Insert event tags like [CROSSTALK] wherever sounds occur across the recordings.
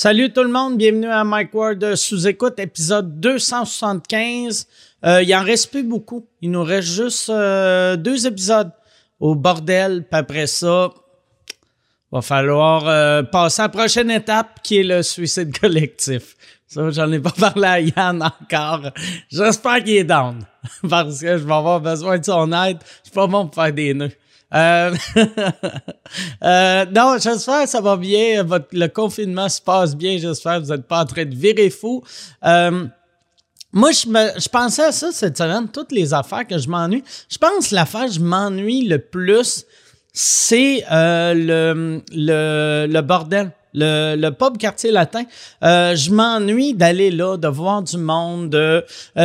Salut tout le monde, bienvenue à Mike Ward sous-écoute, épisode 275. Euh, il en reste plus beaucoup. Il nous reste juste euh, deux épisodes au bordel, puis après ça, va falloir euh, passer à la prochaine étape qui est le suicide collectif. Ça, j'en ai pas [LAUGHS] parlé à Yann encore. J'espère qu'il est down. [LAUGHS] Parce que je vais avoir besoin de son aide. Je suis pas bon pour faire des nœuds. Euh, [LAUGHS] euh, non, j'espère que ça va bien. Votre, le confinement se passe bien. J'espère que vous n'êtes pas en train de virer fou. Euh, moi, je, me, je pensais à ça cette semaine, toutes les affaires que je m'ennuie. Je pense que l'affaire que je m'ennuie le plus, c'est euh, le, le, le bordel. Le, le pub quartier latin, euh, je m'ennuie d'aller là, de voir du monde. Euh,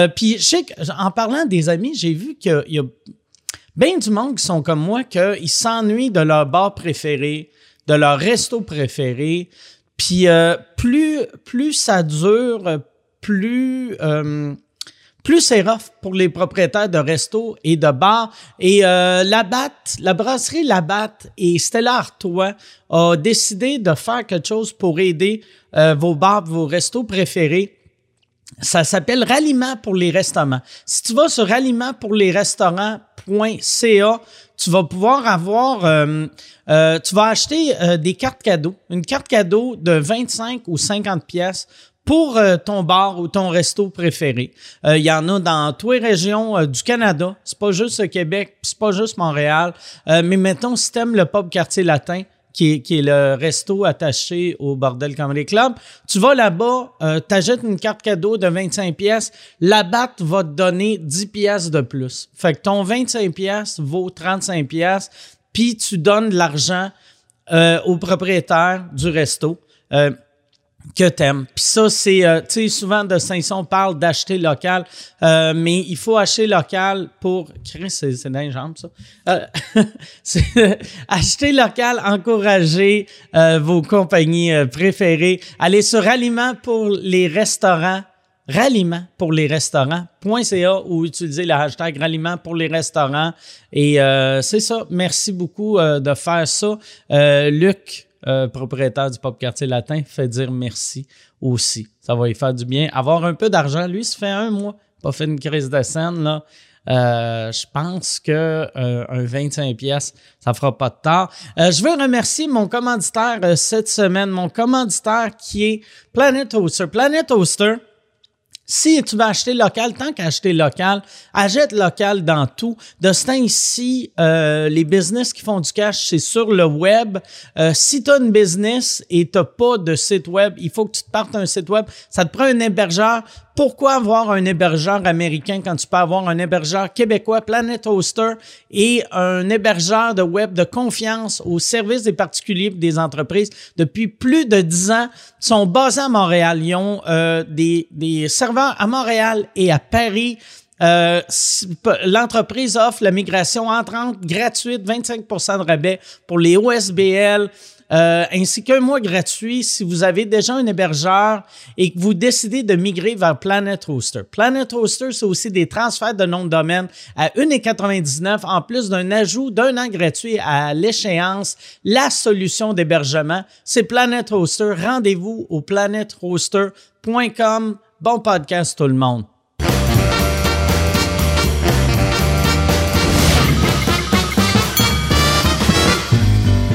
Puis, je sais en parlant des amis, j'ai vu qu'il y a bien du monde qui sont comme moi, qu'ils s'ennuient de leur bar préféré, de leur resto préféré. Puis euh, plus, plus ça dure, plus, euh, plus c'est rough pour les propriétaires de restos et de bars. Et euh, la Batte, la brasserie Labatte et Stella Artois a décidé de faire quelque chose pour aider euh, vos bars, vos restos préférés. Ça s'appelle Ralliement pour les restaurants. Si tu vas sur ralliement pour les restaurants.ca, tu vas pouvoir avoir, euh, euh, tu vas acheter euh, des cartes cadeaux, une carte cadeau de 25 ou 50 pièces pour ton bar ou ton resto préféré. Il y en a dans toutes les régions du Canada. C'est pas juste le Québec, c'est pas juste Montréal. mais mettons, si t'aimes le pub quartier latin, qui est, qui est, le resto attaché au Bordel Comedy Club. Tu vas là-bas, euh, t'achètes une carte cadeau de 25 pièces. La batte va te donner 10 pièces de plus. Fait que ton 25 pièces vaut 35 pièces, puis tu donnes l'argent euh, au propriétaire du resto. Euh, que t'aimes. Puis ça, c'est, euh, tu sais, souvent de Saint-Son, on parle d'acheter local, euh, mais il faut acheter local pour... Chris, c'est, c'est jambes, ça. Euh, [LAUGHS] c'est, [LAUGHS] acheter local, encourager euh, vos compagnies euh, préférées. Allez sur Ralliement pour les restaurants, Ralliement pour les restaurants.ca ou utiliser le hashtag Ralliement pour les restaurants. Et euh, c'est ça. Merci beaucoup de faire ça. Luc, euh, propriétaire du Pop Quartier Latin, fait dire merci aussi. Ça va lui faire du bien. Avoir un peu d'argent, lui, ça fait un mois, pas fait une crise de scène, là. Euh, je pense que euh, un 25 pièces, ça fera pas de tard. je veux remercier mon commanditaire cette semaine, mon commanditaire qui est Planet Hoster. Planet Hoster, si tu veux acheter local, tant qu'acheter local, achète local dans tout. De ici, euh, les business qui font du cash, c'est sur le web. Euh, si tu as une business et tu pas de site web, il faut que tu te partes un site web. Ça te prend un hébergeur. Pourquoi avoir un hébergeur américain quand tu peux avoir un hébergeur québécois, Planet Hoster, et un hébergeur de web de confiance au service des particuliers et des entreprises? Depuis plus de dix ans? Ils sont basés à Montréal. Ils ont euh, des, des serveurs à Montréal et à Paris. Euh, L'entreprise offre la migration entrante gratuite, 25% de rabais pour les OSBL, euh, ainsi qu'un mois gratuit si vous avez déjà un hébergeur et que vous décidez de migrer vers Planet Hoster. Planet Hoster, c'est aussi des transferts de nom de domaine à 1,99 en plus d'un ajout d'un an gratuit à l'échéance. La solution d'hébergement, c'est Planet Hoster. Rendez-vous au planethoster.com. Bon podcast tout le monde.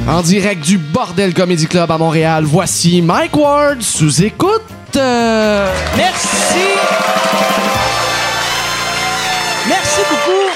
En direct du Bordel Comedy Club à Montréal, voici Mike Ward sous écoute. Merci. Merci beaucoup.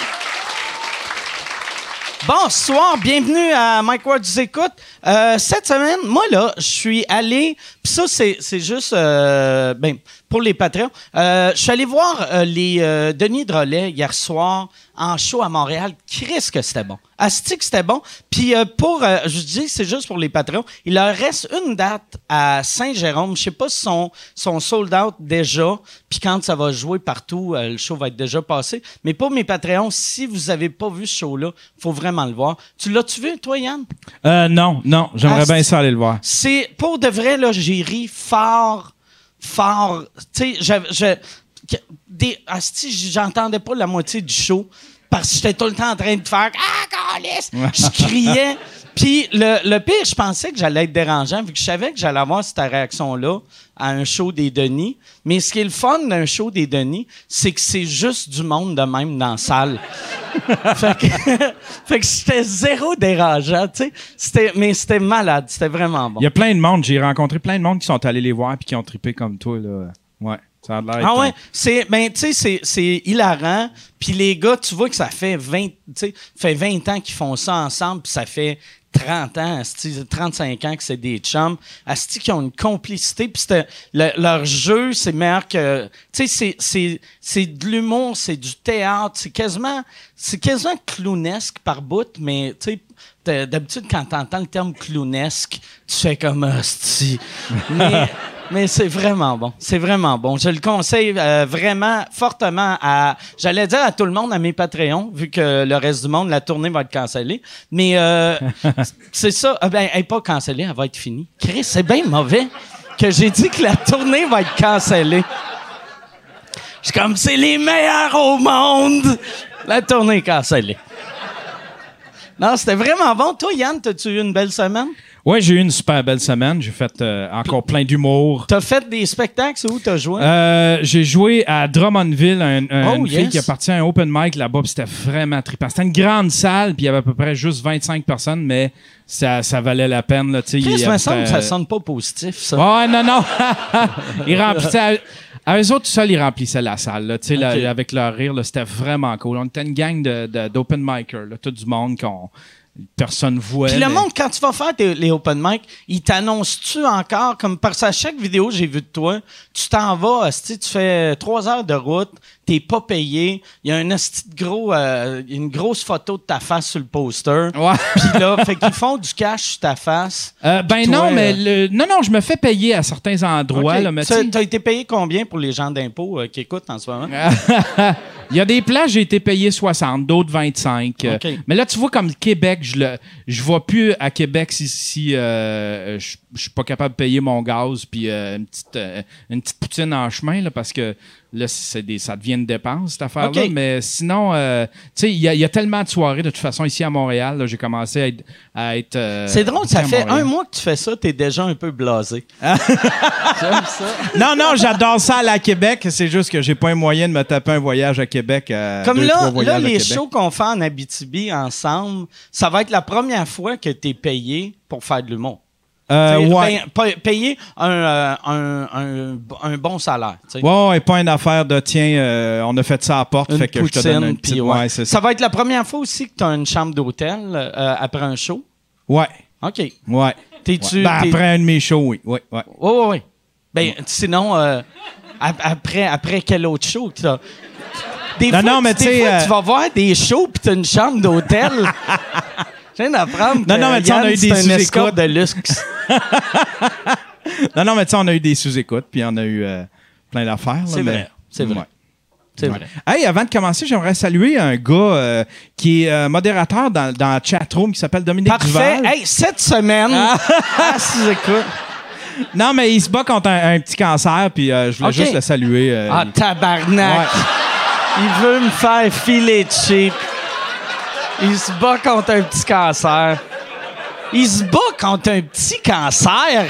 Bonsoir, bienvenue à Mike Ward sous écoute. Euh, cette semaine, moi là, je suis allé, puis ça c'est c'est juste euh, ben pour les Patreons. Euh, je suis allé voir euh, les euh, Denis Drolet hier soir en show à Montréal. Chris que c'était bon. Asti que c'était bon. Puis pour, je dis c'est juste pour les Patreons, il leur reste une date à Saint-Jérôme. Je sais pas si sont, sont sold out déjà. Puis quand ça va jouer partout, le show va être déjà passé. Mais pour mes Patreons, si vous avez pas vu ce show-là, faut vraiment le voir. Tu l'as-tu vu, toi, Yann? Non, non. J'aimerais bien ça aller le voir. C'est pour de vrai là, j'ai ri fort, fort. Tu sais, je, que- des, asti, j'entendais pas la moitié du show parce que j'étais tout le temps en train de faire ah calice! Je criais. Puis le, le pire, je pensais que j'allais être dérangeant, vu que je savais que j'allais avoir cette réaction-là à un show des Denis. Mais ce qui est le fun d'un show des Denis, c'est que c'est juste du monde de même dans la salle. [LAUGHS] fait que, [LAUGHS] fait que c'était zéro dérangeant, tu sais. Mais c'était malade, c'était vraiment bon. Il y a plein de monde. J'ai rencontré plein de monde qui sont allés les voir puis qui ont trippé comme toi. Là. Ouais. Ça a l'air Ah ouais, c'est ben tu sais c'est c'est hilarant, puis les gars, tu vois que ça fait 20 tu sais fait 20 ans qu'ils font ça ensemble, puis ça fait 30 ans, asti, 35 ans que c'est des chums, asti qui ont une complicité, puis le- leur jeu, c'est meilleur que tu sais c'est de l'humour, c'est du théâtre, c'est quasiment quasiment clownesque par bout, mais tu sais d'habitude quand t'entends le terme clownesque, tu fais comme asti. Mais [LAUGHS] mais c'est vraiment bon. C'est vraiment bon. Je le conseille euh, vraiment fortement à. J'allais dire à tout le monde, à mes Patreons, vu que le reste du monde, la tournée va être cancellée. Mais euh, [LAUGHS] c'est ça. Ah ben, elle n'est pas cancellée, elle va être finie. Chris, c'est bien mauvais que j'ai dit que la tournée va être cancellée. Je suis comme, c'est les meilleurs au monde. La tournée est cancellée. Non, c'était vraiment bon. Toi, Yann, t'as-tu eu une belle semaine? Ouais, j'ai eu une super belle semaine. J'ai fait euh, encore plein d'humour. T'as fait des spectacles, c'est où t'as joué? Euh, j'ai joué à Drummondville, un, un- Oh, une fille yes. qui a parti à un open mic là-bas, c'était vraiment trippant. C'était une grande salle, puis il y avait à peu près juste 25 personnes, mais ça, ça valait la peine. Là. Chris, Il me semble que ça sonne pas positif, ça. Ouais, non, non. [LAUGHS] ils remplissaient. À, eux autres, tout seuls, ils remplissaient la salle. Là, Tu sais, là, avec leur rire, c'était vraiment cool. On était une gang de, de- d'open micers, là, tout du monde qu'on personne voit. Puis le mais- monde, quand tu vas faire tes- les open mic, ils t'annoncent-tu encore, comme parce qu'à chaque vidéo que j'ai vu de toi, tu t'en vas, tu fais trois heures de route, t'es pas payé, il y a un gros, euh, une grosse photo de ta face sur le poster. Ouais. Puis là, fait qu'ils font du cash sur ta face. Euh, ben toi, non, mais euh, le, non, non, je me fais payer à certains endroits. Ok. Là, mais T'as été payé combien pour les gens d'impôts euh, qui écoutent en ce moment? [LAUGHS] Il y a des places, j'ai été payé 60, d'autres 25. Euh, OK. Mais là, tu vois, comme le Québec, je le, je vois plus à Québec si, si je je suis pas capable de payer mon gaz puis une, petite, une petite poutine en chemin, là, parce que là, c'est des, ça devient une dépense, cette affaire-là. Mais sinon, euh, tu sais, il y, a- il y a tellement de soirées, de toute façon, ici à Montréal. là, J'ai commencé à être. à être, euh, C'est drôle, ça fait Montréal. un mois que tu fais ça, t'es déjà un peu blasé. [LAUGHS] Non, non, j'adore ça à la Québec. C'est juste que j'ai pas un moyen de me taper un voyage à Québec. euh, Comme deux, là, trois là les shows qu'on fait en Abitibi ensemble, ça va être la première fois que tu es payé pour faire de l'humour. Euh, ouais. Payer un, euh, un, un, un bon salaire. t'sais. Ouais, ouais, pas une affaire de tiens, euh, on a fait ça à la porte, Une fait que je te donne poutine, une petite. ouais. Ça ça. va être la première fois aussi que tu as une chambre d'hôtel après un show? Ouais, OK. ouais. T'es-tu. Ben, après un de mes shows, oui. Ouais, ouais. Ben, sinon, ap- après, après quel autre show que t'as? Des Non, fois, non, mais tu vas voir des shows puis t'as une chambre d'hôtel. [LAUGHS] Je viens d'apprendre Non, non, mais tu sais, on a eu des sous-écoutes. de luxe. [LAUGHS] Non, non, mais tu sais, on a eu des sous-écoutes, puis on a eu euh, plein d'affaires. C'est mais- vrai, c'est vrai. Ouais. C'est vrai. Hey, avant de commencer, j'aimerais saluer un gars euh, qui est euh, modérateur dans, dans la chatroom qui s'appelle Dominique Parfait. Duval. Hey, cette semaine, ah, si j'écoute. Non, mais il se bat contre un, un petit cancer, puis euh, je voulais juste le saluer. euh, Ah, tabarnak. Ouais. Il veut me faire filer de cheap. Il se bat contre un petit cancer. Il se bat contre un petit cancer?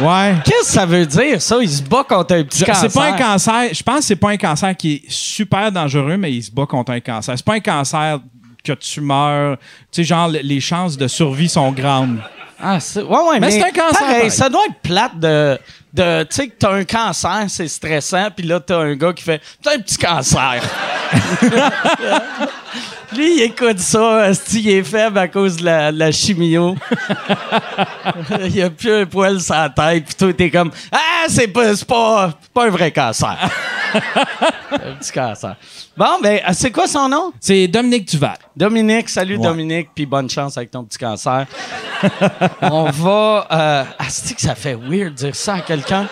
ouais. Qu'est-ce que ça veut dire, ça? Il se bat contre un petit Je- cancer. C'est pas un cancer. Je pense que c'est pas un cancer qui est super dangereux, mais il se bat contre un cancer. C'est pas un cancer que tu meurs. Tu sais, genre, le- les chances de survie sont grandes. Ah, c'est... Ouais, ouais, mais, Mais c'est un cancer, pareil. ça doit être plate de... de tu sais, que t'as un cancer, c'est stressant, puis là, t'as un gars qui fait « T'as un petit cancer! [LAUGHS] » Lui, il écoute ça, asti, il est faible à cause de la, de la chimio. [LAUGHS] il a plus un poil sur la tête, puis toi, t'es comme « Ah, c'est pas, pas, pas un vrai cancer! [LAUGHS] » Un petit cancer. Bon, ben, c'est quoi son nom? C'est Dominique Duval. Dominique, salut Ouais. Dominique, puis bonne chance avec ton petit cancer. [LAUGHS] On va. Euh, asti que ça fait weird dire ça à quelqu'un.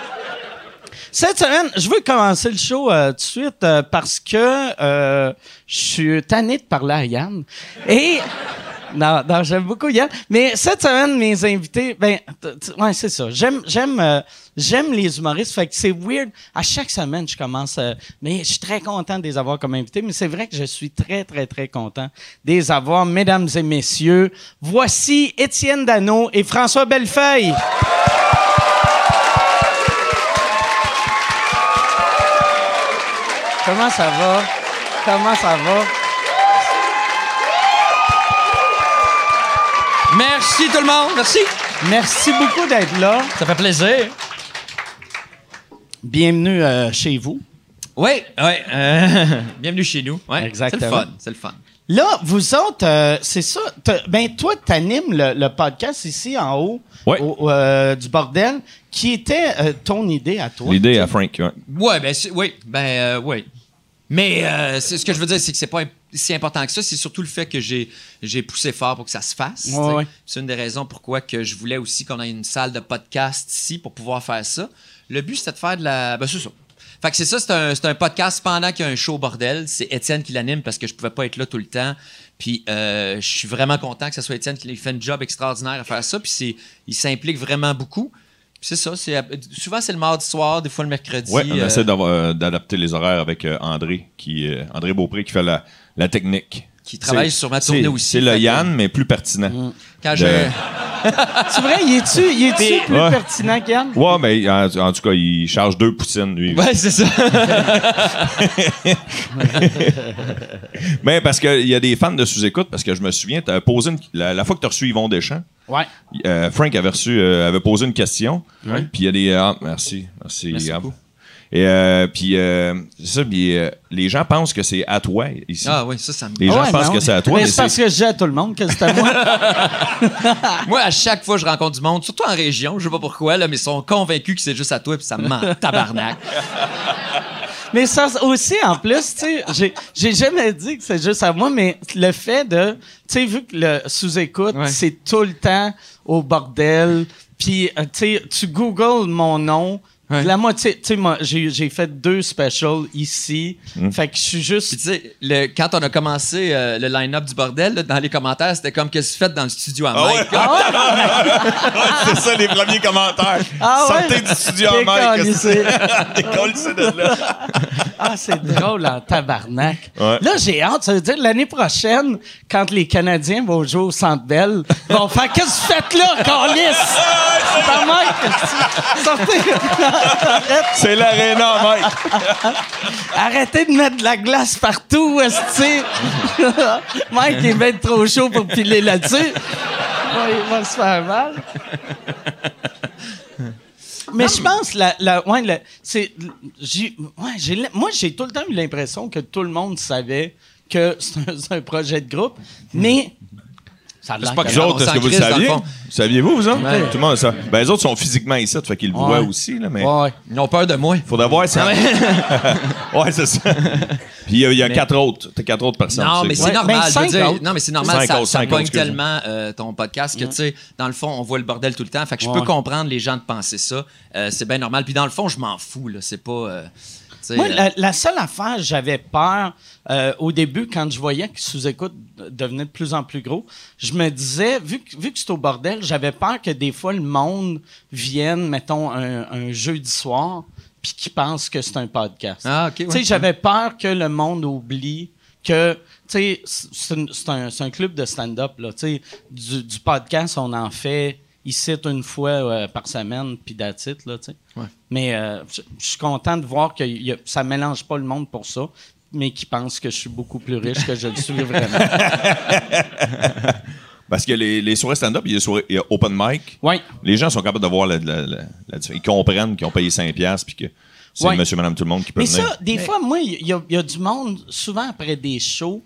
Cette semaine, je veux commencer le show euh, tout de suite euh, parce que euh, je suis tanné de parler à Yann. Et non, non, j'aime beaucoup Yann. Mais cette semaine, mes invités, ben, ouais, c'est ça. J'aime, j'aime, euh, j'aime les humoristes. Fait que c'est weird. À chaque semaine, je commence. Euh, mais je suis très content de les avoir comme invités. Mais c'est vrai que je suis très, très, très content de les avoir, mesdames et messieurs. Voici Étienne Dano et François Bellefeuille. Comment ça va? Comment ça va? Merci tout le monde, merci. Merci beaucoup d'être là. Ça fait plaisir. Bienvenue euh, chez vous. Oui, oui. euh, [LAUGHS] bienvenue chez nous. Ouais, Exactement. C'est le fun, c'est le fun. Là, vous autres, euh, c'est ça. Ben, toi, tu animes le, le podcast ici en haut Ouais. au- euh, du bordel, qui était euh, ton idée à toi? L'idée à Frank, ouais. Ouais, ben oui, ben euh, oui. Mais euh, c'est- ce que je veux dire, c'est que c'est pas si important que ça. C'est surtout le fait que j'ai j'ai poussé fort pour que ça se fasse. Ouais, ouais. C'est une des raisons pourquoi que je voulais aussi qu'on ait une salle de podcast ici pour pouvoir faire ça. Le but, c'était de faire de la... Ben c'est ça. Fait que c'est ça, c'est un, c'est un podcast pendant qu'il y a un show bordel. C'est Étienne qui l'anime parce que je pouvais pas être là tout le temps. Puis euh, je suis vraiment content que ce soit Étienne qui fait un job extraordinaire à faire ça. Puis c'est, il s'implique vraiment beaucoup. C'est ça. C'est, souvent, c'est le mardi soir, des fois le mercredi. Ouais, on euh, essaie euh, d'adapter les horaires avec euh, André, qui, André Beaupré, qui fait la, la technique. Qui travaille C'est- sur ma tournée c'est- aussi, C'est le que- Yann, mais plus pertinent. Quand je... De- [LAUGHS] C'est vrai, y est-tu plus Ouais. pertinent qu'Yann? Ouais, mais en, en tout cas, il charge deux poutines, lui. Ouais, c'est ça. [LAUGHS] Mais parce qu'il y a des fans de sous-écoute, parce que je me souviens, t'as posé une- la, la fois que tu as reçu Yvon Deschamps, Ouais. euh, Frank avait reçu, euh, avait posé une question. Puis il y a des. ah, merci, merci, Merci. Et euh, puis, euh, c'est ça, puis, euh, les gens pensent que c'est à toi ici. Ah oui, ça, ça me... Les gens Ouais, pensent que c'est à toi, Mais mais c'est parce que je dis à tout le monde que c'est à moi. [LAUGHS] Moi, à chaque fois que je rencontre du monde, surtout en région, je sais pas pourquoi, là, mais ils sont convaincus que c'est juste à toi, puis ça me ment. Tabarnak. [LAUGHS] Mais ça aussi, en plus, tu sais, j'ai- jamais dit que c'est juste à moi, mais le fait de, tu sais, vu que le sous-écoute, Ouais. c'est tout le temps au bordel, puis, euh, tu sais, tu googles mon nom, Ouais. la moitié, tu sais, moi, j'ai fait deux specials ici, fait que je suis Puis juste... tu sais, quand on a commencé euh, le line-up du bordel, là, dans les commentaires, c'était comme que tu fais dans le studio à Mike. [LAUGHS] c'est ça, les premiers commentaires. Ah ouais? Sortez du studio en Décalissé. [LAUGHS] Décollissez de là. Ah, c'est drôle en tabarnak. Ouais. Là, j'ai hâte. Ça veut dire l'année prochaine, quand les Canadiens vont jouer au Centre Bell, ils vont faire « Qu'est-ce que vous faites là, Carlis? » sortez. [LAUGHS] C'est l'aréna, Mike. Arrêtez de mettre de la glace partout, esti. [LAUGHS] Mike est bien trop chaud pour piler là-dessus. Il va se faire mal. Mais je pense, moi, j'ai tout le temps eu l'impression que tout le monde savait que c'est un projet de groupe, mais ça a l'air pas que- Vous autres, est-ce que vous le saviez? Saviez-vous, vous autres? Ouais. Tout le monde ça. Ben, les autres sont physiquement ici, fait qu'ils le voient aussi, là, mais. Ouais. Ils ont peur de moi. Faudrait voir si. [LAUGHS] ouais, c'est ça. [LAUGHS] Puis il y a, il y a quatre autres. T'as quatre autres personnes. Non, mais c'est Ouais, normal. ben, je veux cinq dire, autres. non, mais c'est normal. Cinq ça autres, ça pogne tellement euh, ton podcast que, tu sais, dans le fond, on voit le bordel tout le temps. Fait que je Ouais. peux comprendre les gens de penser ça. Euh, c'est bien normal. Puis dans le fond, je m'en fous. là. C'est pas. euh, Moi, euh, la, la seule affaire, j'avais peur euh, au début, quand je voyais que sous-écoute devenait de plus en plus gros, je me disais, vu que, vu que c'est au bordel, j'avais peur que des fois le monde vienne, mettons, un, un jeudi soir, puis qu'il pense que c'est un podcast. Ah, ouais. j'avais peur que le monde oublie que, c'est un, club de stand-up, là. Tu sais, du, du podcast, on en fait ici une fois euh, par semaine, puis it, là, tu sais. Ouais. Mais euh, je suis content de voir que y a- ça mélange pas le monde pour ça, mais qui pense que je suis beaucoup plus riche que je le suis vraiment. [LAUGHS] Parce que les, les soirées stand-up, il y a, les soirées- il y a open mic. Oui. Les gens sont capables de voir la, la- la- la différence. Ils comprennent qu'ils ont payé 5$ puis que c'est Ouais. monsieur, madame, tout le monde qui peut Mais venir. ça, des fois, moi, il y, a- il y a du monde, souvent après des shows,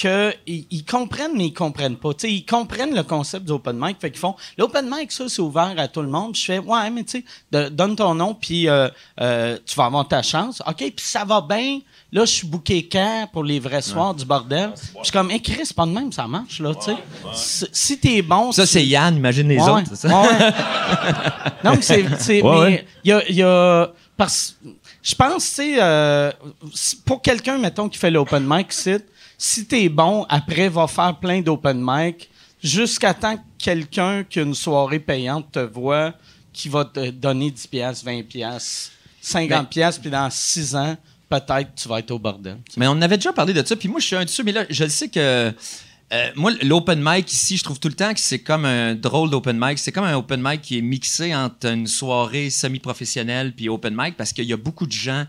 que ils, ils comprennent, mais ils comprennent pas. Tu sais, ils comprennent le concept du open mic, fait qu'ils font l'open mic, ça, c'est ouvert à tout le monde. Puis je fais, ouais, mais tu sais, donne ton nom, puis euh, euh, tu vas avoir ta chance. OK, puis ça va bien. Là, je suis quand pour les vrais soirs du bordel. Je suis comme, hé, Chris, c'est pas de même, ça marche, là, tu sais. Si- t'es bon. Ça, c'est Yann. Imagine les Ouais, autres. c'est ça? [LAUGHS] non, mais c'est. mais ouais. il y a. il y a- parce, je pense, tu sais, euh, pour quelqu'un, mettons, qui fait l'open mic, c'est, si t'es bon, après, va faire plein d'open mic. jusqu'à temps que quelqu'un qui a une soirée payante te voit, qui va te donner 10 pièces, 20 pièces, 50 pièces, puis dans 6 ans, peut-être tu vas être au bordel. Mais on avait déjà parlé de ça, puis moi, je suis un de ceux, mais là, je le sais que. euh, moi, l'open mic ici, je trouve tout le temps que c'est comme un drôle d'open mic. C'est comme un open mic qui est mixé entre une soirée semi-professionnelle puis open mic parce qu'il y a beaucoup de gens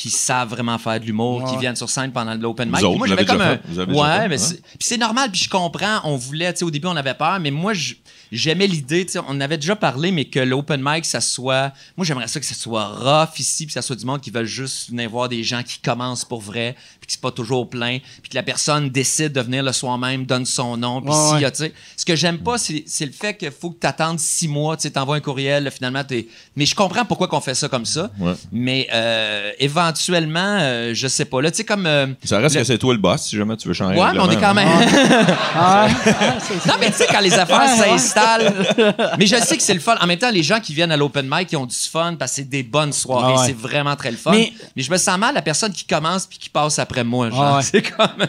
qui savent vraiment faire de l'humour, qui viennent sur scène pendant l'open mic. autres, moi, j'avais comme un. fait? Ouais, mais hein? c'est- puis c'est normal, puis je comprends. On voulait, tu sais, au début, on avait peur, mais moi, je- j'aimais l'idée, tu sais, on avait déjà parlé, mais que l'open mic, ça soit. Moi, j'aimerais ça que ça soit rough ici, puis ça soit du monde qui veulent juste venir voir des gens qui commencent pour vrai, puis que c'est pas toujours plein, puis que la personne décide de venir le soir même, donne son nom, puis Ouais, s'il y a, ouais. tu sais. Ce que j'aime pas, c'est le fait qu'il faut que tu attendes six mois, tu sais, t'envoies un courriel, là, finalement, t'es. Mais je comprends pourquoi qu'on fait ça comme ça. Ouais. Mais euh, éventuellement, euh, je sais pas. Là, tu sais, comme. euh, Ça reste le- que c'est toi le boss si jamais tu veux changer. Ouais, mais on est quand même. [LAUGHS] non, mais tu sais, quand les affaires s'installent. [LAUGHS] mais je sais que c'est le fun. En même temps, les gens qui viennent à l'open mic, ils ont du fun parce que c'est des bonnes soirées. Ah ouais. C'est vraiment très le fun. Mais- Mais, je me sens mal la personne qui commence puis qui passe après moi. Genre. Ah ouais. [LAUGHS] C'est comme.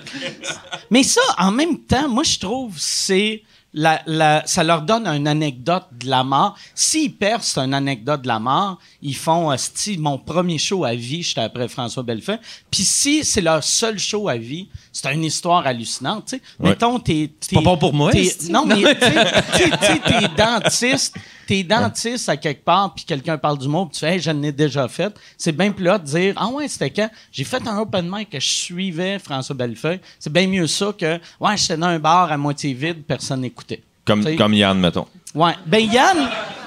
Mais ça, en même temps, moi, je trouve c'est la, la, ça leur donne une anecdote de la mort. S'ils percent une anecdote de la mort, ils font, sti mon premier show à vie, j'étais après François Bellefeuille. Puis si c'est leur seul show à vie, c'est une histoire hallucinante. Ouais. Mettons, t'es... pas bon pour moi. Non, mais [LAUGHS] t'es dentiste, t'es dentiste à quelque part, puis quelqu'un parle du mot, puis tu fais, hey, je l'ai déjà fait. C'est bien plus là de dire, ah ouais, c'était quand? J'ai fait un open mic que je suivais François Bellefeuille. C'est bien mieux ça que, ouais, j'étais dans un bar à moitié vide, personne n'écoutait. Comme, comme Yann, mettons. Ouais. Ben, Yann,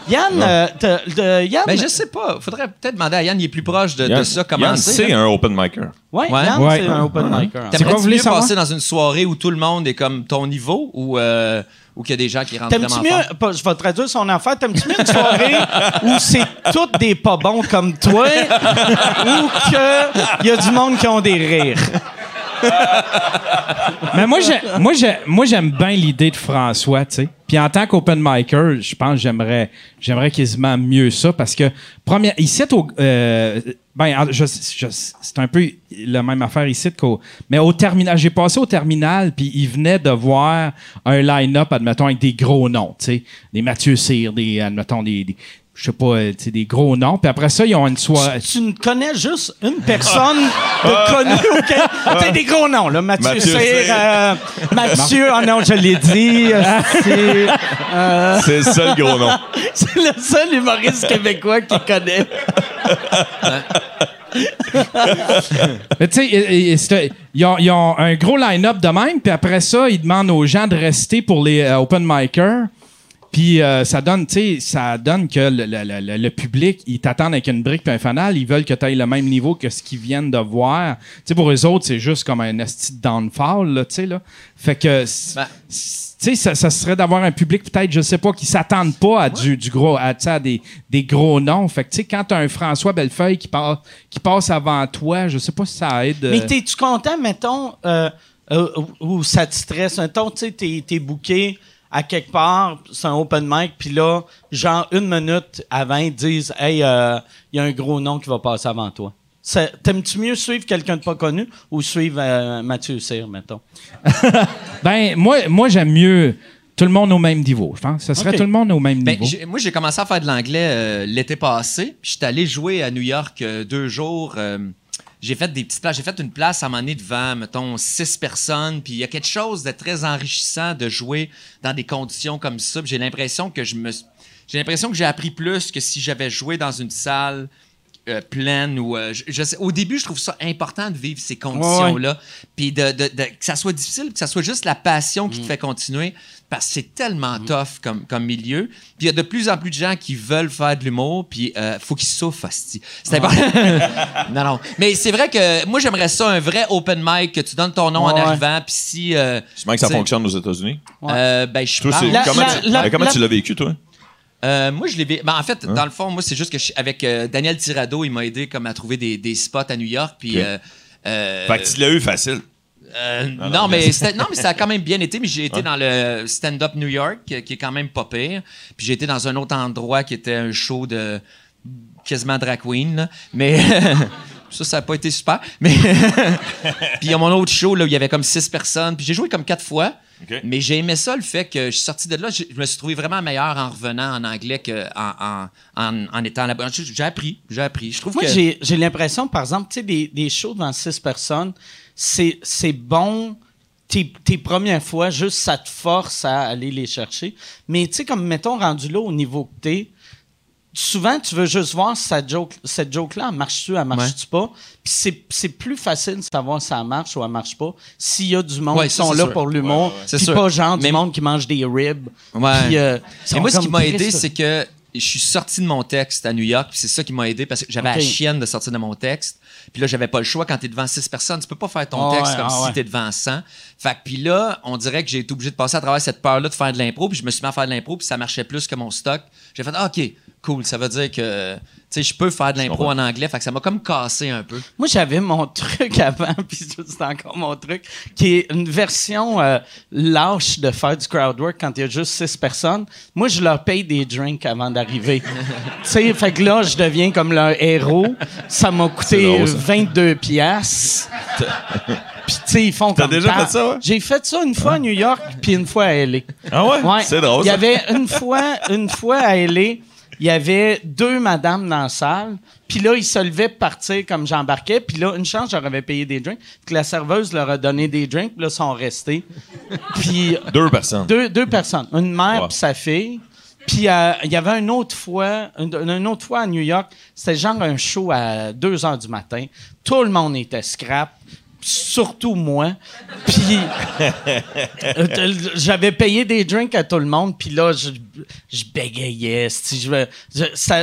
Yann, euh, de, de- Yann. Ben, je sais pas. Faudrait peut-être demander à Yann, il est plus proche de, ça, comment Yann, c'est. un open micer. Ouais, Ouais. Yann, Ouais. c'est un open micer. en fait. C'est quoi, T'aimerais-tu vous voulez mieux savoir? passer dans une soirée où tout le monde est comme ton niveau ou, euh, ou qu'il y a des gens qui rentrent T'aimes-tu vraiment mieux, pas- je vais traduire son affaire, t'aimes-tu mieux une soirée où c'est toutes des pas bons comme toi [LAUGHS] ou qu'il y a du monde qui ont des rires? [LAUGHS] Mais moi, j'ai- moi, moi, j'aime bien l'idée de François, tu sais. Puis en tant qu'open micer, je pense que j'aimerais, j'aimerais quasiment mieux ça parce que, première, ici, au, euh, ben, je, je- c'est un peu la même affaire ici qu'au, mais au terminal, j'ai passé au terminal puis il venait de voir un line-up, admettons, avec des gros noms, tu sais. Des Mathieu Cyr, des, admettons, des- je sais pas, euh, tu sais, des gros noms. Puis après ça, ils ont une soirée. Tu ne connais juste une personne de connue auquel. T'as des gros noms, là. Mathieu, Mathieu Cyr, euh, Mathieu, oh non, je l'ai dit. euh, c'est, euh, C'est le seul gros nom. [LAUGHS] c'est le seul humoriste québécois qui connaît. Mais tu sais, c'est- ils ont, ils ont un gros line-up de même, puis après ça, ils demandent aux gens de rester pour les euh, open micers. Puis euh, ça donne, tu sais, ça donne que le, le- le- le public, ils t'attendent avec une brique puis un fanal, ils veulent que tu ailles le même niveau que ce qu'ils viennent de voir. Tu sais, pour eux autres, c'est juste comme un esti de downfall, là, tu sais, là. Fait que, Ben. tu sais, ça, ça serait d'avoir un public peut-être, je sais pas, qui s'attendent pas à du, du gros, à, à des, des gros noms. Fait que, tu sais, quand t'as un François Bellefeuille qui passe, qui passe avant toi, je sais pas si ça aide. euh, Mais t'es-tu content, mettons, euh, euh, ou ça te stresse? Mettons, tu sais, t'es, t'es booké à quelque part, c'est un open mic, puis là, genre une minute avant, ils disent « Hey, il y a un gros nom qui va passer avant toi. » T'aimes-tu mieux suivre quelqu'un de pas connu ou suivre euh, Mathieu Cyr, mettons? [LAUGHS] Ben, moi, moi j'aime mieux tout le monde au même niveau. Je pense. Ce serait tout le monde au même Ben, niveau. moi, j'ai commencé à faire de l'anglais euh, l'été passé. Puis j'étais allé jouer à New York euh, deux jours. J'ai fait des petites places. J'ai fait une place à un moment donné devant, mettons, six personnes. Puis il y a quelque chose de très enrichissant de jouer dans des conditions comme ça. J'ai l'impression que je me... J'ai l'impression que j'ai appris plus que si j'avais joué dans une salle euh, pleine ou euh, je, je sais, au début je trouve ça important de vivre ces conditions là puis de, de- de- que ça soit difficile que ça soit juste la passion qui te fait continuer parce que c'est tellement tough comme, comme milieu puis il y a de plus en plus de gens qui veulent faire de l'humour puis euh, faut qu'ils souffrent c'est important [LAUGHS] non non mais c'est vrai que moi j'aimerais ça un vrai open mic que tu donnes ton nom en arrivant puis si euh, que ça fonctionne aux États-Unis. euh, ben je pense comment, la- tu, la- comment la- tu l'as vécu, toi? Euh, moi, je l'ai. Ben, en fait, dans le fond, moi, c'est juste que je- avec euh, Daniel Tirado, il m'a aidé comme à trouver des, des spots à New York. Puis, euh, euh, Fait que tu l'as eu facile. Euh, non, non, mais non, ça a quand même bien été. Mais j'ai été dans le stand-up New York, qui est quand même pas pire. Puis j'ai été dans un autre endroit qui était un show de quasiment drag queen. là. Mais [LAUGHS] ça, ça n'a pas été super. Mais [LAUGHS] puis il y a mon autre show là, où il y avait comme six personnes. Puis j'ai joué comme quatre fois. Mais j'ai aimé ça, le fait que je suis sorti de là, je je me suis trouvé vraiment meilleur en revenant en anglais qu'en en, en, en étant là-bas. J'ai appris, j'ai appris. Je trouve Moi, que... j'ai, j'ai l'impression, par exemple, tu sais, des, des shows devant six personnes, c'est, c'est bon tes, tes premières fois, juste ça te force à aller les chercher. Mais tu sais, comme mettons, rendu là au niveau que t'es, souvent, tu veux juste voir si cette joke, cette joke-là, marche-tu, elle marche-tu pas? Puis c'est, c'est plus facile de savoir si ça marche ou elle marche pas s'il y a du monde Ouais, qui sont là sûr. pour l'humour. Ouais, Puis pas genre du Mais- monde qui mange des ribs. Puis, euh, Et moi, ce qui m'a aidé, c'est que je suis sorti de mon texte à New York, c'est ça qui m'a aidé parce que j'avais la chienne de sortir de mon texte. Puis là, j'avais pas le choix quand t'es devant six personnes. Tu peux pas faire ton Ah texte ouais, comme ah si ouais. t'es devant 100. Fait que puis là, on dirait que j'ai été obligé de passer à travers cette peur-là de faire de l'impro, puis je me suis mis à faire de l'impro, puis ça marchait plus que mon stock. J'ai fait, ah, OK, cool. Ça veut dire que, tu sais, je peux faire de l'impro en anglais. Fait que ça m'a comme cassé un peu. Moi, j'avais mon [LAUGHS] truc avant, puis c'est encore mon truc, qui est une version euh, lâche de faire du crowd work quand il y a juste six personnes. Moi, je leur paye des drinks avant d'arriver. [LAUGHS] tu sais, fait que là, je deviens comme leur héros. Ça m'a coûté drôle, ça. 22 piastres. Puis, tu sais, ils font T'as comme déjà ta- fait ça, ouais? J'ai fait ça une fois à New York, puis une fois à L.A. Ah ouais? Ouais. C'est drôle, Il y avait une fois, une fois à LA, il y avait deux madames dans la salle. Puis là, ils se levaient pour partir comme j'embarquais. Puis là, une chance, j'aurais payé des drinks. Puis que la serveuse leur a donné des drinks. Puis là, ils sont restés. [LAUGHS] Puis Deux personnes. deux, deux personnes, une mère Ouais. puis sa fille. Puis euh, il y avait une autre fois, une, une autre fois à New York, c'était genre un show à 2 heures du matin. Tout le monde était scrap, surtout moi. Puis [LAUGHS] euh, j'avais payé des drinks à tout le monde, puis là je, je bégayais. si je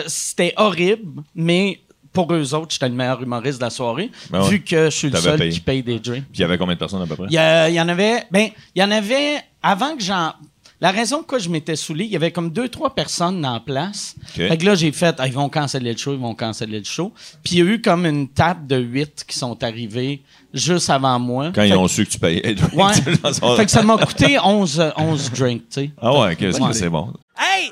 C'était horrible, mais pour eux autres, j'étais le meilleur humoriste de la soirée, Ben ouais. vu que je suis le seul payé. qui paye des drinks. Puis il y avait combien de personnes à peu près? Il y, a- il y en avait. Ben, il y en avait. Avant que j'en. La raison pourquoi je m'étais saoulé, il y avait comme deux, trois personnes dans la place. OK. Fait que là, j'ai fait, Ah, ils vont canceller le show, ils vont canceller le show. Puis il y a eu comme une table de huit qui sont arrivés juste avant moi. Quand fait ils que- ont su que tu payais. Ouais. [LAUGHS] fait que ça m'a coûté 11, euh, 11 drinks, tu sais. Ah ouais, ok, Ouais. c'est bon. Hey,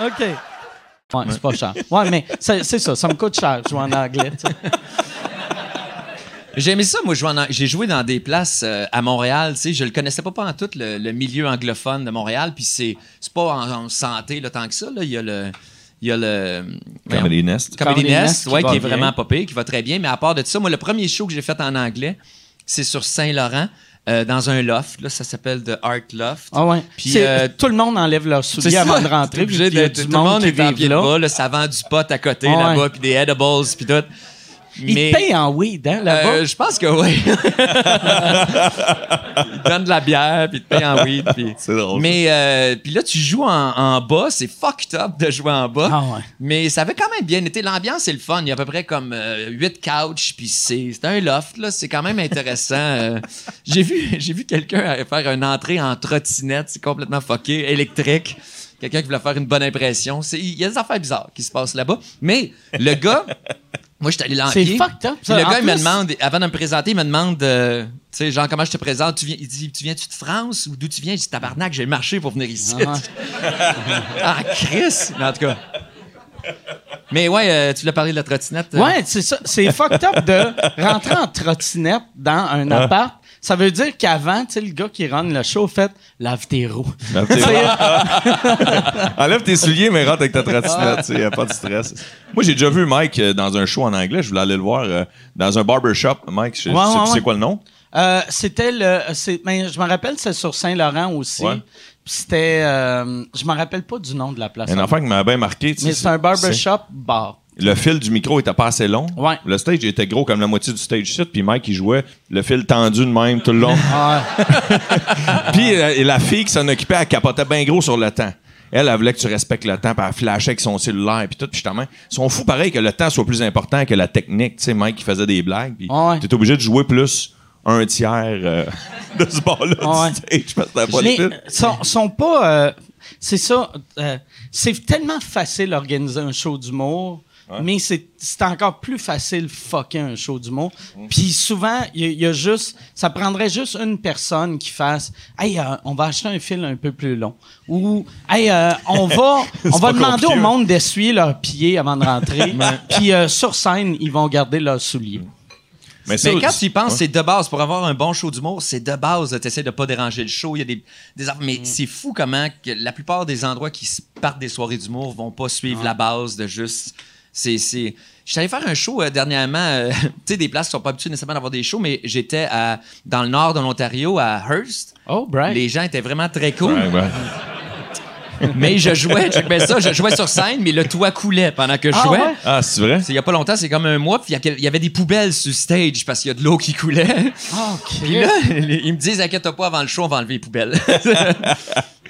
OK. Ouais, c'est pas cher. Ouais, mais c'est c'est ça, ça me coûte cher jouer en anglais. tu sais. J'ai aimé ça, moi, jouer en- j'ai joué dans des places euh, à Montréal, tu sais, je le connaissais pas, pas en tout, le, le milieu anglophone de Montréal, puis c'est c'est pas en, en santé là, tant que ça, là, il y a le... Il y a le... Comedy Nest. Comedy Comedy Nest, Nest qui ouais, qui est bien. vraiment pas pire, qui va très bien. Mais à part de ça, moi, le premier show que j'ai fait en anglais, c'est sur Saint-Laurent, euh, dans un loft. Là, ça s'appelle The Art Loft. Ah ouais. Puis, euh, tout le monde enlève leurs souliers ça. avant de rentrer. puis il y a de- du tout le monde est en pied de bas, là, ça vend du pot à côté Ouais. là-bas, puis des edibles, puis tout. Ils te payent en weed, hein, là-bas? Euh, je pense que oui. Ils donnent de la bière, puis ils te payent en weed. Puis... [LAUGHS] C'est drôle. Mais euh, puis là, tu joues en, en bas. C'est fucked up de jouer en bas. Ah ouais. Mais ça avait quand même bien été. L'ambiance, c'est le fun. Il y a à peu près comme euh, huit couches, puis c'est c'est un loft. là. C'est quand même intéressant. Euh, j'ai vu, [LAUGHS] j'ai vu quelqu'un faire une entrée en trottinette. C'est complètement fucké, électrique. Quelqu'un qui voulait faire une bonne impression. C'est- Il y a des affaires bizarres qui se passent là-bas. Mais le gars... Moi, je suis allé là en C'est fucked up, ça. le En gars, il me demande, avant de me présenter, il me demande, euh, tu sais, genre, comment je te présente? Tu viens, il dit, tu viens-tu de France? Ou d'où tu viens? Je dis, tabarnak, j'ai marché pour venir ici. Ah [LAUGHS] Ah, Chris! Mais en tout cas. Mais ouais, euh, tu voulais parler de la trottinette? euh? Ouais, c'est ça. C'est fucked up de rentrer en trottinette dans un appart. Ça veut dire qu'avant, tu sais, le gars qui run le show fait lave tes roues. Lave tes- [LAUGHS] [LAUGHS] Enlève tes souliers, mais rentre avec ta trottinette. Il n'y a pas de stress. Moi, j'ai déjà vu Mike euh, dans un show en anglais. Je voulais aller le voir euh, dans un barbershop. Mike, je, Ouais, je sais ouais, plus ouais. c'est quoi le nom? Euh, c'était le. ben, je me rappelle, c'est sur Saint-Laurent aussi. C'était. euh, je me rappelle pas du nom de la place. Un enfant qui m'a bien marqué. Mais c'est un barbershop bar. Le fil du micro était pas assez long. Ouais. Le stage était gros comme la moitié du stage set, puis Mike il jouait le fil tendu de même tout le long. Ah, [LAUGHS] puis euh, la fille qui s'en occupait, elle capotait bien gros sur le temps. Elle, elle voulait que tu respectes le temps, puis elle flashait avec son cellulaire, puis tout. Puis justement, ils sont fous pareil que le temps soit plus important que la technique. Tu sais, Mike, qui faisait des blagues, puis Ouais. t'es obligé de jouer plus un tiers euh, de ce bar-là Ouais. du stage parce que t'avais pas le euh, sont, sont pas. euh, c'est ça. euh, c'est tellement facile d'organiser un show d'humour. Mais c'est c'est encore plus facile fucker un show d'humour. Puis souvent, il y, a- il y a juste, ça prendrait juste une personne qui fasse, hey, euh, on va acheter un fil un peu plus long, ou hey, euh, on va, [LAUGHS] on va demander au monde d'essuyer leurs pieds avant de rentrer. [LAUGHS] Puis euh, sur scène, ils vont garder leurs souliers. Mais, ça, Mais quand tu y penses, ouais. c'est de base. Pour avoir un bon show d'humour, c'est de base. Tu essaies de pas déranger le show. Il y a des, des aff- Mm. Mais c'est fou comment que la plupart des endroits qui partent des soirées d'humour vont pas suivre la base de juste. C'est. c'est... Je suis allé faire un show euh, dernièrement. euh, [LAUGHS] tu sais, des places qui sont pas habituées nécessairement d'avoir des shows, mais j'étais à, dans le nord de l'Ontario, à Hearst. Oh, Brian. Les gens étaient vraiment très cool. Mais je jouais, bien ça, je jouais sur scène, mais le toit coulait pendant que je Ah jouais. ouais? Ah, c'est vrai? C'est il y a pas longtemps, c'est comme un mois, puis il y avait des poubelles sur stage parce qu'il y a de l'eau qui coulait. Ah, OK. Puis là, ils me disent, inquiète pas, avant le show, on va enlever les poubelles. [LAUGHS]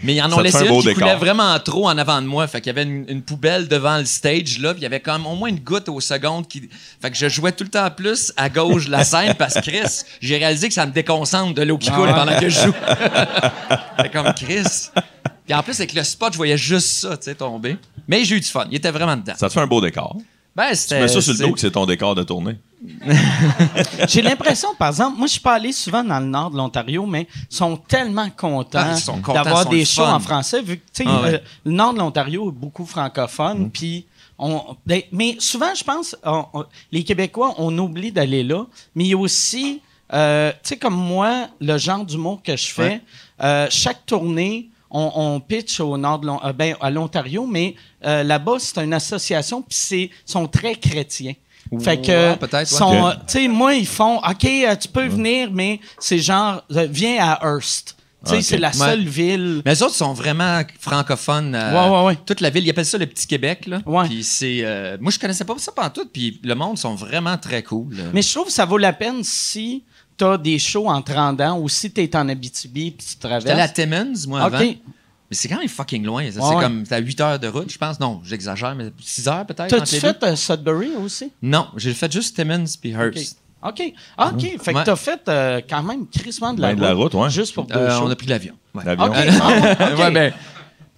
Mais ils en ont laissé une qui décor. coulait vraiment trop en avant de moi. Fait qu'il y avait une, une poubelle devant le stage, là, puis il y avait quand même au moins une goutte aux secondes. Qui... Fait que je jouais tout le temps plus à gauche de la scène parce que Chris, j'ai réalisé que ça me déconcentre de l'eau qui coule pendant que je joue. [LAUGHS] Fait comme Chris. Puis en plus, avec le spot, je voyais juste ça, tu sais, tomber. Mais j'ai eu du fun. Il était vraiment dedans. Ça te fait un beau décor. Ben, Tu c'était. mets ça sur le c'est- dos que c'est ton décor de tournée. [LAUGHS] J'ai l'impression, par exemple, moi, je suis pas allé souvent dans le nord de l'Ontario, mais ils sont tellement contents, Ah, contents, d'avoir des shows fun. en français, vu que, tu sais, Ah ouais. euh, le nord de l'Ontario est beaucoup francophone, puis on, ben, mais souvent, je pense, on- on- les Québécois, on oublie d'aller là, mais il y a aussi, euh, tu sais, comme moi, le genre d'humour que je fais, Ouais. euh, chaque tournée, on, on pitch au nord de euh, ben, à l'Ontario, mais euh, là-bas, c'est une association, puis c'est sont très chrétiens. Fait que, Ouais, peut-être, ouais. euh, moi, ils font, OK, euh, tu peux venir, mais c'est genre, viens à Hearst. C'est la Ouais. seule ville. Mais les autres sont vraiment francophones. euh, Ouais, ouais, ouais. Toute la ville, ils appellent ça le Petit Québec. Là. Ouais. Puis c'est, euh, moi, je connaissais pas ça pendant tout. Puis le monde sont vraiment très cool. là. Mais je trouve que ça vaut la peine si tu as des shows en te rendant ou si tu es en Abitibi puis tu J'étais allé à traverses. Timmins, moi, OK. avant. Mais c'est quand même fucking loin. ça. Ouais, c'est ouais. comme, t'as 8 heures de route, je pense. Non, j'exagère, mais 6 heures peut-être. T'as-tu fait deux. euh, Sudbury aussi? Non, j'ai fait juste Timmins puis Hearst. OK. Ah, OK. Fait que Ouais. t'as fait euh, quand même crissement de la, Ben, de la route, ouais. Juste pour deux Euh, shows. on a pris l'avion. Ouais. L'avion. OK. Ah, [LAUGHS] ben,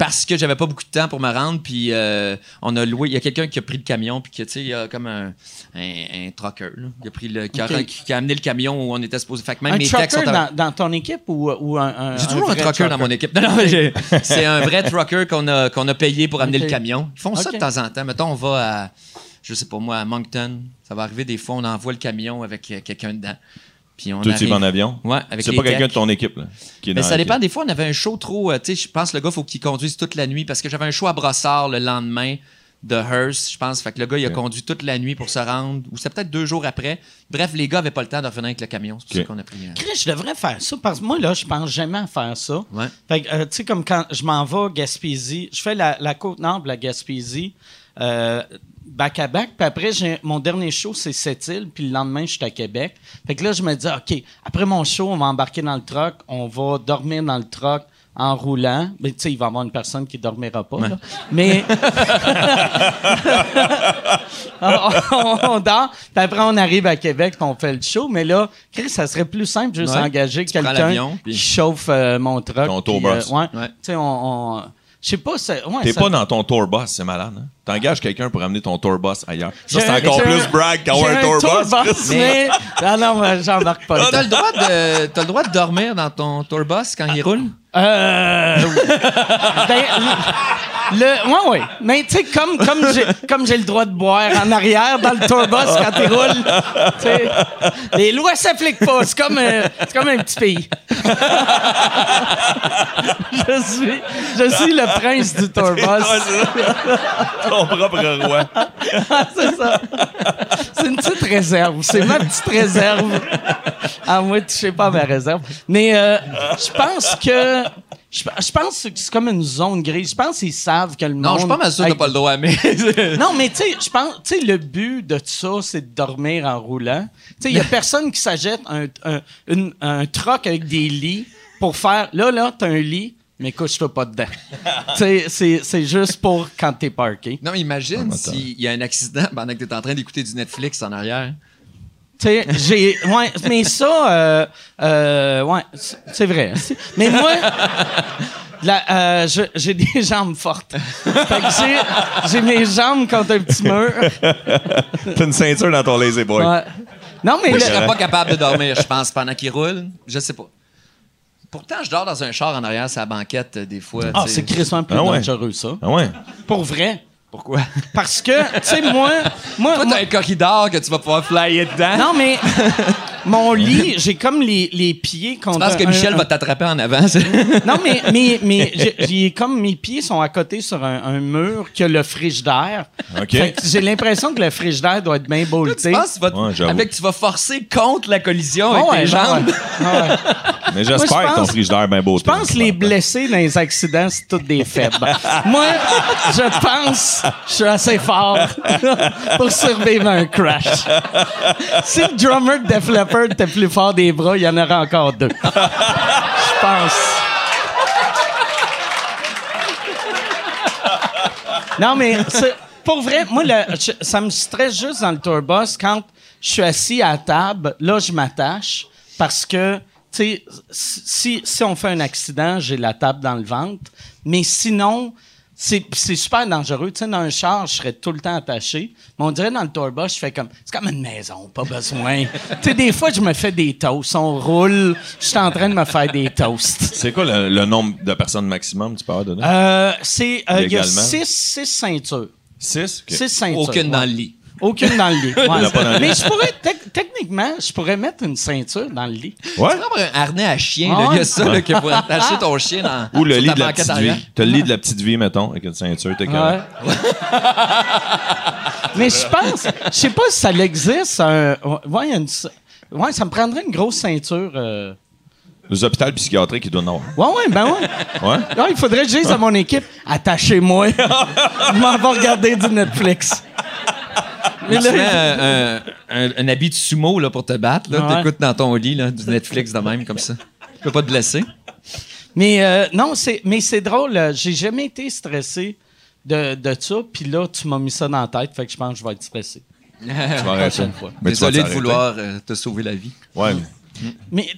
parce que j'avais pas beaucoup de temps pour me rendre, puis euh, on a loué. Il y a quelqu'un qui a pris le camion, puis que, tu sais, il y a comme un, un, un trucker, là. Il a pris le, qui, a, qui a amené le camion où on était supposé. Fait que même un mes textes sont dans, dans ton équipe ou, ou un, un- J'ai toujours un, trucker dans mon équipe. Non, non, c'est un vrai trucker qu'on a, qu'on a payé pour amener le camion. Ils font ça de temps en temps. Mettons, on va à, je sais pas moi, à Moncton. Ça va arriver des fois, on envoie le camion avec euh, quelqu'un dedans. Puis on Toi, tu y arrive- vas en avion? Ouais, avec C'est pas quelqu'un de ton équipe, là, qui est Mais dans ça dépend. Des fois, on avait un show trop. euh, tu sais, je pense que le gars, faut qu'il conduise toute la nuit parce que j'avais un show à Brossard le lendemain de Hearst, je pense. Fait que le gars, il a conduit toute la nuit pour se rendre. Ou c'était peut-être deux jours après. Bref, les gars avaient pas le temps de revenir avec le camion. C'est pour ça qu'on a pris. euh, Chris, je devrais faire ça parce que moi, là, je pense jamais à faire ça. Ouais. Fait que, euh, tu sais, comme quand je m'en vais à Gaspésie, je fais la, la côte nord de la Gaspésie, euh, back à back, puis après, j'ai, mon dernier show, c'est Sept-Îles, puis le lendemain, je suis à Québec. Fait que là, je me dis, OK, après mon show, on va embarquer dans le truck, on va dormir dans le truck en roulant. Mais tu sais, il va y avoir une personne qui dormira pas, là. Mais. on, [LAUGHS] [LAUGHS] on- on dort, puis après, on arrive à Québec, puis on fait le show. Mais là, Chris, ça serait plus simple juste Ouais. engager prends quelqu'un qui chauffe euh, mon truck. Ton puis, euh. Ouais. Tu sais, on. on- je sais pas, c'est. Ouais, T'es ça- pas dans ton tour bus, c'est malade. Hein? T'engages quelqu'un pour amener ton tour bus ailleurs. Ça, c'est un- encore plus brag qu'avoir un tour bus. Chris. mais. Non, non, moi, j'embarque pas. T'as le, droit de, t'as le droit de dormir dans ton tour bus quand il roule? Euh. ben, le. Ouais, ouais. Mais tu sais, comme, comme j'ai comme j'ai le droit de boire en arrière dans le tourbus quand tu sais, les lois s'appliquent pas. C'est comme, euh, c'est comme un petit pays. [LAUGHS] je, suis, je suis le prince du tourbus. [LAUGHS] Ton propre roi. c'est ça. C'est une petite réserve. C'est ma petite réserve. Ah, moi, tu sais pas ma réserve. Mais euh, je pense que. Je je pense que c'est comme une zone grise. Je pense qu'ils savent que le monde. Non, je suis pas mal sûr que t'as pas le droit, mais. [LAUGHS] Non, mais tu sais, je pense, tu sais, le but de tout ça, c'est de dormir en roulant. Tu sais, il y a personne qui s'achète un, un, un truck avec des lits pour faire. Là, là, t'as un lit, mais couche-toi pas dedans. [LAUGHS] tu sais, c'est- c'est juste pour quand t'es parké. non, imagine attends. s'il y a un accident pendant que t'es en train d'écouter du Netflix en arrière. Tu sais, j'ai. Ouais, mais ça, euh, euh, ouais, c'est vrai. Mais moi, la- euh, je- j'ai des [LAUGHS] jambes fortes. Fait que j'ai- j'ai mes jambes contre un petit mur. T'as une ceinture dans ton lazy boy. Ouais. Non, mais. Moi, je le- serais pas capable de dormir, je pense, pendant qu'il roule. Je sais pas. Pourtant, je dors dans un char en arrière, sa banquette, euh, des fois. Ah, c'est crissement plus Ah ouais. dangereux, ça. Ah ouais? Pour vrai. Pourquoi? [LAUGHS] Parce que, tu sais, moi. moi, Toi, moi- t'as un corridor que tu vas pouvoir flyer dedans. non, mais. [LAUGHS] mon lit, j'ai comme les, les pieds contre. Je pense que Michel un- va t'attraper en avant. [LAUGHS] Non, mais, mais, mais j'ai- comme mes pieds sont à côté sur un, un mur que le frigidaire. OK. J'ai l'impression que le frigidaire doit être bien Tu bolté. penses que tu vas, Ouais, avec, tu vas forcer contre la collision Ah avec ouais, tes jambes? ouais. Ouais. [LAUGHS] Mais j'espère je que ton pense- frigidaire est bien beau. Je pense que les blessés dans les accidents, c'est tous des faibles. [LAUGHS] Moi, je pense que je suis assez fort pour survivre à un crash. Si le drummer de Def Leppard était plus fort des bras, il y en aurait encore deux. Je pense. Non, mais pour vrai, moi, ça me stresse juste dans le tour bus quand je suis assis à table. Là, je m'attache parce que, tu sais, si, si on fait un accident, j'ai la table dans le ventre. Mais sinon, c'est c'est super dangereux. Tu sais, dans un char, je serais tout le temps attaché. Mais on dirait dans le tour bus, je fais comme, c'est comme une maison, pas besoin. [LAUGHS] tu sais, des fois, je me fais des toasts. On roule, je suis en train de me faire des toasts. C'est quoi le, le nombre de personnes maximum tu peux avoir dedans? Euh, c'est, euh, il y a six, six ceintures. Six? Six ceintures. Aucune ouais. dans le lit. Aucune dans le lit. [LAUGHS] Ouais. en a pas dans le lit. Mais je pourrais, tec- techniquement, je pourrais mettre une ceinture dans le lit. Ouais? Tu peux avoir un harnais à chien, là. Il y a ça, là, que pour [LAUGHS] attacher ton chien dans Ou le sur lit ta de la banquette petite arrière. vie. T'as le lit de la petite vie, mettons, avec une ceinture, t'es Ouais. correct. [LAUGHS] Mais je pense, je sais pas si ça existe. Un, ouais, il y a une ce- ouais, ça me prendrait une grosse ceinture. euh. Les hôpitaux psychiatriques, ils doivent en avoir. Ouais, ouais, ben ouais. Ouais? Ouais, il faudrait que je dise à mon équipe, attachez-moi. Je m'en vais regarder du Netflix. Mais Tu mets là, un, un- un- un habit de sumo là, pour te battre. Là. Ouais. T'écoutes dans ton lit là, du Netflix de même, comme ça. Tu peux pas te blesser. mais euh, non, c'est, mais c'est drôle. euh, J'ai jamais été stressé de, de ça. Puis là, tu m'as mis ça dans la tête. Fait que je pense que je vais être stressé. [LAUGHS] Tu vas arrêter. Prochaine fois. Mais tu vas Désolé de vouloir euh, te sauver la vie. Ouais. Mais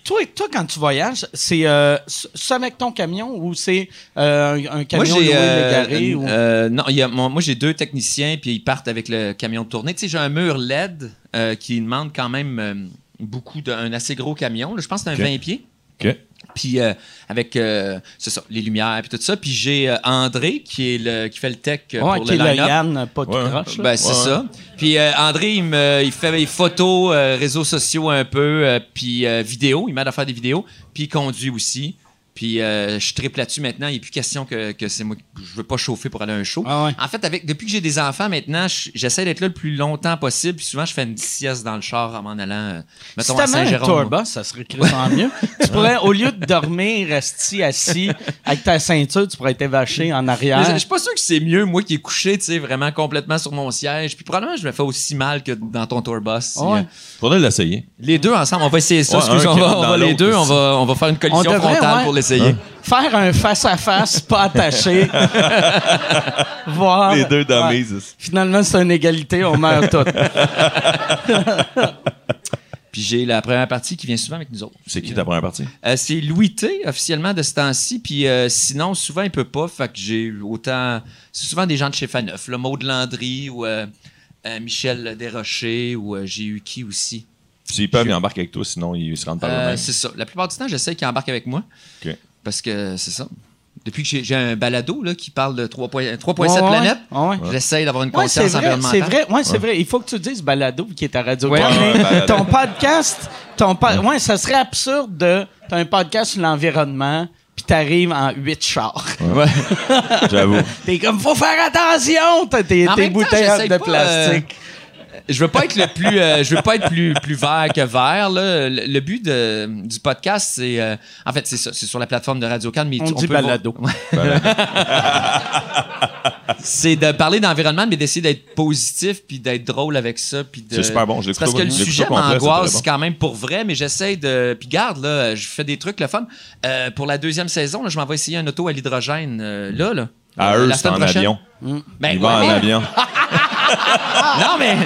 toi, toi, quand tu voyages, c'est euh, c'est avec ton camion ou c'est euh, un, un camion loué euh, ou... euh, non, y a, moi j'ai deux techniciens puis ils partent avec le camion de tournée. Tu sais, j'ai un mur LED euh, qui demande quand même euh, beaucoup d'un assez gros camion. là. Je pense que c'est un Ok. 20 pieds. OK. Puis euh, avec ça, les lumières puis tout ça. Puis j'ai euh, André qui est le qui fait le tech euh, ouais, pour qui le est le line-up. Yann, pas tout Ouais. croche. là. Ben, c'est Ouais. ça. Puis euh, André, il, me, il fait des photos, euh, réseaux sociaux un peu, euh, puis euh, vidéos. Il m'aide à faire des vidéos. Puis il conduit aussi. Puis euh, je triple là-dessus maintenant. Il n'est plus question que, que c'est moi. Je veux pas chauffer pour aller à un show. Ah ouais. En fait, avec, depuis que j'ai des enfants maintenant, je- j'essaie d'être là le plus longtemps possible. Puis souvent, je fais une sieste dans le char en m'en allant, euh, Si mettons, à t'avais un Saint-Jérôme. tourbus, ça serait crissement mieux. [LAUGHS] Tu pourrais, au lieu de dormir, rester assis avec ta ceinture, tu pourrais être évaché en Mais arrière. Je je suis pas sûr que c'est mieux, moi, qui est couché, tu sais, vraiment complètement sur mon siège. Puis probablement, je me fais aussi mal que dans ton tourbus. Si, Ouais. euh, Faudrait l'essayer. Les deux ensemble, on va essayer ça. Ouais, on va, on va les deux, on va, on va faire une collision On devrait, frontale ouais. L'essayer. Faire un face-à-face pas attaché. [LAUGHS] Voir. Les deux Ouais. mise. Finalement, c'est une égalité, on meurt tous. [LAUGHS] Puis j'ai la première partie qui vient souvent avec nous autres. C'est qui ta première partie? Euh, c'est Louis T, officiellement, de ce temps-ci. Puis euh, sinon, souvent, il peut pas. Fait que j'ai autant. C'est souvent des gens de chez Faneuf. Le Maud Landry ou euh, euh, Michel Desrochers ou euh, j'ai eu qui aussi? S'ils peuvent, ils embarquent avec toi, sinon ils se rendent par Euh, eux-mêmes. c'est ça. La plupart du temps, j'essaie qu'ils embarquent avec moi. OK. Parce que c'est ça. Depuis que j'ai j'ai un balado là, qui parle de 3.7 3.7 Ouais, ouais, planètes, ouais, ouais. j'essaie d'avoir une Ouais, c'est conscience vrai, c'est environnementale. vrai. Ouais, c'est vrai. Il faut que tu dises balado qui est à radio Ouais. Ouais, ton podcast, ton po- ouais, ça serait absurde de t'as un podcast sur l'environnement puis t'arrives en huit chars. [LAUGHS] J'avoue. T'es comme faut faire attention, t'as tes, tes temps, bouteilles de pas, plastique. Je veux pas être le plus euh, je veux pas être plus plus vert que vert là. Le, le but de- du podcast c'est euh, en fait c'est ça c'est sur la plateforme de Radio Cannes mais On tu- dit peut le balado. [LAUGHS] c'est de parler d'environnement mais d'essayer d'être positif puis d'être drôle avec ça puis de C'est super bon, je C'est parce que le sujet c'est m'angoisse bon. quand même pour vrai mais j'essaie de puis garde là je fais des trucs le fun Euh, pour la deuxième saison là, je m'en vais essayer un auto à l'hydrogène euh, là là À eux, c'est en prochaine. avion. Ben, Ils vont ouais, en avion. [LAUGHS] non mais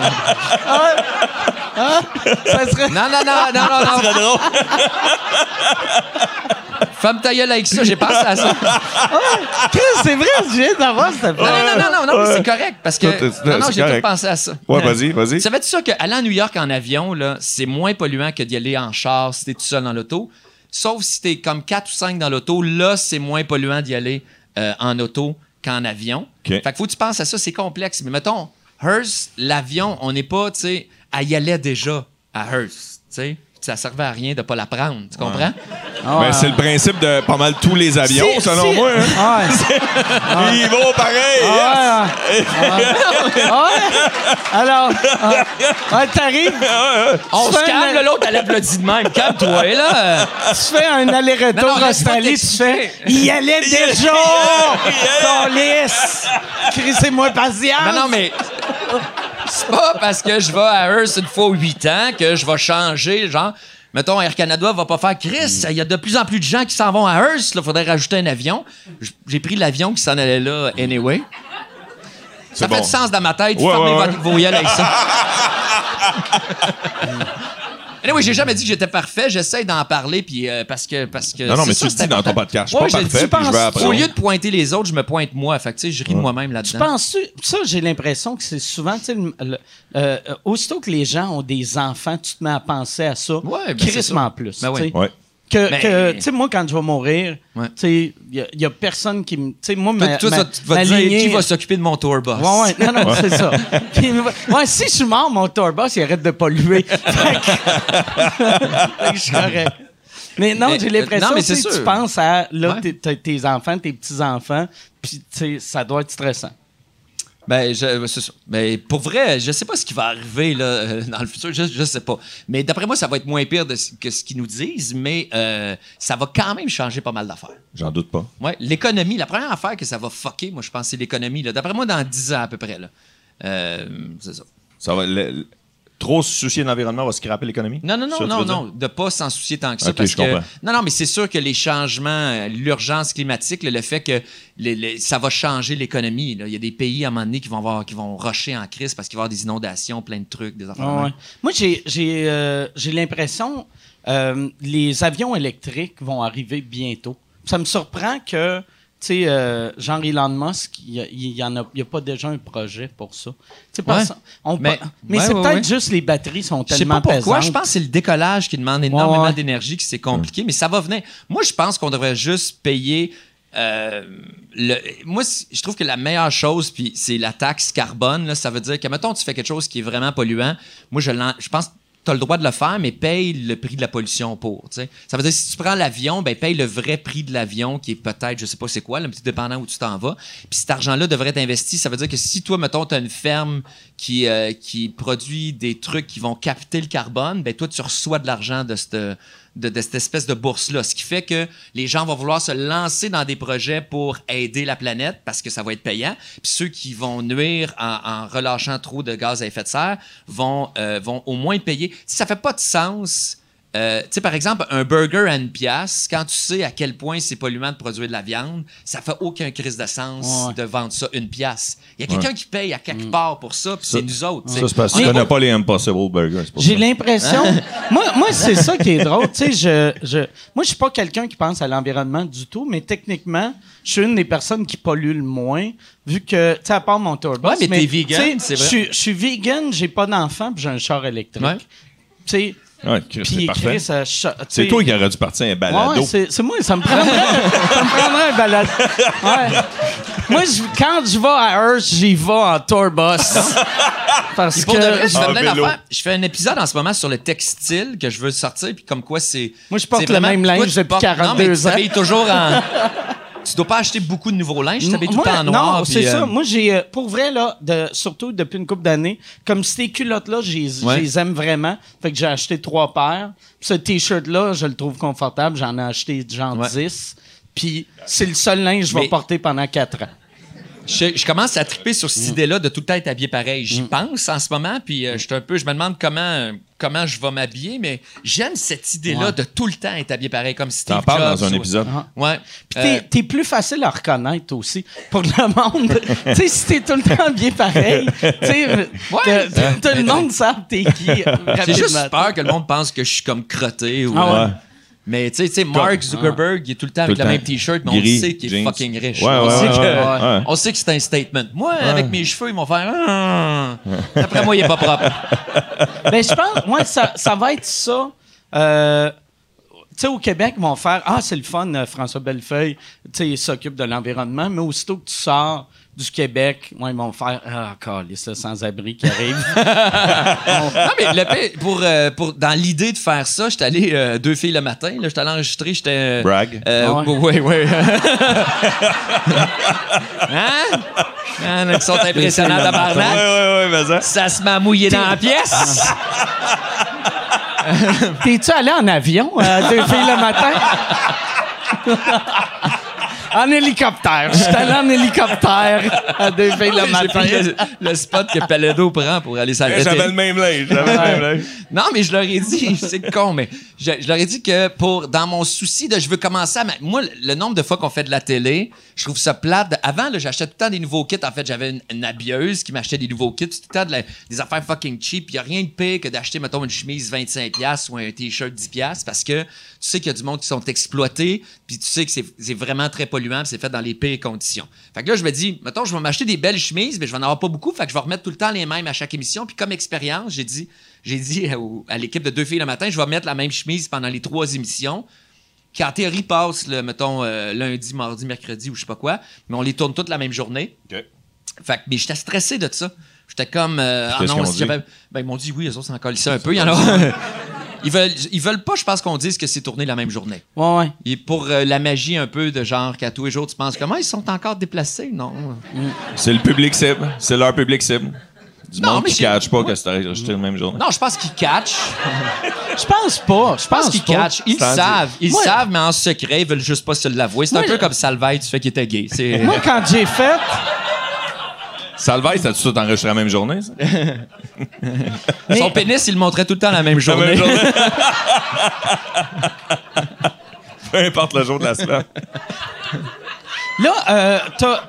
Ça serait... Non, non, non, non, non, non. C'est drôle. Femme ta gueule avec ça, j'ai pensé à ça. C'est vrai, je viens d'avoir cette Non, non, non, non, non, non, mais Ouais. c'est correct parce que. Non, j'ai tout pensé à ça. Ouais, vas-y, vas-y. Ça fait ça qu'aller à New York en avion, là, c'est moins polluant que d'y aller en char si t'es tout seul dans l'auto? Sauf si t'es comme 4 ou 5 dans l'auto, là, c'est moins polluant d'y aller euh, en auto qu'en avion. Fait que faut que tu penses à ça, c'est complexe. Mais mettons, Hearst, l'avion, on n'est pas, tu sais, elle y allait déjà à Hearst, tu sais. Ça servait à rien de pas la prendre, tu comprends? Ben, c'est le principe de pas mal tous les avions, Si- selon si- moi. hein. Ah ouais. [LAUGHS] Ils vont pareil. [LAUGHS] Ah ouais. Ah ouais. Alors, ah, ouais, t'arrives, On se calme, un- l'autre, elle lève le dit de même. Calme-toi, là. tu fais un aller-retour Australie, tu fais « Il y allait déjà! Ton lisse! Crissez-moi patience! Non, non, mais c'est pas parce que je vais à Hearst une fois 8 ans que je vais changer, genre. Mettons, Air Canada va pas faire Chris, il y a de plus en plus de gens qui s'en vont à Hearst, il faudrait rajouter un avion. J'ai pris l'avion qui s'en allait là, anyway. Ça fait bon. du sens dans ma tête. Ouais, Fermez ouais, votre vos yeux avec ça. [LAUGHS] anyway, j'ai jamais dit que j'étais parfait. J'essaie d'en parler, puis euh, parce que. Parce que Non, non, mais ça, tu dis dans ton podcast. Je suis Ouais, pas je le parfait, dis, puis je vais penses- apprendre. Au lieu de pointer les autres, je me pointe moi. Fait que, tu sais, je ris de moi-même Tu là-dedans. penses ça, j'ai l'impression que c'est souvent, tu sais, le- le- euh, euh, aussitôt que les gens ont des enfants, tu te mets à penser à ça. Ouais, ben, crissement plus. Ben oui. Ouais. Que, Mais- que, tu sais, moi, quand je vais mourir, Ouais. tu sais, il y, a personne qui me. Tu sais, moi, Toi, ma, toi, ma- tu vas ma te dire lignée- qui va s'occuper de mon tour boss. Ouais, ouais, non, non, c'est ça. Puis, ouais, si je suis mort, mon tour boss, il arrête de polluer. [LAUGHS] Que- que je suis correct. Mais non, j'ai l'impression non, mais tu penses à là, Ouais. t'es- t'as tes enfants, tes petits-enfants, puis tu sais, ça doit être stressant. Ben, je. Ben, pour vrai, je sais pas ce qui va arriver là, euh, dans le futur, je, je sais pas. Mais d'après moi, ça va être moins pire de que ce qu'ils nous disent, mais euh, ça va quand même changer pas mal d'affaires. J'en doute pas. Ouais, l'économie, la première affaire que ça va fucker, moi, je pense, c'est l'économie. D'après moi, dans 10 ans à peu près. Là. Euh, c'est ça. Ça va, le- trop se soucier de l'environnement va scraper l'économie? Non, non, non, Ça, non, non, de pas s'en soucier tant que ça. Parce je que, non, non, mais c'est sûr que les changements, euh, l'urgence climatique, le, le fait que les- les- ça va changer l'économie. Il y a des pays à un moment donné qui vont avoir, qui vont rusher en crise parce qu'il va y avoir des inondations, plein de trucs, des affaires. ouais. Moi, j'ai j'ai euh, j'ai l'impression euh, les avions électriques vont arriver bientôt. Ça me surprend que, tu sais, euh, genre Elon Musk, il y, a- pas déjà un projet pour ça. Tu sais, parce- Ouais. on Mais- mais ouais, c'est ouais, peut-être ouais. juste les batteries sont Je sais tellement pas pourquoi. pesantes. Je pense que c'est le décollage qui demande énormément Ouais, ouais. d'énergie, que c'est compliqué, mais ça va venir. Moi, je pense qu'on devrait juste payer. euh, le, moi, je trouve que la meilleure chose, puis c'est la taxe carbone. Là, ça veut dire que, mettons, tu fais quelque chose qui est vraiment polluant. Moi, je, l'en- je pense tu as le droit de le faire, mais paye le prix de la pollution pour. tu sais. Ça veut dire si tu prends l'avion, ben paye le vrai prix de l'avion, qui est peut-être, je sais pas c'est quoi, le petit dépendant où tu t'en vas. Puis cet argent-là devrait être investi. Ça veut dire que si toi, mettons, tu as une ferme qui, euh, qui produit des trucs qui vont capter le carbone, ben toi, tu reçois de l'argent de cette, de, cette espèce de bourse-là. Ce qui fait que les gens vont vouloir se lancer dans des projets pour aider la planète parce que ça va être payant. Puis ceux qui vont nuire en, relâchant trop de gaz à effet de serre vont, euh, au moins payer. Si ça fait pas de sens. Euh, tu sais, par exemple, un burger à une pièce, quand tu sais à quel point c'est polluant de produire de la viande, ça fait aucun crise de sens Ouais. de vendre ça une pièce. Il y a quelqu'un qui paye à quelque part pour ça, puis c'est nous autres. Ça, c'est parce que tu Mais- connais pas les Impossible Burgers. J'ai l'impression. [LAUGHS] moi, moi c'est ça qui est drôle. Tu sais, je, je, moi, je suis pas quelqu'un qui pense à l'environnement du tout, mais techniquement, je suis une des personnes qui pollue le moins, vu que, tu sais, à part mon tourbus. Ouais, mais t'es vegan, c'est vrai. Je suis- je suis vegan, j'ai pas d'enfant, puis j'ai un char électrique. Ouais. Tu sais, Ouais, Chris, c'est puis. Chris, toi qui aurais dû partir un balado. ouais, c'est c'est moi, ça me prendrait, [LAUGHS] ça me prendrait un balade. Ouais. Moi, je- quand je vais à Hearst, j'y vais en. Parce pour de vrai, que je, l'affaire. je fais un épisode en ce moment sur le textile que je veux sortir, puis comme quoi c'est. Moi, je porte le même linge depuis portes- 42 non, mais ans. toujours en. [LAUGHS] tu dois pas acheter beaucoup de nouveaux linges, tu t'habilles tout le temps en noir. Non, c'est euh, ça. Moi, j'ai, euh, pour vrai, là, de, surtout depuis une couple d'années, comme ces culottes-là, je les Ouais. aime vraiment. Fait que j'ai acheté trois paires. Puis ce T-shirt-là, je le trouve confortable. J'en ai acheté genre Ouais. 10. Puis c'est le seul linge que je vais porter pendant quatre ans. Je, je commence à triper sur cette idée-là de tout le temps être habillé pareil. J'y pense en ce moment, puis euh, je suis un peu, je me demande comment, euh, comment je vais m'habiller, mais j'aime cette idée-là Ouais. de tout le temps être habillé pareil, comme Steve T'en parles dans un ou- épisode. Ouais. Puis t'es, Euh, t'es plus facile à reconnaître aussi pour le monde. [LAUGHS] tu sais, si t'es tout le temps bien pareil, tu sais, que- tout le monde sait t'es qui. J'ai juste peur que le monde pense que je suis comme crotté. Ou, Ah ouais. Mais tu sais- Mark Zuckerberg, il est tout le temps avec le même t-shirt, mais on sait qu'il est fucking riche. Ouais, on, ouais, sait ouais, que, ouais, ouais. on sait que c'est un statement. Moi, avec mes cheveux, ils vont faire. Ah. Après moi, il est pas propre. [LAUGHS] Ben, je pense, moi, ça, ça va être ça. Euh, tu sais, au Québec, ils vont faire Ah, c'est le fun, euh, François Bellefeuille, tu sais, il s'occupe de l'environnement, mais aussitôt que tu sors du Québec, ouais, ils vont faire Ah, encore les sans-abri qui arrivent. [LAUGHS] Non, mais le pire, pour, euh, pour, dans l'idée de faire ça, j'étais allé euh, deux filles le matin. là, J'étais allé enregistrer. J'étais. euh, Brag. Euh, Ah ouais. ouais, ouais. [LAUGHS] hein? Hein, ils sont impressionnants, tabarnak. ouais, ouais, mais ça. Ça se m'a mouillé dans la pièce. T'es-tu allé en avion, euh, deux filles le matin? [LAUGHS] en hélicoptère. Je suis allé en hélicoptère à deux filles le J'ai matin. pris le, le spot que Paledo prend pour aller s'arrêter. J'avais le même linge. J'avais le même linge. Non, mais je leur ai dit, c'est con, mais je, leur ai dit que pour dans mon souci de je veux commencer à. Moi, le- nombre de fois qu'on fait de la télé, je trouve ça plate. Avant, j'achetais tout le temps des nouveaux kits. En fait, j'avais une, une habilleuse qui m'achetait des nouveaux kits. Tout le temps des affaires fucking cheap. Il n'y a rien de pire que d'acheter, mettons, une chemise 25$ ou un t-shirt 10$ parce que tu sais qu'il y a du monde qui sont exploités, puis tu sais que c'est vraiment très polluant, c'est fait dans les pires conditions. Fait que là, je me dis, mettons, je vais m'acheter des belles chemises, mais je vais en avoir pas beaucoup. Fait que je vais remettre tout le temps les mêmes à chaque émission. Puis comme expérience, j'ai dit, j'ai dit à l'équipe de deux filles le matin, je vais mettre la même chemise pendant les trois émissions qui en théorie passent, le, mettons, euh, lundi, mardi, mercredi ou je sais pas quoi, mais on les tourne toutes la même journée. OK. Fait que, mais j'étais stressé de ça. J'étais comme, euh, ah non, si j'avais. Ben, ils m'ont dit oui, eux autres s'en colissaient un peu. Il y en a. [LAUGHS] ils, veulent, ils veulent pas, je pense, qu'on dise que c'est tourné la même journée. Ouais, ouais. Et pour euh, la magie un peu de genre qu'à tous les jours, tu penses comment ils sont encore déplacés? Non. C'est le public cible. C'est leur public cible. Du Non, monde mais qui catch pas que c'est enregistré le même journée. Non, je pense qu'ils catchent. [LAUGHS] Je pense pas. Je pense qu'ils pas. catchent. Ils savent. Ils savent, mais en secret, ils veulent juste pas se l'avouer. C'est un peu comme Salvaille, tu fais qu'il était gay. Moi, quand j'ai fait. Salvaille, t'as-tu tout enregistré la même journée, ça? [LAUGHS] Son pénis, il le montrait tout le temps la même La journée. même journée. [LAUGHS] Peu importe le jour de la semaine. Là, euh, t'as.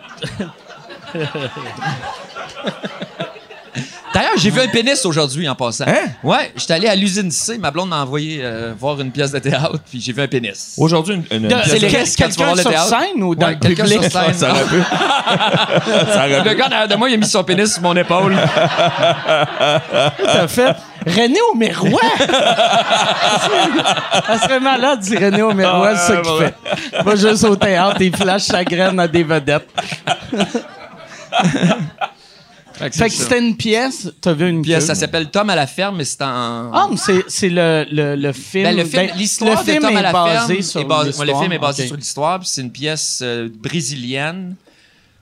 J'ai vu un pénis aujourd'hui en passant. Hein? Ouais, j'étais allé à l'usine C. Ma blonde m'a envoyé euh, voir une pièce de théâtre, puis j'ai vu un pénis. Aujourd'hui, une, une, c'est pièce de- vas voir quelqu'un le sur théâtre? scène ou dans Ouais, le public? sur scène. Ça aurait pu. [LAUGHS] Ça aurait Le gars derrière de moi, il a mis son pénis sur mon épaule. T'as fait René au miroir? [LAUGHS] Ça serait malade si René au miroir, c'est ça qu'il fait. Va juste au théâtre, il flash sa graine à des vedettes. [LAUGHS] Fait que Fait c'est que c'était une pièce, t'as vu une Pièce, queue. ça s'appelle Tom à la ferme, mais c'est en. Ah, mais c'est, c'est le, le, le film. Ben, le film, ben, l'histoire le film de Tom est à la basé ferme sur est basé- ouais, l'histoire. le film est basé sur l'histoire, puis c'est une pièce euh, brésilienne.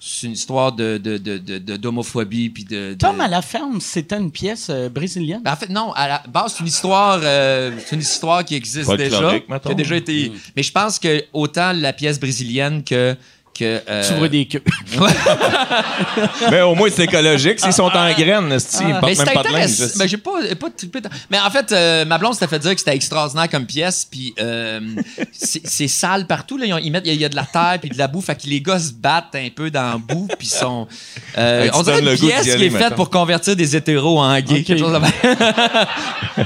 C'est une histoire de, de, de, de- de- d'homophobie puis de, de- Tom à la ferme, c'était une pièce euh, brésilienne? Ben, en fait, non. À la base, c'est une histoire, euh, c'est une histoire qui existe déjà, qui a déjà été. Mais je pense que autant la pièce brésilienne que que. euh, Tu vois des queues. [LAUGHS] Mais au moins, c'est écologique. S'ils sont en graines, esti, ils Mais portent c'est même pas de linge. intéressant. Ben, j'ai pas, pas trippé tant. Mais en fait, euh, ma blonde s'était fait dire que c'était extraordinaire comme pièce, puis euh, [LAUGHS] c'est c'est sale partout. Là. Ils, ont- ils mettent, il y, a- il y a de la terre puis de la boue, fait que les gars se battent un peu dans la boue, puis sont. euh, tu on dirait donnes une le goût pièce d'y qui aller est faite pour convertir des hétéros en gays. Ok. quelque chose de même.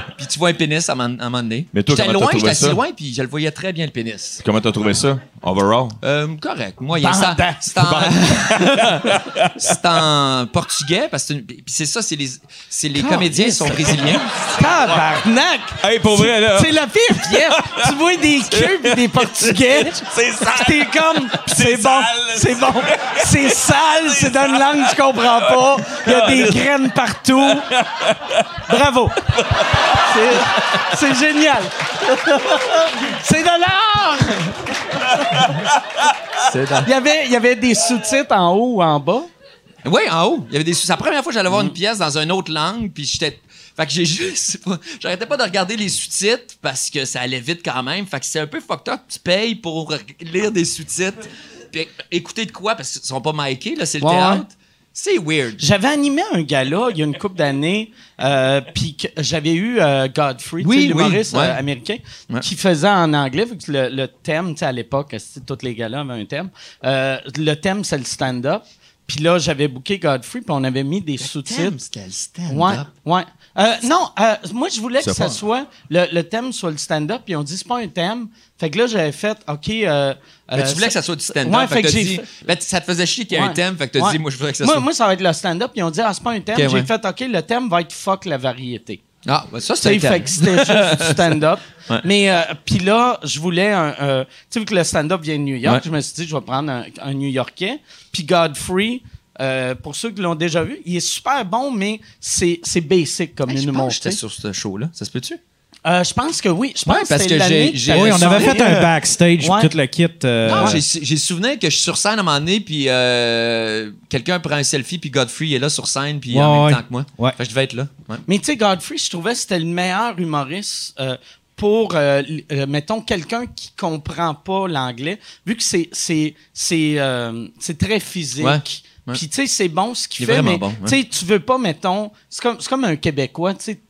[LAUGHS] puis tu vois un pénis à un moment à un moment donné. Mais toi, J'étais comment t'as loin, trouvé j'étais ça? loin, puis je le voyais très bien le pénis. Comment t'as trouvé ça, overall? Euh, correct. Moi, il y a Pendant. c'est en, [LAUGHS] c'est en portugais parce que c'est ça, c'est les, c'est les comédiens sont brésiliens. Tabarnak! Hey, pour vrai, là. C'est la pire pièce. tu vois des queues pis des portugais. C'est ça! T'es comme, c'est bon, sale. c'est bon. C'est sale, c'est dans une langue que je comprends pas. Il y a des graines partout. Bravo. C'est- C'est génial. C'est de l'art. [LAUGHS] Il y avait, il y avait des sous-titres en haut ou en bas? Oui, en haut. Il y avait des. C'est la première fois que j'allais voir une pièce dans une autre langue, puis j'étais. Fait que j'ai [LAUGHS] juste. pas- J'arrêtais pas de regarder les sous-titres parce que ça allait vite quand même. Fait que c'est un peu fucked up. Tu payes pour lire des sous-titres puis écouter de quoi, parce qu'ils sont pas micés, là, c'est le Ouais, théâtre. C'est weird. J'avais animé un gala il y a une couple d'années, euh, puis j'avais eu euh, Godfrey, Oui, l'humoriste oui, ouais. euh, américain, Ouais. qui faisait en anglais, vu que le, le thème, tu sais, à l'époque, tous les galas avaient un thème. Euh, le thème, c'est le stand-up. Puis là, j'avais booké Godfrey, puis on avait mis des sous-titres. C'était le stand-up. Ouais, ouais. Euh, non, euh, moi, je voulais que ça pas- soit le, le thème soit le stand-up, puis on dit c'est pas un thème. Fait que là, j'avais fait, OK. Euh, Mais tu voulais que ça soit du stand-up. Ouais, fait fait que que t'as j'ai dit, fait- ben, ça te faisait chier qu'il y ait un thème, fait que t'as Ouais. dit, moi, je voudrais que ça moi, soit. moi, ça va être le stand-up, puis on dit, ah, c'est pas un thème. J'ai fait, OK, le thème va être fuck la variété. Ah, ben, ça, Tu c'est fait que c'était juste du [LAUGHS] stand-up. Mais, euh, puis là, je voulais un. tu sais, vu que le stand-up vient de New York, je me suis dit, je vais prendre un, un New Yorkais. Puis Godfrey, euh, pour ceux qui l'ont déjà vu, il est super bon, mais c'est c'est basic comme Hey, pense que j'étais sur ce show-là. Ça se peut-tu? Euh, je pense que oui. Je pense Ouais, parce que j'ai- que j'ai- t'avais Oui, on avait fait un euh, backstage, ouais. tout le kit. euh, Non, ouais. j'ai j'ai souvenir que je suis sur scène à un moment donné, puis euh, quelqu'un prend un selfie, puis Godfrey est là sur scène, puis en Ouais, même temps que moi. Ouais. Fait que je devais être là. Ouais. Mais tu sais, Godfrey, je trouvais que c'était le meilleur humoriste euh, pour, euh, euh, mettons, quelqu'un qui comprend pas l'anglais, vu que c'est c'est c'est euh, c'est très physique. Ouais, ouais. Puis tu sais, c'est bon ce qu'il fait, vraiment mais bon, tu veux pas, mettons, c'est comme, un Québécois, tu sais.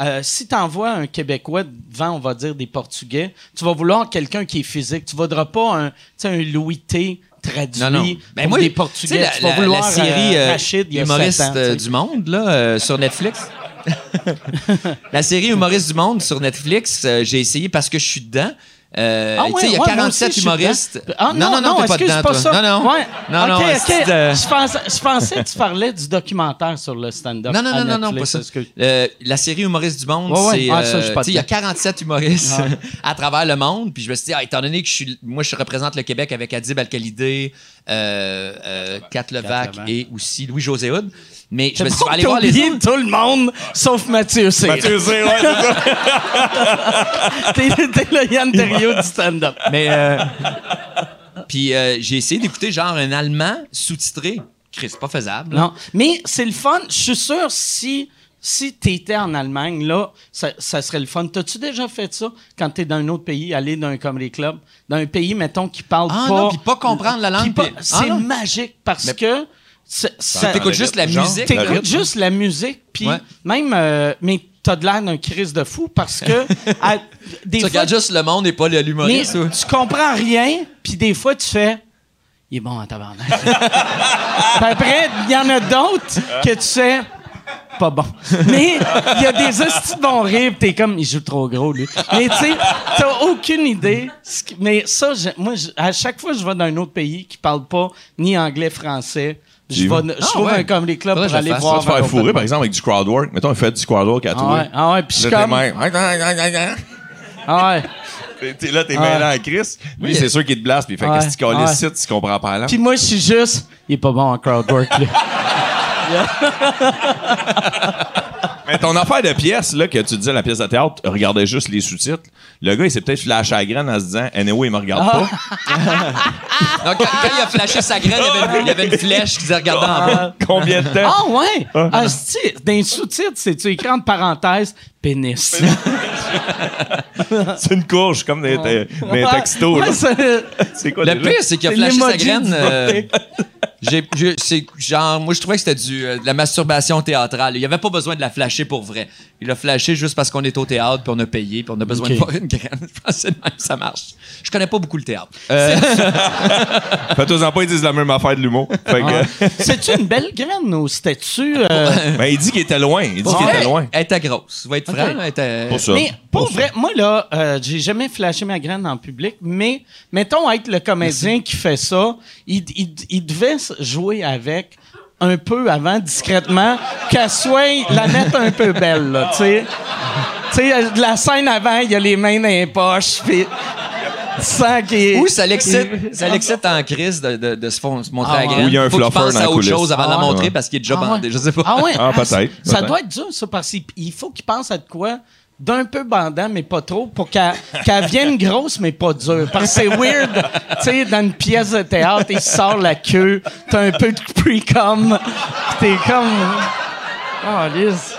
euh, si tu envoies un Québécois devant, on va dire, des Portugais, tu vas vouloir quelqu'un qui est physique. Tu ne voudras pas un, un Louis T traduit Non, non. Ben moi, des tu Portugais. la, tu vas vouloir la série euh, euh, Rachid, il y a Humoriste ans, du monde, là, euh, sur Netflix. [LAUGHS] la série Humoriste du monde sur Netflix, j'ai essayé parce que je suis dedans. Euh, Ah ouais, il y a ouais, moi 47 aussi, je suis humoristes. Ah non, non, t'es pas dedans, pas toi. ça. Non, non. Ouais. Non, non, de- Je, pensais, je pensais que tu parlais du documentaire sur le stand-up. Non, non, non, non, non, pas ça. Euh, la série Humoriste du monde, c'est. Ah, euh, il y a dedans. 47 humoristes Ouais. [LAUGHS] à travers le monde. Puis je me suis dit, ah, étant donné que je suis, moi, je représente le Québec avec Adib Al-Khalidé, euh, euh, Kat Levac et aussi Louis-José Hood. Mais je me suis que voir les autres. tout le monde, sauf Mathieu Cyr. Mathieu Cyr, ouais, c'est ça. [LAUGHS] T'es le Yann Terriot du stand-up. Mais. euh, puis euh, j'ai essayé d'écouter genre un Allemand sous-titré. Chris, c'est pas faisable. Non, mais c'est le fun. Je suis sûr si si t'étais en Allemagne là, ça, ça serait le fun. T'as-tu déjà fait ça quand t'es dans un autre pays, aller dans un comedy club, dans un pays mettons qui parle Ah pas, non, puis pas comprendre la langue. Ah c'est non. magique parce Mais- que ça, T'écoutes juste la musique. T'écoutes juste la musique, puis Ouais. même, euh, mais t'as de l'air d'un crise de fou parce que [LAUGHS] à- des Tu fois, regardes juste le monde et pas l'humoriste. ou- tu comprends rien, puis des fois tu fais, il est bon en tabarnak. [LAUGHS] puis après, il y en a d'autres que tu sais, pas bon. [LAUGHS] Mais il y a des hosties de bons rires, pis t'es comme, il joue trop gros, lui. Mais tu sais, t'as aucune idée. Mais ça, je- moi, je- à chaque fois que je vais dans un autre pays qui parle pas ni anglais, français, je, vais, je trouve ouais. un comedy club Faudrait pour aller fasse. voir. Tu vas te faire fourrer, par exemple, avec du crowd work. Mettons, il fait du crowd work à Ah toi. ouais, ah ouais, puis je Là, comme... Ah ouais. [LAUGHS] T'es- t'es là, t'es Ah. mêlant à Chris. Lui, Oui. c'est sûr qu'il te blast, puis il fait Ouais. qu'est-ce qu'il Ouais. tu comprends pas langue. Puis moi, je suis juste... Il est pas bon en crowd work, lui. [LAUGHS] [LAUGHS] Mais ton affaire de pièce, là, que tu disais, la pièce de théâtre, regardait juste les sous-titres. Le gars, il s'est peut-être flashé à la graine en se disant, anyway, il me regarde Ah. pas. [LAUGHS] Donc, quand, quand il a flashé sa graine, il y avait une, il y avait une flèche qui disait regardant en bas. Combien de temps? Ah ouais! Ah, dans les sous-titres, c'est-tu écrit entre parenthèses pénis. [LAUGHS] C'est une courge, comme des, des, des Ouais, textos, ouais, c'est- quoi Le déjà? pire, c'est qu'il a flashé sa graine. du euh, j'ai- j'ai- c'est genre, moi, je trouvais que c'était du, euh, de la masturbation théâtrale. Il n'y avait pas besoin de la flasher pour vrai. Il a flashé juste parce qu'on est au théâtre, puis on a payé, puis on a besoin de voir une graine. [LAUGHS] Je pense que même ça marche. Je connais pas beaucoup le théâtre. Euh, [LAUGHS] Fais-toi-en pas, ils disent la même affaire de l'humour. Que, [LAUGHS] C'est-tu une belle graine ou c'était-tu. euh, ben, il dit qu'il était loin. Il dit qu'il était loin. Elle était grosse. Va être franc, Ok. là, elle était- Pour ça. Mais pour Pour ça. vrai, moi là, euh, j'ai jamais flashé ma graine en public, mais mettons être le comédien qui fait ça, il, il- il devait jouer avec un peu avant, discrètement, qu'elle soit la mettre un peu belle, là, tu sais. Tu sais, euh, de la scène avant, il y a les mains dans les poches, puis tu sens qu'il Ou ça l'excite, il- ça l'excite en crise de, de, de se, montrer Ah à la ouais. graine. Ou il y a un Faut qu'il fluffer pense dans à autre coulisse. chose avant de la Ah ouais. montrer parce qu'il est déjà Ah ouais. bandé. Je sais pas. Ah ouais? Ah, peut-être, ça- peut-être. doit être dur, ça, parce qu'il il faut qu'il pense à de quoi d'un peu bandant, mais pas trop, pour qu'elle vienne [LAUGHS] grosse, mais pas dure. Parce que c'est weird, tu sais, dans une pièce de théâtre, il sort la queue, t'as un peu de pre-com, pis t'es comme... Oh, lisse.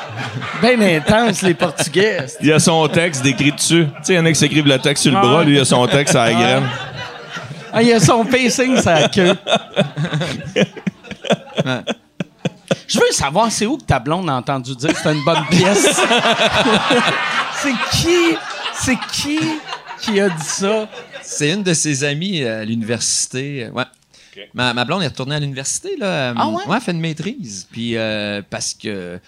Ben intense, les Portugais. Il y a son texte décrit dessus. Tu sais, il y en a qui s'écrivent le texte sur le Ah bras, lui, il a son texte à la graine. Ah, il a son pacing, sa queue. [LAUGHS] Je veux savoir, c'est où que ta blonde a entendu dire que c'était une bonne pièce? [LAUGHS] c'est qui? C'est qui qui a dit ça? C'est une de ses amies à l'université. Ouais. Ma, ma blonde est retournée à l'université, là. Ah ouais? elle fait une maîtrise. Puis euh, parce que.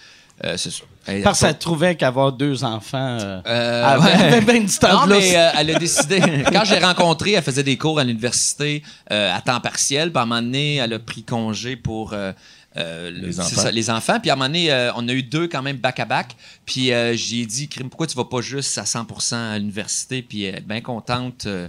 euh, c'est. Elle- Parce qu'elle trouvait qu'avoir deux enfants euh, Euh, avait, ouais. avait bien du temps Non, de mais euh, elle a décidé. [LAUGHS] Quand j'ai rencontré, elle faisait des cours à l'université euh, à temps partiel. Puis à un moment donné, elle a pris congé pour. Euh, le- Les enfants. ça, les enfants. Puis à un moment donné, euh, on a eu deux quand même back-à-back. Puis euh, j'ai dit, Crime, pourquoi tu vas pas juste à 100% à l'université? Puis elle est bien contente euh,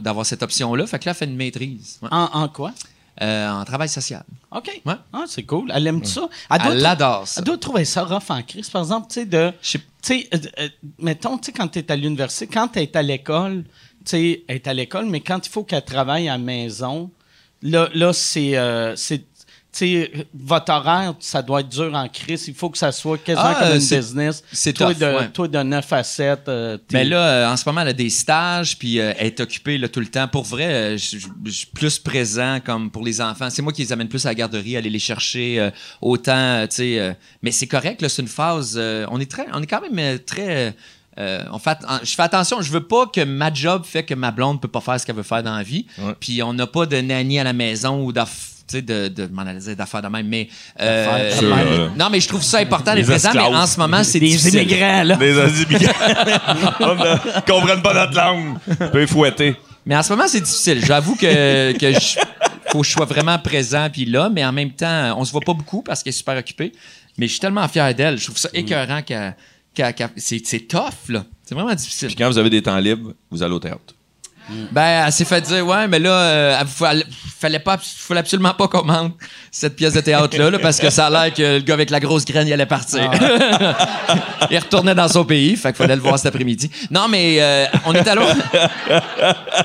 d'avoir cette option-là. Fait que là, elle fait une maîtrise Ouais. En, en quoi? Euh, en travail social. OK. Ouais. Ah, c'est cool. Elle aime ça. Elle doit, Elle adore ça. elle doit trouver ça rough en crise, par exemple, tu sais, de... Je sais- Tu sais, mettons, tu sais, quand tu es à l'université, quand tu es à l'école, tu sais, elle est à l'école, mais quand il faut qu'elle travaille à la maison, là, là c'est... sais, votre horaire, ça doit être dur en crise. Il faut que ça soit quasiment Ah, comme une c'est- business. c'est toi, tough, de, ouais. toi, de 9 à 7. euh, Mais là, euh, en ce moment, elle a des stages, puis euh, elle est occupée là, tout le temps. Pour vrai, euh, je suis plus présent comme pour les enfants. C'est moi qui les amène plus à la garderie, aller les chercher euh, autant, euh, tu sais. euh, mais c'est correct, là, c'est une phase. euh, on est très, on est quand même très. euh, on fait, je fais attention, je veux pas que ma job fait que ma blonde peut pas faire ce qu'elle veut faire dans la vie. Ouais. Puis on n'a pas de nanny à la maison ou d'aff- tu sais, de, de, m'en d'affaires de même, mais euh, euh, non, mais je trouve ça important Les d'être présent. Mais esclaves. en ce moment, c'est des difficile. immigrants, là. Les immigrants. On ne comprennent pas notre langue. Peut fouetter. Mais en ce moment, c'est difficile. J'avoue que, que je- faut que je sois vraiment présent puis là, mais en même temps, on se voit pas beaucoup parce qu'elle est super occupée. Mais je suis tellement fier d'elle. Je trouve ça écœurant qu'elle. qu'elle- qu'elle- c'est, c'est tough, là. C'est vraiment difficile. Puis quand vous avez des temps libres, vous allez au théâtre. Ben, elle s'est fait dire, ouais, mais là, euh, elle- fallait, fallait, pas, fallait absolument pas qu'on monte cette pièce de théâtre-là, là, parce que ça a l'air que le gars avec la grosse graine, il allait partir. [LAUGHS] il retournait dans son pays, fait qu'il fallait le voir cet après-midi. Non, mais euh, on est allé voir...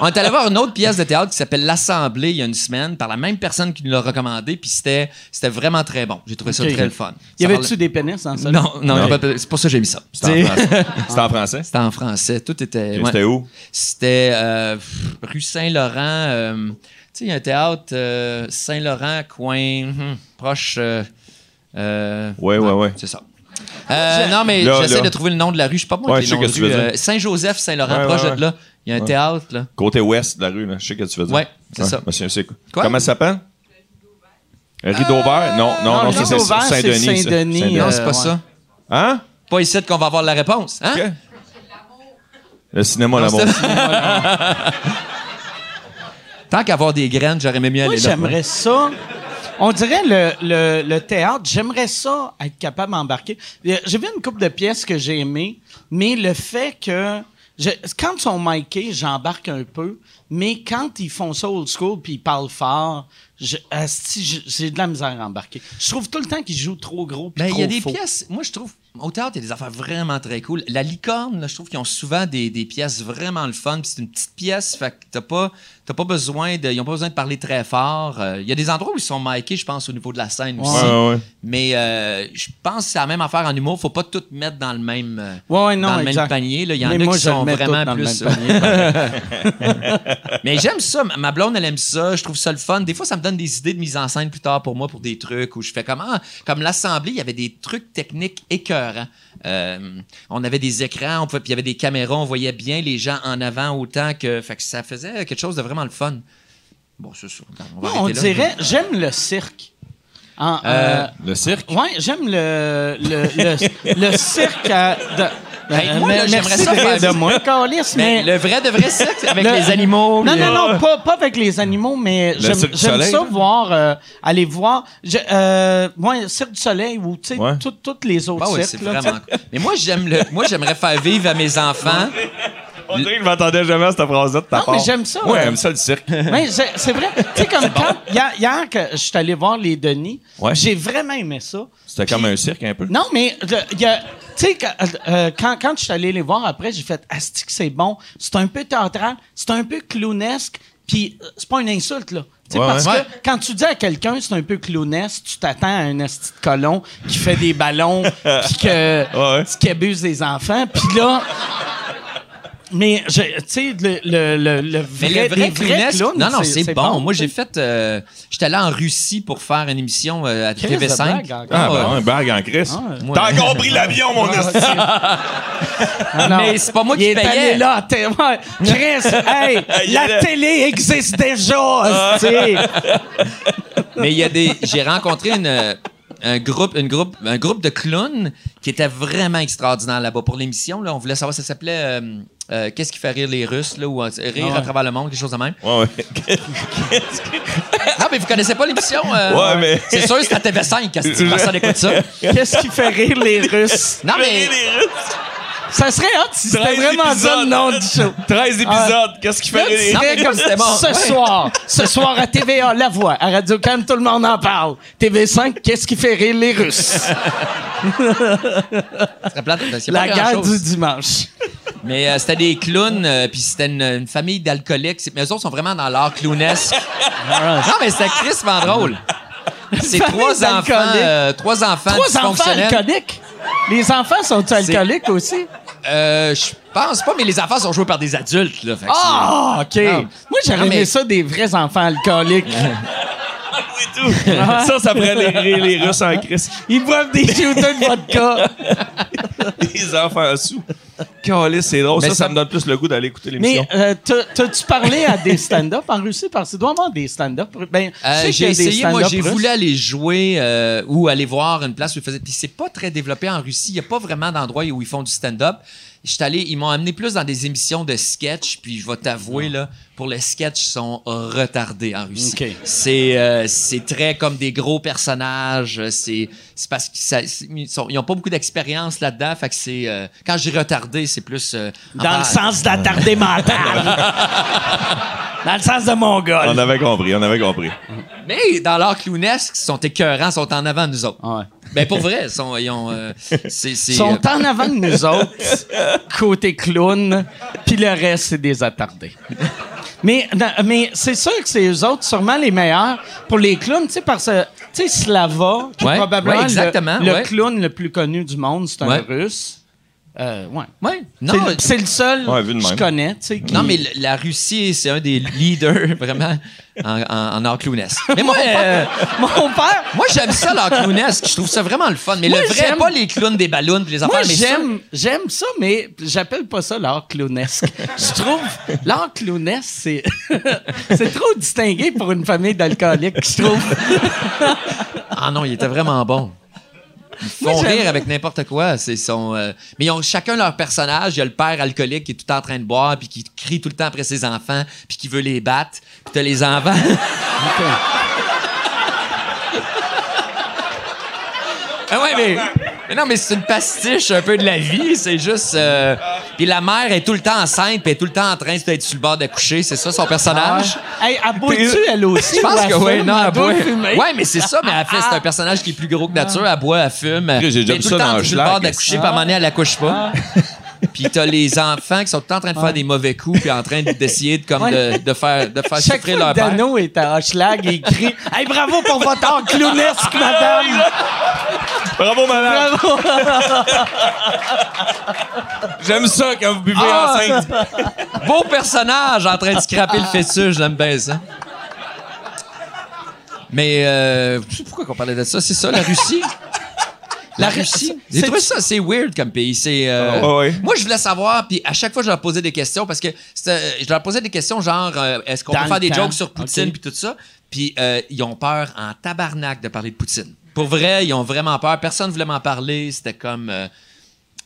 on est allé voir une autre pièce de théâtre qui s'appelle L'Assemblée il y a une semaine, par la même personne qui nous l'a recommandé, puis c'était, c'était vraiment très bon. J'ai trouvé ça très le fun. Y avait-tu parlait- des pénis dans ça? Non, non, Non. pas- c'est pour ça que j'ai mis ça. C'était en français. C'était en français. C'était en français. Tout était... ouais. C'était où? C'était euh, pff, rue Saint-Laurent. euh, tu sais, il y a un théâtre euh, Saint-Laurent, coin hum, proche. euh, euh, Ouais, ouais, ouais. C'est ça. Euh, non, mais Là, j'essaie là. de trouver le nom de la rue. Je sais pas moi Ouais, les je sais noms de qu'est-ce que tu rue. veux dire. Euh, Saint-Joseph, Saint-Laurent, Ouais, proche ouais, de là. Il y a un théâtre, là. Côté ouest de la rue, là. Je sais ce que tu veux dire. Ouais, c'est ça. Monsieur, c'est quoi? Quoi? Comment ça s'appelle? Rideau vert? Non, non, non, non, ça, c'est Rideau vert, c'est Saint-Denis. ça. Saint-Denis. Non, Euh, c'est pas ouais. ça. Hein? Pas ici qu'on va avoir la réponse. Hein? Ok. Le cinéma, Non, l'amour. c'était- Tant qu'avoir des graines, j'aurais aimé mieux Moi, aller là. j'aimerais ça. On dirait le, le, le théâtre, j'aimerais ça être capable d'embarquer. Euh, J'ai vu une couple de pièces que j'ai aimées, mais le fait que. je- quand ils sont micés, j'embarque un peu, mais quand ils font ça old school puis ils parlent fort, j'ai de la misère à embarquer. Je trouve tout le temps qu'ils jouent trop gros puis Ben, trop il y a des faux. pièces, moi je trouve, au théâtre, il y a des affaires vraiment très cool. La licorne, là, je trouve qu'ils ont souvent des, pièces vraiment le fun. C'est une petite pièce, fait que t'as pas, t'as pas besoin de, ils ont pas besoin de parler très fort. Euh, Il y a des endroits où ils sont micés, je pense, au niveau de la scène aussi. Ouais, ouais, ouais. Mais euh, je pense que c'est la même affaire en humour. Faut pas tout mettre dans le même, euh, Ouais, ouais, non, dans le même panier. là. Il y en Mais a qui sont vraiment plus. [LAUGHS] Mais j'aime ça. Ma- blonde, elle aime ça. Je trouve ça le fun. Des fois, ça me donne des idées de mise en scène plus tard pour moi, pour des trucs où je fais comme, ah, comme l'Assemblée, il y avait des trucs techniques écœurants. Euh, on avait des écrans, on pouvait- puis il y avait des caméras, on voyait bien les gens en avant autant que. Fait que ça faisait quelque chose de vraiment le fun. Bon, c'est ça. On, va Moi, on arrêter là. dirait, j'aime le cirque. En- Euh, euh, Le cirque? Ouais, j'aime le, le, le, le cirque à- de. Moi, là, merci ça de ça. moi, Carlis, Mais mais. le vrai de vrai sexe avec Le- les animaux. Non, non, euh, non, pas, pas avec les animaux, mais j'aime ça là? voir, euh, aller voir. Je, euh, Cirque du Soleil ou, tu sais, Ouais. tout- toutes les autres Ah ouais, c'est cirques. là, vraiment cool. Mais moi, j'aime le. Moi, j'aimerais faire vivre à mes enfants. On dirait que je m'attendais jamais à cette phrase-là de ta Non, part. mais j'aime ça, Ouais, ouais. j'aime ça le cirque. [LAUGHS] Mais c'est c'est vrai. Tu sais, comme quand. Hier, hier que je suis allé voir les Denis, Ouais. j'ai vraiment aimé ça. C'était comme un cirque un peu. Non, mais le- il y a- tu sais, quand, euh, quand, quand je suis allé les voir après, j'ai fait Asti que c'est bon. C'est un peu théâtral, c'est un peu clownesque, puis euh, c'est pas une insulte, là. Tu sais, Ouais, parce ouais. que quand tu dis à quelqu'un c'est un peu clownesque, tu t'attends à un asti de colon qui fait des ballons, [LAUGHS] puis que, Ouais. qui abuse des enfants. Puis là, Mais, je- tu sais, le, le, le, le Mais vrai, le vrai clowns, non, non, c'est bon. Moi, j'ai fait. euh, J'étais allé en Russie pour faire une émission euh, à Chris de TV5. blague encore. Ah, ouais. ben, un bague en Chris. Moi- T'as encore pris l'avion, mon esti. sais. [LAUGHS] Non, Mais c'est pas moi il qui est payais. allé là, ouais. Chris, hey, [LAUGHS] la télé existe déjà, tu sais. Mais il y a des. J'ai rencontré une, euh, un groupe, une groupe, un groupe de clowns qui était vraiment extraordinaire là-bas pour l'émission. Là, on voulait savoir, ça s'appelait euh, euh, Qu'est-ce qui fait rire les Russes là, ou euh, rire Ah ouais. à travers le monde, quelque chose de même. Ouais, ouais. [LAUGHS] Non, mais vous connaissez pas l'émission. euh, Ouais, mais- C'est sûr, c'est à TV5 quand tu personne écoute ça. Qu'est-ce qui fait rire les Russes? Non, mais. Ça serait hot si c'était 13 vraiment ça le nom du show. 13 épisodes. Qu'est-ce qui fait Là, tu rire? Non, serais mais comme c'était bon. ce Ouais. soir, ce soir à TVA, La Voix, à Radio Cannes, tout le monde en parle. TV5, qu'est-ce qui fait rire les Russes? Qu'il La guerre du dimanche. Mais euh, c'était des clowns, euh, puis c'était une, une famille d'alcooliques. Mais eux autres sont vraiment dans l'art clownesque. non, mais c'était crissement drôle. C'est Famille trois enfants, euh, trois enfants Trois enfants dysfonctionnels. alcooliques? Les enfants sont alcooliques aussi? Euh, je pense pas, mais les enfants sont joués par des adultes. Là, Ah, OK. Non. Moi, j'aurais mais- aimé ça des vrais enfants alcooliques. [LAUGHS] Ça, ça pourrait les les Russes en Chris. Ils boivent des shooters de vodka. [LAUGHS] [LAUGHS] Les enfants sous. Calice, c'est drôle. Ça, ça, ça- me donne plus le goût d'aller écouter l'émission. Mais euh, t'as- t'as-tu parlé à des stand-up en Russie? Parce qu'il doit y avoir des stand-up. Ben, Euh, j'ai essayé, moi, j'ai voulu aller jouer euh, ou aller voir une place où ils faisaient. Puis c'est pas très développé en Russie. Il y a pas vraiment d'endroit où ils font du stand-up. J'étais allé, ils m'ont amené plus dans des émissions de sketch. Puis je vais t'avouer là, pour les sketchs, ils sont retardés en Russie. C'est euh, c'est très comme des gros personnages. C'est c'est parce qu'ils ils ont pas beaucoup d'expérience là-dedans. Fait que c'est euh, quand j'ai retardé, c'est plus euh, Dans le sens d'attardé mental. [LAUGHS] Dans le sens de mongol. On avait compris, on avait compris. Mais dans l'art clownesque, ils sont écœurants, ils sont en avant de nous autres. Ouais. Ben pour vrai, ils, sont, ils ont. euh, sont euh, en avant de nous autres, côté clown, puis le reste, c'est des attardés. [LAUGHS] Mais, mais c'est sûr que c'est eux autres, sûrement les meilleurs pour les clowns, tu sais, parce que, tu sais, Slava, qui Ouais, est probablement ouais, le, le ouais. clown le plus connu du monde, c'est un russe. Euh, ouais. ouais, non, C'est le- C'est le seul Ouais, que je connais, tu sais. qui- non, mais la Russie, c'est un des leaders [LAUGHS] vraiment en, en, en art clownesque. [LAUGHS] Mais moi, euh, Mon père, moi j'aime ça l'art clownesque. Je trouve ça vraiment le fun. Mais Moi, le vrai, j'aime- pas les clowns des ballons les enfants. Moi, mais j'aime, j'aime ça, mais j'appelle pas ça l'art clownesque. Je trouve l'art clownesque, c'est, [LAUGHS] c'est trop distingué pour une famille d'alcooliques, je trouve. ça- Ah non, il était vraiment bon. Ils font rire avec n'importe quoi. C'est son, euh, Mais ils ont chacun leur personnage. Il y a le père alcoolique qui est tout le temps en train de boire, puis qui crie tout le temps après ses enfants, puis qui veut les battre. Puis t'as les enfants. [LAUGHS] Ah ouais, mais, mais non, mais c'est une pastiche un peu de la vie. C'est juste. euh, Puis la mère est tout le temps enceinte, puis elle est tout le temps en train d'être sur le bord d'accoucher. C'est ça son personnage? Hey, elle boit-tu, elle aussi? Je pense que oui, non, elle boit. Ouais, mais c'est ça, mais elle fait, c'est un personnage qui est plus gros que nature. Elle boit, elle fume. J'ai déjà Elle est vu tout ça le temps dans sur le bord d'accoucher, puis à un moment donné, elle accouche pas. Puis t'as les enfants qui sont tout le temps en train de faire des mauvais coups, puis en train d'essayer de, comme Ouais. de, de faire, de faire Chaque souffrir fois leur que père. Dano est à Hochelag, il crie « Hey, bravo pour votre art clownesque, madame! Bravo, madame! Bravo! [LAUGHS] J'aime ça quand vous buvez Ah! enceinte. Beau personnage en train de scraper le fœtus, j'aime bien ça. Mais euh, je sais pourquoi qu'on parlait de ça? C'est ça, la Russie? La Russie? J'ai c'est- trouvé ça assez weird comme pays. C'est. euh, Ah, ouais. Moi, je voulais savoir, puis à chaque fois, je leur posais des questions parce que c'était- je leur posais des questions genre euh, est-ce qu'on Dans peut faire des jokes sur Poutine Ok. puis tout ça? Puis euh, ils ont peur en tabarnak de parler de Poutine. Pour vrai, ils ont vraiment peur. Personne voulait m'en parler. C'était comme. euh,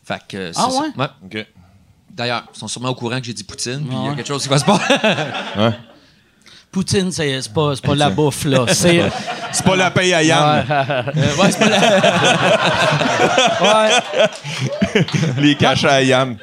fait que. c'est Ah ça. ouais? OK. D'ailleurs, ils sont sûrement au courant que j'ai dit Poutine, puis il y Ah a ouais? quelque chose qui va se passer. [LAUGHS] Poutine, c'est c'est pas, c'est pas la bouffe, là. C'est... C'est pas la paye à Yann. ouais, c'est pas la- [LAUGHS] [LAUGHS] Ouais. Les cachets à Yann.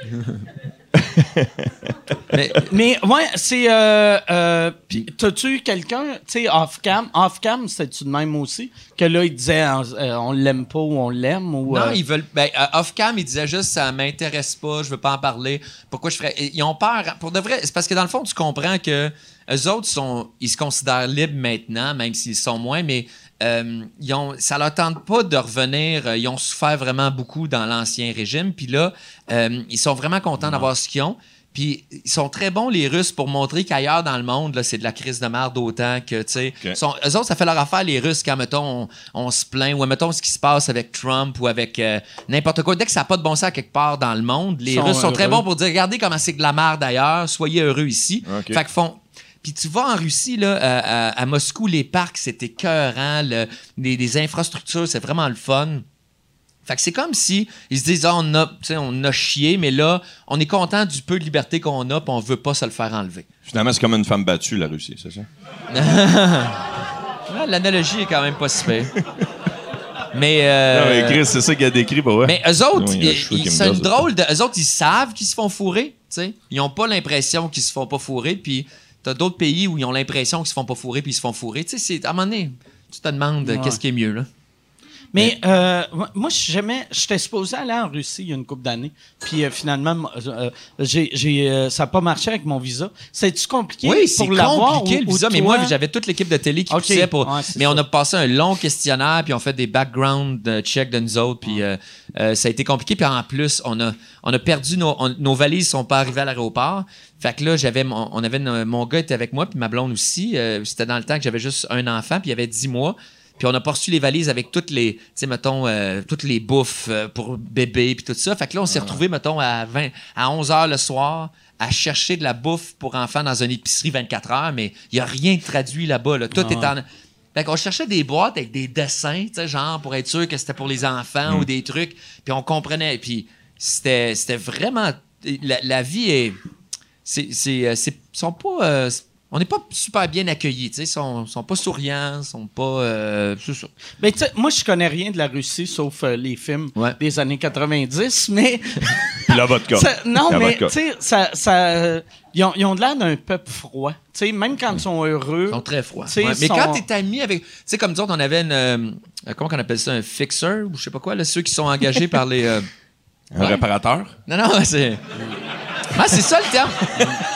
Mais, Mais ouais, c'est. Euh, euh, puis t'as-tu eu quelqu'un, tu sais, off-cam, off-cam, c'était-tu de même aussi? Que là, il disait euh, on l'aime pas ou on l'aime ou. non, euh, ils veulent. Ben, euh, off-cam, ils disaient juste ça m'intéresse pas, je veux pas en parler. Pourquoi je ferais. Ils ont peur. Pour de vrai, c'est parce que dans le fond, tu comprends que eux autres sont. Ils se considèrent libres maintenant, même s'ils sont moins, mais. Euh, ils ont, ça leur tente pas de revenir. euh, Ils ont souffert vraiment beaucoup dans l'ancien régime. Puis là, euh, ils sont vraiment contents d'avoir ce qu'ils ont. Puis ils sont très bons, les Russes, pour montrer qu'ailleurs dans le monde, c'est de la crise de merde autant que, tu sais. Eux autres, ça fait leur affaire, les Russes, quand, mettons, on, on se plaint, ou mettons, ce qui se passe avec Trump ou avec euh, n'importe quoi. Dès que ça n'a pas de bon sens quelque part dans le monde, les Sont Russes sont très bons pour dire, regardez comment c'est de la merde ailleurs, soyez heureux ici. Fait que font... Puis tu vas en Russie, là, à, à- à Moscou, les parcs, c'était écœurant, le- les, les infrastructures, c'est vraiment le fun. Fait que c'est comme si ils se disent, ah, on, a, on a chié, mais là, on est content du peu de liberté qu'on a, puis on veut pas se le faire enlever. Finalement, c'est comme une femme battue, la Russie, c'est ça? [LAUGHS] L'analogie est quand même pas si pire. Mais, euh, Non, mais Chris, c'est ça qu'il a décrit, pour vrai. mais eux autres, Oui, il ils- c'est une drôle de. Eux autres, ils savent qu'ils se font fourrer. tu sais. Ils ont pas l'impression qu'ils se font pas fourrer. Puis t'as d'autres pays où ils ont l'impression qu'ils se font pas fourrer puis ils se font fourrer. Tu sais, c'est- à un moment donné, tu te demandes Ouais. qu'est-ce qui est mieux, là. Mais euh, moi- je suis jamais. J'étais supposé aller en Russie il y a une couple d'années. Puis euh, finalement, euh, j'ai, j'ai, ça n'a pas marché avec mon visa. C'est-tu compliqué Oui, c'est pour l'avoir? compliqué ou- le ou visa, mais toi- moi j'avais toute l'équipe de télé qui Ok. poussait pour. Ouais, mais on a passé un long questionnaire puis on fait des background checks de nous autres puis ça a été compliqué puis en plus on a on a perdu nos on- nos valises sont pas arrivées à l'aéroport. Fait que là j'avais mon, on avait mon gars était avec moi puis ma blonde aussi. Euh, C'était dans le temps que j'avais juste un enfant puis il y avait 10 mois. Puis on a pas reçu les valises avec toutes les, tu sais, mettons, euh, toutes les bouffes euh, pour bébé puis tout ça. Fait que là, on s'est retrouvés, mettons, à, 20, à 11 heures le soir à chercher de la bouffe pour enfants dans une épicerie 24 heures, mais il y a rien de traduit là-bas. Là. Tout est en... Fait qu'on cherchait des boîtes avec des dessins, tu sais, genre, pour être sûr que c'était pour les enfants ou des trucs. Puis on comprenait. Puis c'était, c'était vraiment... La, la vie est... C'est, c'est, euh, c'est- sont pas... euh, on n'est pas super bien accueillis, tu sais. Ils sont, sont pas souriants, sont pas... euh, c'est ça. Ben, tu sais, moi, je connais rien de la Russie sauf euh, les films Ouais. des années 90, mais. [LAUGHS] Puis la vodka. Ça- non, La mais tu sais, ça, ça, ils, ont, ils ont de l'air d'un peuple froid. Tu sais, même quand ils sont heureux. Ils sont très froids. Tu Ouais. Mais sont- quand t'es ami avec. Tu sais, comme autres, on avait une. euh, comment qu'on appelle ça Un fixer ou je sais pas quoi, là, ceux qui sont engagés par les. euh, Un réparateur? Non, non, c'est. Ah, c'est ça le terme.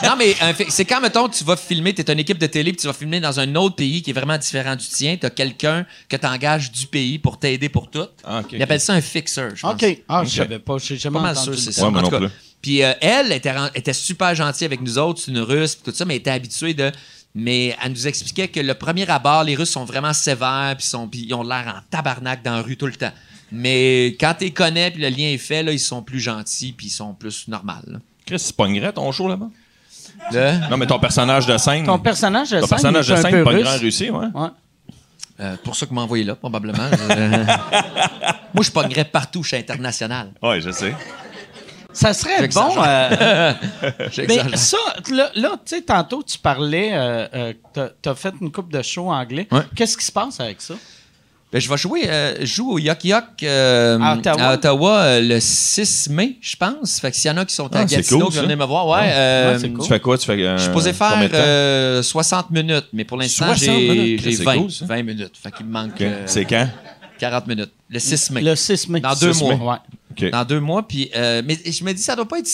non, mais fi- c'est quand, mettons, tu vas filmer, tu es une équipe de télé, puis tu vas filmer dans un autre pays qui est vraiment différent du tien. Tu as quelqu'un que tu engages du pays pour t'aider pour tout. Ah, ok, Ils appellent ça un fixer, je pense. OK. Ah, Ok. je savais pas. J'ai jamais Pas mal entendu. sûr, c'est ça. Ouais, En tout non cas. plus. Puis euh, elle était, était super gentille avec nous autres, c'est une russe, puis tout ça, mais elle était habituée de. Mais elle nous expliquait que le premier abord, les Russes sont vraiment sévères, puis ils ont l'air en tabarnak dans la rue tout le temps. Mais quand tu les connais, puis le lien est fait, là, ils sont plus gentils, puis ils sont plus normaux. Chris, tu pognerais ton show là-bas? Le- Non, mais ton personnage de scène. Ton personnage de ton scène, personnage il est de un scène peu pognerait en russe. Russie, ouais. Ouais. euh, pour ça que m'a envoyé là, probablement. Euh, [LAUGHS] Moi, je pognerais partout, je suis international. Ouais, je sais. Ça serait bon. euh, [LAUGHS] ça, là, là, tu sais, tantôt, tu parlais, euh, euh, t'as- t'as fait une coupe de show anglais. Ouais. Qu'est-ce qui se passe avec ça? Ben, je vais jouer, euh, je joue au Yok Yok euh, À Ottawa? euh, le 6 mai, je pense. Fait que s'il y en a qui sont à Ah, c'est Gatineau cool, qui venir me voir, ouais. euh, Ouais, c'est cool. Tu fais quoi? Tu fais. euh, Je suis posé faire combien de temps? euh, 60 minutes, mais pour l'instant, 60 j'ai minutes? j'ai C'est 20, cool, ça. 20 minutes. Fait qu'il me manque Ok. euh, C'est quand? 40 minutes. Le 6 mai. Le 6 mai. Dans deux 6 mois. mai. Ouais. Dans deux mois. Puis, euh, mais je me dis, ça doit pas être.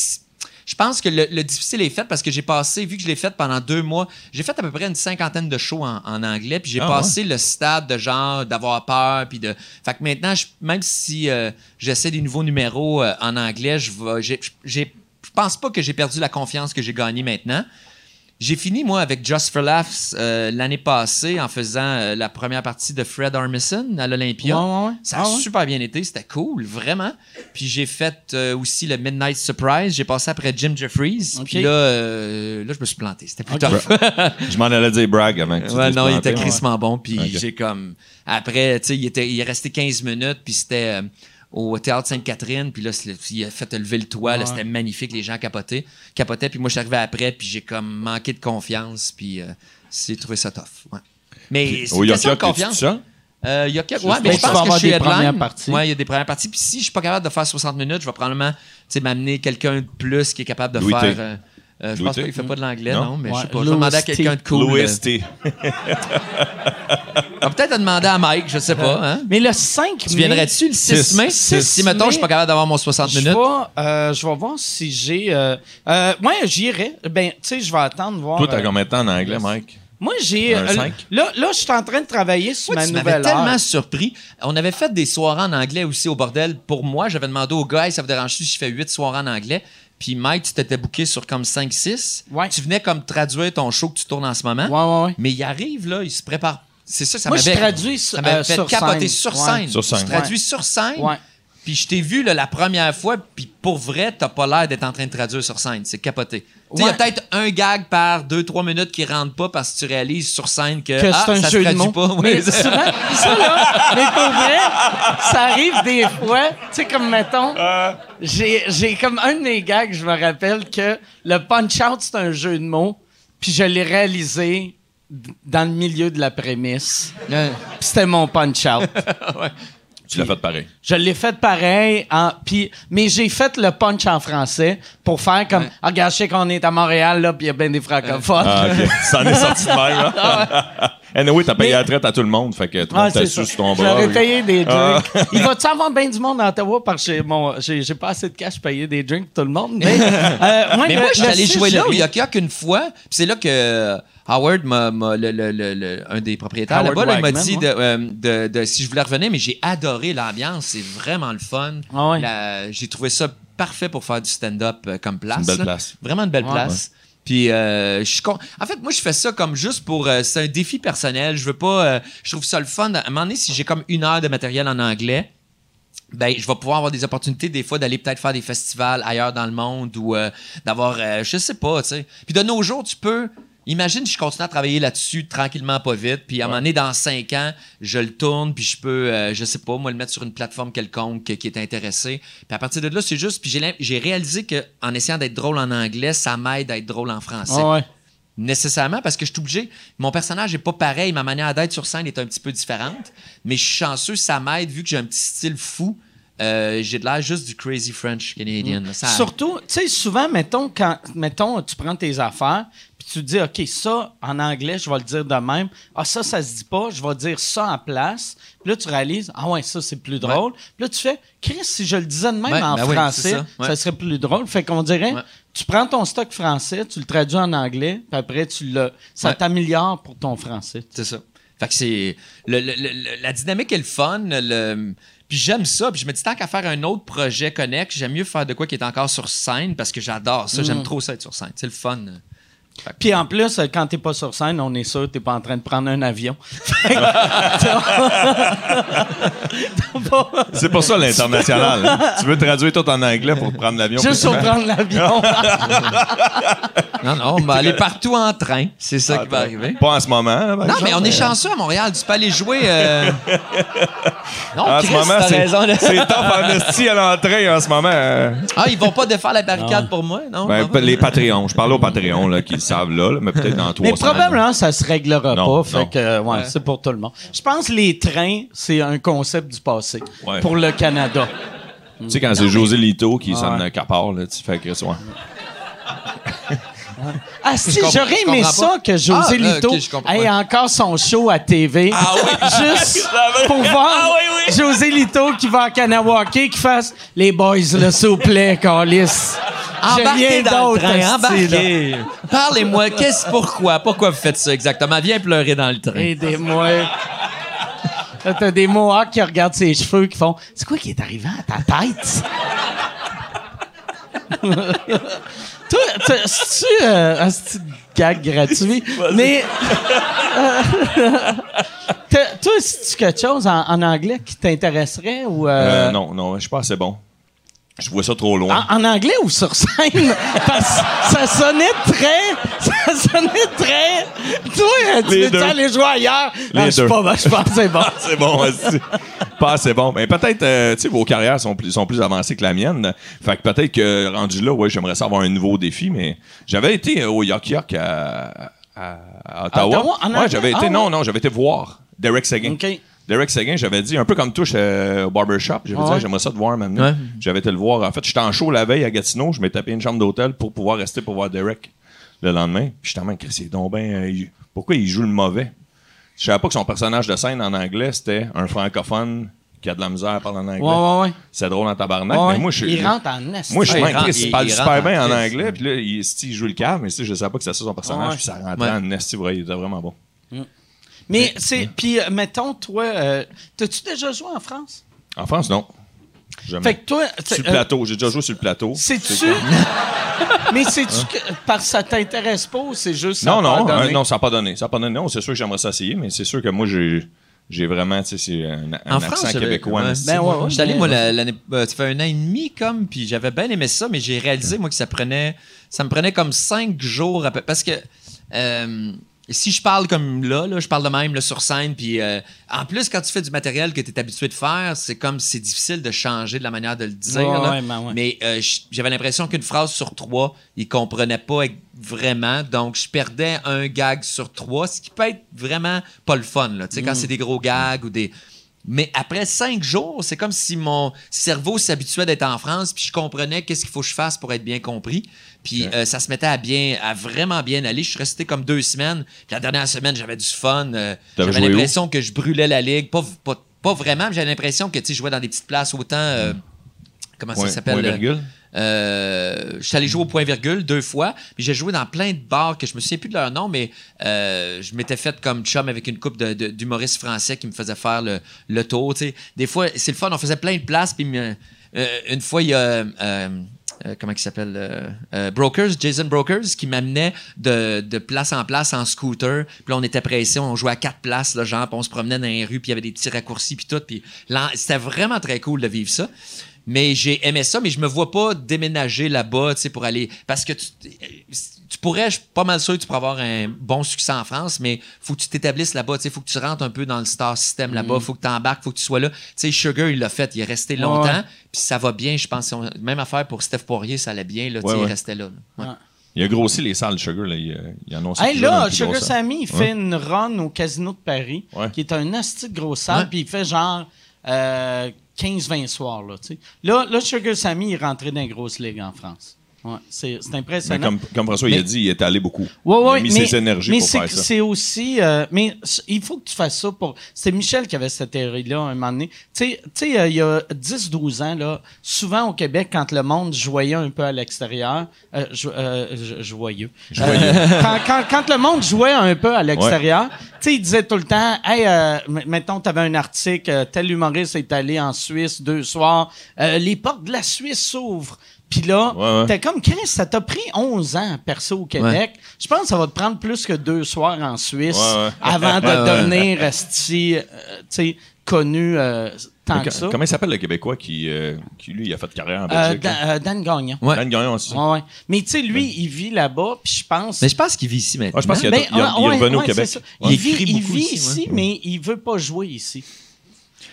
Je pense que le, le difficile est fait parce que j'ai passé, vu que je l'ai fait pendant deux mois, j'ai fait à peu près une cinquantaine de shows en, en anglais, puis j'ai Ah, passé le stade de genre d'avoir peur, puis de. Fait que maintenant, je- même si euh, j'essaie des nouveaux numéros euh, en anglais, je vais. j'ai- j'ai- Je pense pas que j'ai perdu la confiance que j'ai gagnée maintenant. J'ai fini, moi, avec Just for Laughs euh, l'année passée en faisant euh, la première partie de Fred Armisen à l'Olympia. Ouais, ouais, ouais. Ça a Ah ouais? super bien été, c'était cool, vraiment. Puis j'ai fait euh, aussi le Midnight Surprise. J'ai passé après Jim Jeffries. Puis là, euh, là, je me suis planté. C'était plus Ok. tough. [LAUGHS] Je m'en allais dire brag avant que tu Ouais, non, il était crissement bon. Puis j'ai comme. Après, tu sais, il, était- il est resté 15 minutes. Puis c'était euh, au théâtre Sainte-Catherine. Puis là, il a fait lever le toit. là, Ouais. C'était magnifique. Les gens capotaient. capotaient. Puis moi, je suis arrivé après. Puis j'ai comme manqué de confiance. Puis euh, j'ai trouvé ça tough. Ouais. Mais c'est une question de confiance. Euh, il y a quelques- ouais, mais je pense que je suis des premières headline. parties. Ouais, il y a des premières parties. Puis si je suis pas capable de faire 60 minutes, je vais probablement m'amener quelqu'un de plus qui est capable de Louis faire. Euh, euh, je pense pas qu'il fait pas de l'anglais, Non? non, mais Ouais, je sais pas. Je vais demander à quelqu'un de cool. Louis euh, T. on va peut-être te demander à Mike, je sais pas. Hein? Mais le 5 Tu viendrais-tu le 6 Six. mai? Six Si, mettons, je suis pas capable d'avoir mon 60 Je minutes. vais, euh, je vais voir si j'ai. Euh, euh, ouais, j'irai. Ben, tu sais, je vais attendre voir. Toi, t'as euh, combien de temps en anglais, Mike? Moi, j'ai. Un euh, cinq? là, là, je suis en train de travailler sur Ouais, ma tu m'avais nouvelle tellement heure. surpris. On avait fait des soirées en anglais aussi au bordel. Pour moi, j'avais demandé au gars, ça vous dérange si je fais huit soirées en anglais? Puis Mike, tu t'étais booké sur comme 5-6. Ouais. Tu venais comme traduire ton show que tu tournes en ce moment. Ouais, ouais, ouais. Mais il arrive, là, il se prépare. C'est ça, ça Moi, je m'avait traduis ça sur- m'avait euh, fait sur capoter scène. sur Ouais. scène. Sur scène. Tu traduis sur scène. Ouais. Puis je t'ai vu là, la première fois, puis pour vrai, t'as pas l'air d'être en train de traduire sur scène. C'est capoté. Il y a peut-être un gag par 2-3 minutes qui rentre pas parce que tu réalises sur scène que, que ah, c'est un ça se jeu de traduit mots. pas. Mais souvent, ça là, mais pour vrai, ça arrive des fois, tu sais, comme mettons, j'ai, j'ai comme un de mes gags, je me rappelle que le punch-out, c'est un jeu de mots, puis je l'ai réalisé dans le milieu de la prémisse. Puis c'était mon punch-out. [LAUGHS] Tu l'as fait pareil. Je l'ai fait pareil, en, mais j'ai fait le punch en français pour faire comme, Ouais. Ah, regarde, je sais qu'on est à Montréal, là, puis il y a bien des francophones. Ah. [LAUGHS] Ça en est sorti de même. Hein? [LAUGHS] anyway, t'as payé Mais- la traite à tout le monde. Fait que tout le Ah, monde t'a c'est su sur ton bras. oui. payé des Ah. drinks. Il va-tu avoir bien du monde à Ottawa? Parce que j'ai, mon, j'ai, pas assez de cash pour payer des drinks pour tout le monde? Mais, [LAUGHS] euh, ouais, Mais le- moi, je suis allé jouer là au Yuck une fois. Puis c'est là que Howard, m'a, m'a- le, le- le- le- un des propriétaires Howard là-bas, là, il m'a dit ouais. de, euh, de- de- si je voulais revenir, mais j'ai adoré l'ambiance. C'est vraiment le fun. Ah ouais. La- j'ai trouvé ça parfait pour faire du stand-up euh, comme place. une belle place. Vraiment une belle Ouais. place. Puis, euh, je suis con- en fait, moi, je fais ça comme juste pour. euh, c'est un défi personnel. Je veux pas. euh, je trouve ça le fun. À un moment donné, si j'ai comme une heure de matériel en anglais, ben, je vais pouvoir avoir des opportunités des fois d'aller peut-être faire des festivals ailleurs dans le monde ou euh, d'avoir, euh, je sais pas, tu sais. Puis de nos jours, tu peux, imagine, je continue à travailler là-dessus tranquillement, pas vite, puis à un moment donné, dans cinq ans, je le tourne, puis je peux, euh, je sais pas, moi, le mettre sur une plateforme quelconque qui est intéressée. Puis à partir de là, c'est juste, puis j'ai réalisé que en essayant d'être drôle en anglais, ça m'aide à être drôle en français ouais. nécessairement parce que je suis obligé. Mon personnage est pas pareil, ma manière d'être sur scène est un petit peu différente, mais je suis chanceux, ça m'aide vu que j'ai un petit style fou. euh, j'ai de l'air juste du crazy French Canadian. là. Ça- Surtout, tu sais, souvent, mettons, quand, mettons, tu prends tes affaires, puis tu te dis, OK, ça, en anglais, je vais le dire de même. Ah, ça, ça se dit pas, je vais dire ça en place. Puis là, tu réalises, ah ouais, ça, c'est plus drôle. Puis là, tu fais, Chris, si je le disais de même Ouais, en ben français, ça, serait plus drôle. Fait qu'on dirait, tu prends ton stock français, tu le traduis en anglais, puis après, tu le, ça t'améliore pour ton français. C'est ça. Fait que c'est. le- le- le- la dynamique est le fun. Le, puis j'aime ça. Puis je me dis, tant qu'à faire un autre projet Connect, j'aime mieux faire de quoi qui est encore sur scène parce que j'adore ça. Mm. J'aime trop ça être sur scène. C'est le fun. Puis en plus, quand t'es pas sur scène, on est sûr que t'es pas en train de prendre un avion. [LAUGHS] C'est pour ça l'international. hein. tu veux traduire tout en anglais pour prendre l'avion. Juste pour prendre l'avion. Non, non, on va aller partout en train. C'est ça qui va arriver. Pas en ce moment. là, par Non, mais on est chanceux à Montréal. Tu peux aller jouer. euh, [LAUGHS] Non, En Chris, ce moment, t'as c'est raison. là. c'est top en esti à l'entrée en ce moment. euh. Ah, ils vont pas défaire la barricade pour moi, non? Ben, Non? les Patreons. Je parle aux Patreons là, qui savent là, là, mais peut-être dans [LAUGHS] trois Mais probablement, ça se réglera Non, pas. Fait non. que, euh, ouais, Ouais. c'est pour tout le monde. Je pense que les trains, c'est un concept du passé. Ouais. Pour le Canada. Tu sais, quand c'est José Lito qui s'en accapare, là, tu fais que ça. Ah, si, j'aurais aimé ça pas. que José Ah, là, Lito ait encore son show à TV. Ah [LAUGHS] Juste [LAUGHS] pour voir José Lito qui va à Kanawake qui fasse les boys, là, s'il vous plaît, Calis. Embarquez rien dans le d'autre, train, esti, là. embarquez. Parlez-moi, qu'est-ce, pourquoi? Pourquoi vous faites ça exactement? Viens pleurer dans le train. Aidez-moi. Là, t'as des Mohawks qui regardent ses cheveux qui font C'est quoi qui est arrivé à ta tête? [LAUGHS] Toi, t'as- c'est-tu euh, un petit gag gratuit? Mais. euh, [LAUGHS] toi, c'est-tu quelque chose en, en anglais qui t'intéresserait ou. euh, Euh, non, non, je suis pas assez bon. Je vois ça trop loin. En, en anglais ou sur scène? [LAUGHS] Parce que ça sonnait très. Ça sonnait très. Toi, tu deux. aller jouer ailleurs? Les Non, je suis pas bon, je pense que c'est bon. [LAUGHS] c'est bon aussi. Pas assez bon. Mais peut-être, euh, tu sais, vos carrières sont plus, sont plus avancées que la mienne. Fait que peut-être que rendu là, ouais, j'aimerais ça avoir un nouveau défi, mais j'avais été euh, au Yuck Yuck à, à- à Ottawa. Ottawa, en ouais, j'avais été, Ah, non, ouais. non, j'avais été voir Derek Seguin. Derek Seguin, j'avais dit, un peu comme toi j'étais au barbershop, j'avais Ah dit, ouais? Ah, j'aimerais ça te voir maintenant. Ouais. J'avais été le voir. En fait, j'étais en show la veille à Gatineau, je m'étais tapé une chambre d'hôtel pour pouvoir rester pour voir Derek le lendemain. Puis j'étais en mode, Chris, il est donc ben, euh, il- pourquoi il joue le mauvais? Je savais pas que son personnage de scène en anglais, c'était un francophone qui a de la misère à parler en anglais. Ouais, ouais, ouais. C'est drôle en tabarnak. Ouais, Mais moi, je suis. il rentre en esti. Moi, je suis Ouais, il rentre- il il- parle il super rentre bien en anglais. Puis là, il, si, il joue le cave, mais si, je savais pas que c'était ça son personnage. Ouais. Puis ça rentrait Ouais. en vrai, il était vraiment bon. Mais c'est. Puis, euh, mettons, toi, euh, t'as-tu déjà joué en France? En France, non. Jamais. Fait que toi. sur le euh, plateau. J'ai déjà joué sur le plateau. C'est-tu. [LAUGHS] Mais c'est-tu que. Parce que ça t'intéresse pas ou c'est juste. ça Non, non, pas euh, donné? non, ça n'a pas donné. Ça n'a pas donné. Non, c'est sûr que j'aimerais ça essayer, mais c'est sûr que moi, j'ai, j'ai vraiment, tu sais, c'est un, un En accent France, québécois. Ben ouais, ouais. J'étais allé, moi, la- l'année. euh, ça fait un an et demi, comme, puis j'avais bien aimé ça, mais j'ai réalisé, moi, que ça prenait. Ça me prenait comme cinq jours à peu. Parce que. euh, si je parle comme là, là, je parle de même là, sur scène, puis euh, en plus, quand tu fais du matériel que tu es habitué de faire, c'est comme c'est difficile de changer de la manière de le dire. Ouais, là. ouais, ben ouais. Mais euh, j'avais l'impression qu'une phrase sur trois, ils comprenaient pas vraiment. Donc, je perdais un gag sur trois, ce qui peut être vraiment pas le fun. Là. Tu sais, Quand Mm. c'est des gros gags ou des. Mais après cinq jours, c'est comme si mon cerveau s'habituait d'être en France, puis je comprenais qu'est-ce qu'il faut que je fasse pour être bien compris. Puis euh, ça se mettait à bien, à vraiment bien aller. Je suis resté comme deux semaines. Puis la dernière semaine, j'avais du fun. Euh, j'avais l'impression que je brûlais la ligue. Pas, pas, pas vraiment, mais j'avais l'impression que je jouais dans des petites places autant. euh, comment ça s'appelle? point euh, virgule? je suis allé jouer au point virgule deux fois. Puis j'ai joué dans plein de bars que je me souviens plus de leur nom, mais euh, je m'étais fait comme chum avec une coupe d'humoristes français qui me faisaient faire le, le tour. Des fois, c'est le fun, on faisait plein de places. Puis euh, une fois, il y a. euh, comment il s'appelle euh, euh, Brokers, Jason Brokers, qui m'amenait de, place en place en scooter. Puis là, on était pressés, on jouait à quatre places, là, genre, on se promenait dans les rues, puis il y avait des petits raccourcis, puis tout. Puis c'était vraiment très cool de vivre ça. Mais j'ai aimé ça, mais je me vois pas déménager là-bas, tu sais, pour aller. Parce que tu pourrais, je suis pas mal sûr que tu pourrais avoir un bon succès en France, mais faut que tu t'établisses là-bas, tu sais, faut que tu rentres un peu dans le star system là-bas, faut que tu embarques, faut que tu sois là. Tu sais, Sugar, il l'a fait, il est resté longtemps, Ouais. puis ça va bien, je pense. Même affaire pour Steph Poirier, ça allait bien, là, Ouais, il restait là. là. Ouais. Il a grossi les salles Sugar. Là. Il, il annonce Hey, là, Sugar. Sammy, il fait une run au Casino de Paris, Ouais. qui est un asti de grosse salle, puis il fait genre euh, 15-20 soirs. Là, tu sais. là, là, Sugar Sammy est rentré dans les grosses ligues en France. Ouais, c'est c'est Mais impressionnant. comme, comme François il a dit, il est allé beaucoup. Ouais, ouais, il a mis mais, ses énergies mais pour c'est, faire ça. c'est aussi. euh, mais il faut que tu fasses ça pour. C'était Michel qui avait cette théorie-là un moment donné. Tu sais- euh, il y a 10-12 ans, là, souvent au Québec, quand le monde joyait un peu à l'extérieur, euh, jo- euh, jo- joyeux. Euh, [LAUGHS] quand, quand, quand le monde jouait un peu à l'extérieur, tu sais, il disait tout le temps Hey, euh, mettons, tu avais un article, tel humoriste est allé en Suisse deux soirs, euh, les portes de la Suisse s'ouvrent. Puis là, Ouais, ouais. t'es comme, Chris, ça t'a pris 11 ans, perso, au Québec. Je pense que ça va te prendre plus que deux soirs en Suisse Ouais, ouais. avant de Ouais, ouais. devenir esti, euh, tu sais, connu euh, tant que ça. Comment il s'appelle le Québécois qui, euh, qui lui, il a fait carrière en Euh, Belgique? Dan, euh, Dan Gagnon. Ouais. Dan Gagnon aussi. Ouais, ouais. Mais tu sais, lui, il vit là-bas, puis je pense... Mais je pense qu'il vit ici maintenant. Ah, je pense qu'il Ben, est ouais, revenu au Québec. Il, Il vit, il ici, ouais. mais il veut pas jouer ici.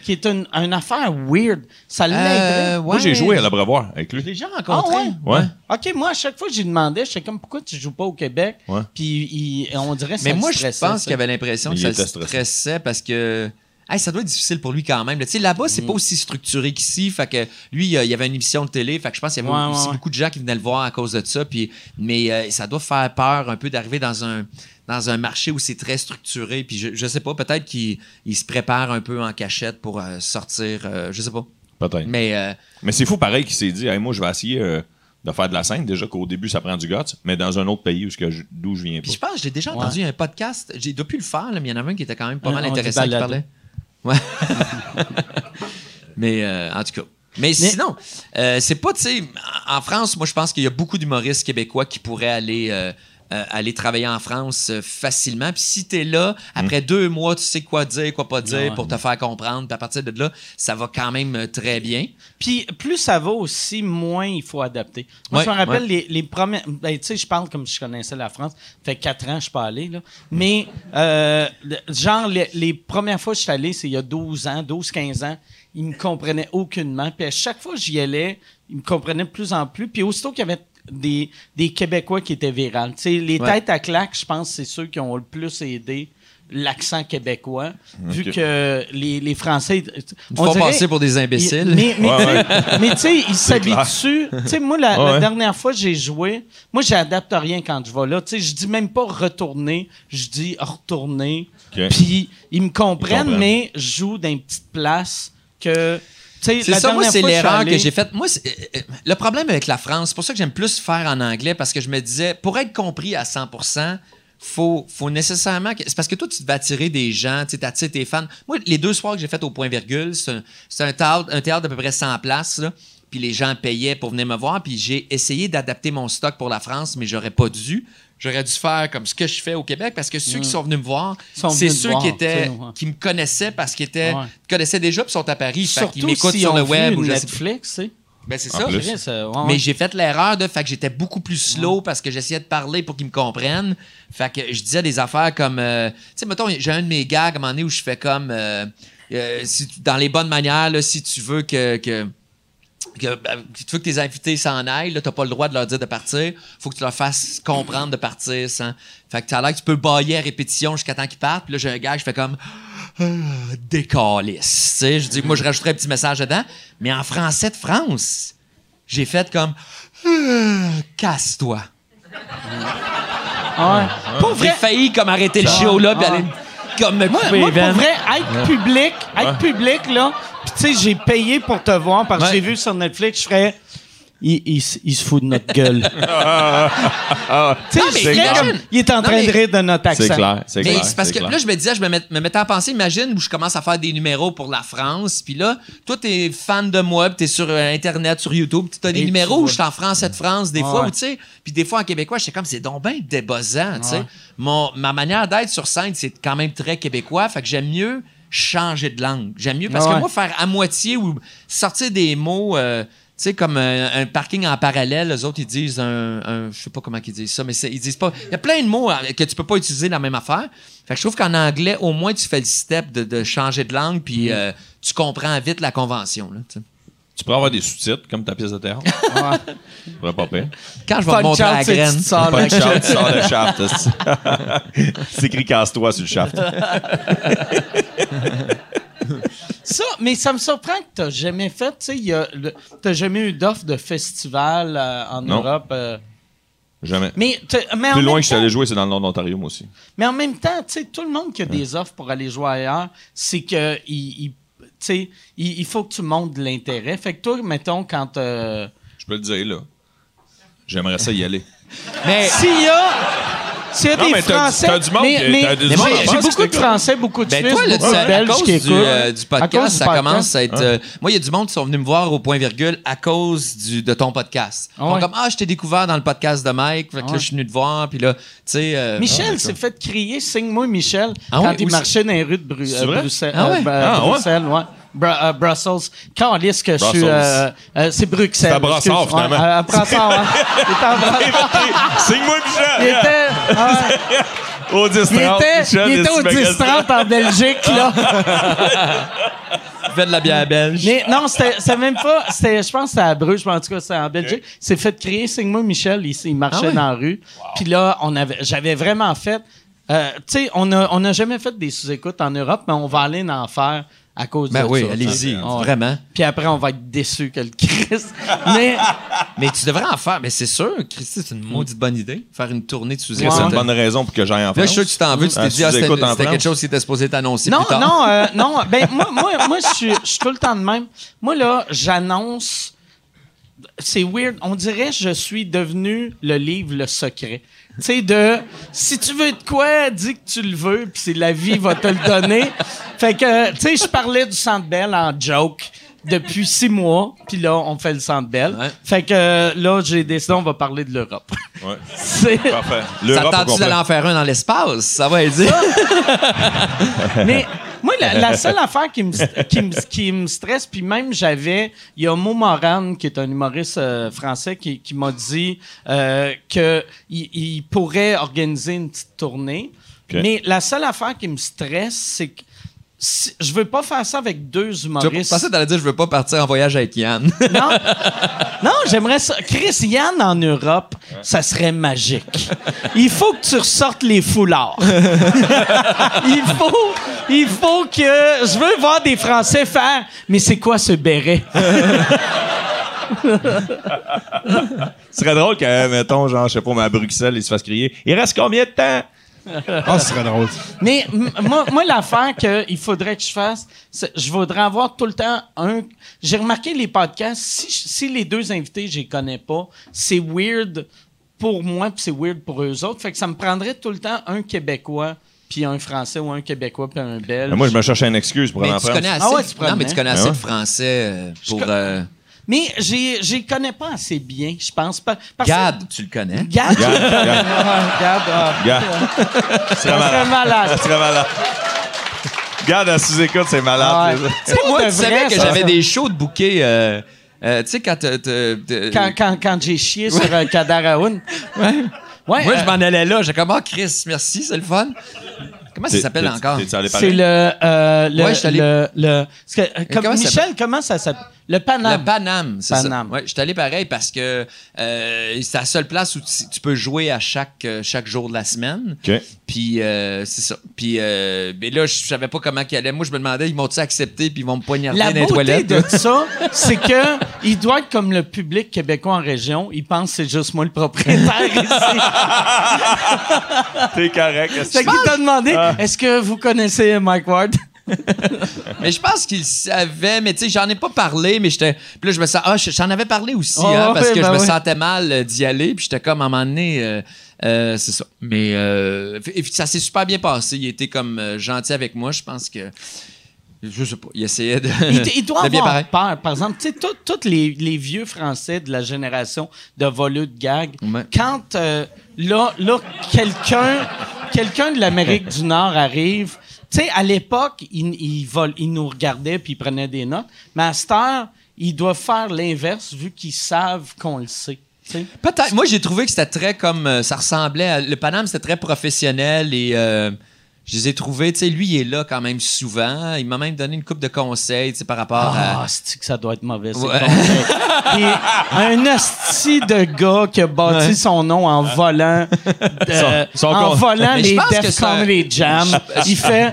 Qui est une, une affaire weird. Ça l'aiderait. Euh, Moi, j'ai joué à l'Abreuvoir avec lui. déjà Ah rencontré. ouais? Ouais. OK, moi, à chaque fois que j'y demandais, j'étais comme, pourquoi tu joues pas au Québec? Ouais. Puis il- on dirait que ça Mais le moi, je stressait, pense ça. qu'il avait l'impression que Il ça était le stressé. stressait parce que. Hey, ça doit être difficile pour lui quand même. là. Tu sais, là-bas, Mm. c'est pas aussi structuré qu'ici. Fait que lui, il y a- il y avait une émission de télé. Fait que je pense qu'il y avait Ouais, aussi ouais, ouais. beaucoup de gens qui venaient le voir à cause de ça. Puis, mais euh, ça doit faire peur un peu d'arriver dans un, dans un marché où c'est très structuré. Puis je, je sais pas, peut-être qu'il il se prépare un peu en cachette pour euh, sortir. euh, je sais pas. Peut-être. Mais, Mais euh, c'est fou pareil qu'il s'est dit, Hey, moi, je vais essayer euh, de faire de la scène. Déjà qu'au début, ça prend du guts, mais dans un autre pays où je- d'où je viens pas. Puis je pense que j'ai déjà Ouais. entendu un podcast. J'ai plus le faire, là, mais il y en avait un qui était quand même pas Un- mal on intéressant qui parlait. Ouais. [LAUGHS] mais euh, en tout cas. Mais, sinon, euh, c'est pas, tu sais, en en France, moi, je pense qu'il y a beaucoup d'humoristes québécois qui pourraient aller. Euh, aller travailler en France euh, facilement. Puis si t'es là, après deux mois, tu sais quoi dire, quoi pas dire Ouais. pour te faire comprendre. Puis à partir de là, ça va quand même euh, très bien. Puis plus ça va aussi, moins il faut adapter. Moi, Ouais, je me rappelle les, les premiers. Ben, tu sais, je parle comme si je connaissais la France. fait quatre ans que je suis pas allé, là. Mais, euh, le- genre, les, les premières fois que je suis allé, c'est il y a 12 ans, 12-15 ans. Ils me comprenaient aucunement. Puis à chaque fois que j'y allais, ils me comprenaient de plus en plus. Puis aussitôt qu'il y avait des, des Québécois qui étaient virales. Tu sais, les Ouais. têtes à claque, je pense que c'est ceux qui ont le plus aidé l'accent québécois, vu que les, les Français... Ils font passer pour des imbéciles. il- Mais, mais, Ouais, tu sais- ils [LAUGHS] s'habituent. Tu sais, moi, la, Ouais, la ouais. dernière fois que j'ai joué, moi, j'adapte rien quand je vais là. Tu sais, je dis même pas retourner, je dis retourner. Puis, ils me comprennent, comprennent. mais je joue dans une petite place que. C'est ça, moi, c'est l'erreur que j'ai faite. Moi, euh, euh, le problème avec la France, c'est pour ça que j'aime plus faire en anglais, parce que je me disais, pour être compris à 100% faut, faut nécessairement. que- C'est parce que toi, tu devais attirer des gens, tu t'attires tes fans. Moi, les deux soirs que j'ai fait au point virgule, c'est un, théâtre, un théâtre d'à peu près 100 places, là, puis les gens payaient pour venir me voir, puis j'ai essayé d'adapter mon stock pour la France, mais j'aurais pas dû. J'aurais dû faire comme ce que je fais au Québec parce que ceux qui sont venus me voir, c'est ceux voir, qui étaient ouais. qui me connaissaient parce qu'ils étaient Ouais. connaissaient déjà puis sont à Paris, fait qu'ils Surtout m'écoutent si sur le web ou je sais pas. Netflix, tu sais. Ben c'est ça. euh, ouais, Mais j'ai fait l'erreur de fait que j'étais beaucoup plus slow parce que j'essayais de parler pour qu'ils me comprennent. Fait que je disais des affaires comme euh, tu sais mettons j'ai un de mes gags à un moment donné où je fais comme euh, euh, si tu- dans les bonnes manières là, si tu veux que, que que, ben, tu veux que tes invités s'en aillent, là, t'as pas le droit de leur dire de partir. Faut que tu leur fasses comprendre de partir sans. Fait que t'as l'air que tu peux bailler à répétition jusqu'à temps qu'ils partent. Puis là, j'ai un gars, je fais comme ah, décalisse. Tu sais, je dis, moi, je rajouterais un petit message dedans. Mais en français de France, j'ai fait comme Ah, casse-toi. Ouais. Pour J'ai vrai, failli comme arrêter le show là, puis aller comme me couper moi, veines. pour vrai, être public, être public, là, pis tu sais, j'ai payé pour te voir parce que Ouais. j'ai vu sur Netflix, je ferais. Il, il s- il se fout de notre gueule. [LAUGHS] tu sais, il est en Non, train mais- de rire de notre accent. C'est clair, c'est Mais clair. c'est parce que clair. là, je me disais, je me, met- me mettais à penser, imagine où je commence à faire des numéros pour la France, puis là, toi, t'es fan de moi, puis t'es sur euh, Internet, sur YouTube, tu as des Et numéros où je suis en français de France, des Ouais. fois, tu sais, puis des fois en québécois, j'étais comme, c'est donc bien débossant, tu sais. Mon- Ma manière d'être sur scène, c'est quand même très québécois, fait que j'aime mieux changer de langue. J'aime mieux, parce Ouais. que moi, faire à moitié ou sortir des mots... euh, tu sais, comme un, un parking en parallèle, les autres, ils disent un, un- je sais pas comment ils disent ça, mais ils disent pas. Il y a plein de mots euh, que tu peux pas utiliser la même affaire. Fait que je trouve qu'en anglais, au moins, tu fais le step de, de changer de langue, puis Mm. euh, tu comprends vite la convention. Là. Tu pourrais avoir des sous-titres comme ta pièce de théâtre. Ouais. Pas pire. Quand je vais la graine. que tu sors le de [LAUGHS] shaft, tu sors le shaft. C'est écrit casse-toi sur le shaft. [LAUGHS] Ça, mais ça me surprend que t'as jamais fait, tu sais, t'as jamais eu d'offre de festival euh, en Non. Europe. euh. Jamais. mais, Plus loin que je suis allé jouer, c'est dans le nord d'Ontario, moi aussi. Mais en même temps, tu sais, tout le monde qui a des offres pour aller jouer ailleurs, c'est que il, il- il, faut que tu montres de l'intérêt. Fait que toi, mettons, quand euh, Je peux le dire, là. J'aimerais ça y aller. Mais s'il y a, s'il y a Non, des mais t'as- Français, t'as du monde mais, qui- mais- j'ai beaucoup qui de Français, beaucoup de Ben Suisses, beaucoup à cause qui du, euh, du À cause podcast, du ça podcast. commence à être. euh, moi, il y a du monde qui sont venus me voir au point virgule à cause du, de ton podcast. Ouais. comme Ah, je t'ai découvert dans le podcast de Mike. Fait que là, Ouais. je suis venu te voir. Puis là, tu sais. euh, Michel s'est fait crier Signe-moi Michel Ah quand oui, il marchait dans les rues de Bru- C'est euh, vrai? Bruxelles. Ah ouais? Bru- Ah ouais? Bruxelles, ouais. Bru- euh, Brussels. Calisse que je suis. Brussels. euh, euh, c'est Bruxelles. C'est à Brassard, excuse. Ouais, finalement. à- à Brassard, ouais. [LAUGHS] Il était à Brassard. Signe-moi, Il Michel! était, ouais, Au 10 il était, il était au 10-30 en Belgique, là. fait de la bière belge. Mais non, c'était c'était même pas. c'était- Je pense que c'était à Bruges, mais en tout cas, c'était en Belgique. Il s'est fait crier Signe-moi Michel. Il, il marchait Ah ouais? dans la rue. Puis là, on avait, j'avais vraiment fait. euh, tu sais, on n'a on a jamais fait des sous-écoutes en Europe, mais on va aller en faire à cause Ben de oui, ça. allez-y, Ouais. vraiment. Puis après, on va être déçus que le Christ. [LAUGHS] mais Mais tu devrais en faire. Mais c'est sûr, Christy, c'est une maudite bonne idée. Faire une tournée de sous C'est une bonne raison pour que j'aille en Là, France. je suis sûr que tu t'en veux. Tu t'es dit, ah, c'était quelque chose qui était supposé t'annoncer non, plus tard. non, euh, [LAUGHS] non. Ben moi, moi, moi, je suis, je suis tout le temps de même. Moi là, j'annonce. C'est weird. On dirait que je suis devenu le livre Le Secret. Tu sais, de si tu veux de quoi, dis que tu le veux, puis c'est la vie va te le donner. Fait que, tu sais, je parlais du Centre Bell en joke depuis six mois, puis là, on fait le Centre Bell. Ouais. Fait que là, j'ai décidé, on va parler de l'Europe. Ouais. [LAUGHS] C'est- Parfait. L'Europe complet. d'aller en faire un dans l'espace? Ça va être dire. [LAUGHS] Mais moi, la, la seule affaire qui me, qui me, qui me stresse, puis même j'avais, il y a Mo Moran, qui est un humoriste euh, français, qui, qui m'a dit euh, qu'il il pourrait organiser une petite tournée. Mais la seule affaire qui me stresse, c'est que si- je veux pas faire ça avec deux Tu humoristes. pensais que t'allais dire, je veux pas partir en voyage avec Yann. Non, [LAUGHS] non j'aimerais ça. Chris Yann en Europe, ça serait magique. Il faut que tu ressortes les foulards. [LAUGHS] il faut, il faut que je veux voir des Français faire. Mais c'est quoi ce béret? Ce serait drôle que, mettons, genre, je sais pas, mais à Bruxelles, il se fasse crier Il reste combien de temps Ah, ce serait drôle. Mais moi, moi l'affaire qu'il faudrait que je fasse, c'est- je voudrais avoir tout le temps un. J'ai remarqué les podcasts, si, si les deux invités, je les connais pas, c'est weird pour moi, puis c'est weird pour eux autres. Fait que ça me prendrait tout le temps un Québécois, puis un Français, ou un Québécois, puis un Belge. Ben, moi, je me cherchais une excuse pour Mais en tu prendre. connais assez, Ah ouais, de- tu non, mais tu connais Ben assez ouais. de français euh, pour. co- euh, Mais j'ai, j'ai connais pas assez bien, je pense pas. Parce Gad, tu le connais? Gad. Gad, Gad, Ah, Gad, ah. Gad. Ça serait malade. C'est très malade. Gad, à sous-écoute, c'est malade. Ouais. Tu sais, moi, tu savais vrai, que j'avais des shows de bouquets. euh, euh, tu sais, quand. t'as- Quand, quand, quand j'ai chié sur un Kadaraoun. Ouais. Ouais, Moi, euh, je m'en allais là. J'ai comme, ah, Chris, merci, c'est le fun. Comment ça s'appelle encore? C'est le, euh, le, Ouais, je suis allé- le, le- parce que, euh, comme comment ça Michel, comment ça s'appelle? Le Paname. Le Paname, c'est ça. Ouais, je suis allé pareil parce que euh, c'est la seule place où tu, tu peux jouer à chaque, euh, chaque jour de la semaine. OK. Puis euh, c'est ça. Puis euh, mais là, je savais pas comment qu'il allait. Moi, je me demandais, ils m'ont-tu accepté puis ils vont me poignarder La dans les beauté toilettes. de ça, c'est que il doit être comme le public québécois en région. Il pense que c'est juste moi le propriétaire ici. T'es correct. que- qu'il t'a demandé, Ah. est-ce que vous connaissez Mike Ward? Mais je pense qu'ils savaient, mais tu sais, j'en ai pas parlé, mais j'étais. Puis là, je me sens. Ah, j'en avais parlé aussi, Oh, hein, parce que ben je me sentais mal euh, d'y aller, puis j'étais comme à un moment donné. euh, euh, c'est ça. Mais euh, ça s'est super bien passé. Il était comme gentil avec moi. Je pense que. Je sais pas. Il essayait de. Il, il doit de bien avoir paraître. peur. Par exemple, tu sais, tous les, les vieux Français de la génération de voleux de gag, Ouais. quand euh, là, là quelqu'un quelqu'un de l'Amérique du Nord arrive, sais, à l'époque, ils il, vol- il nous regardait puis ils prenaient des notes. Mais à cette ils doivent faire l'inverse vu qu'ils savent qu'on le sait. tu. Peut-être. Moi, j'ai trouvé que c'était très comme. euh, ça ressemblait. Le Paname, c'était très professionnel et. euh, je les ai trouvés, tu sais, lui, il est là quand même souvent. Il m'a même donné une coupe de conseils, tu sais, par rapport Ah, à. c'est que ça doit être mauvais. c'est Ouais. Puis, un hostie de gars qui a bâti Ouais. son nom en volant, euh, Son- son en con- volant Mais les Def Comedy Jam. Il fait,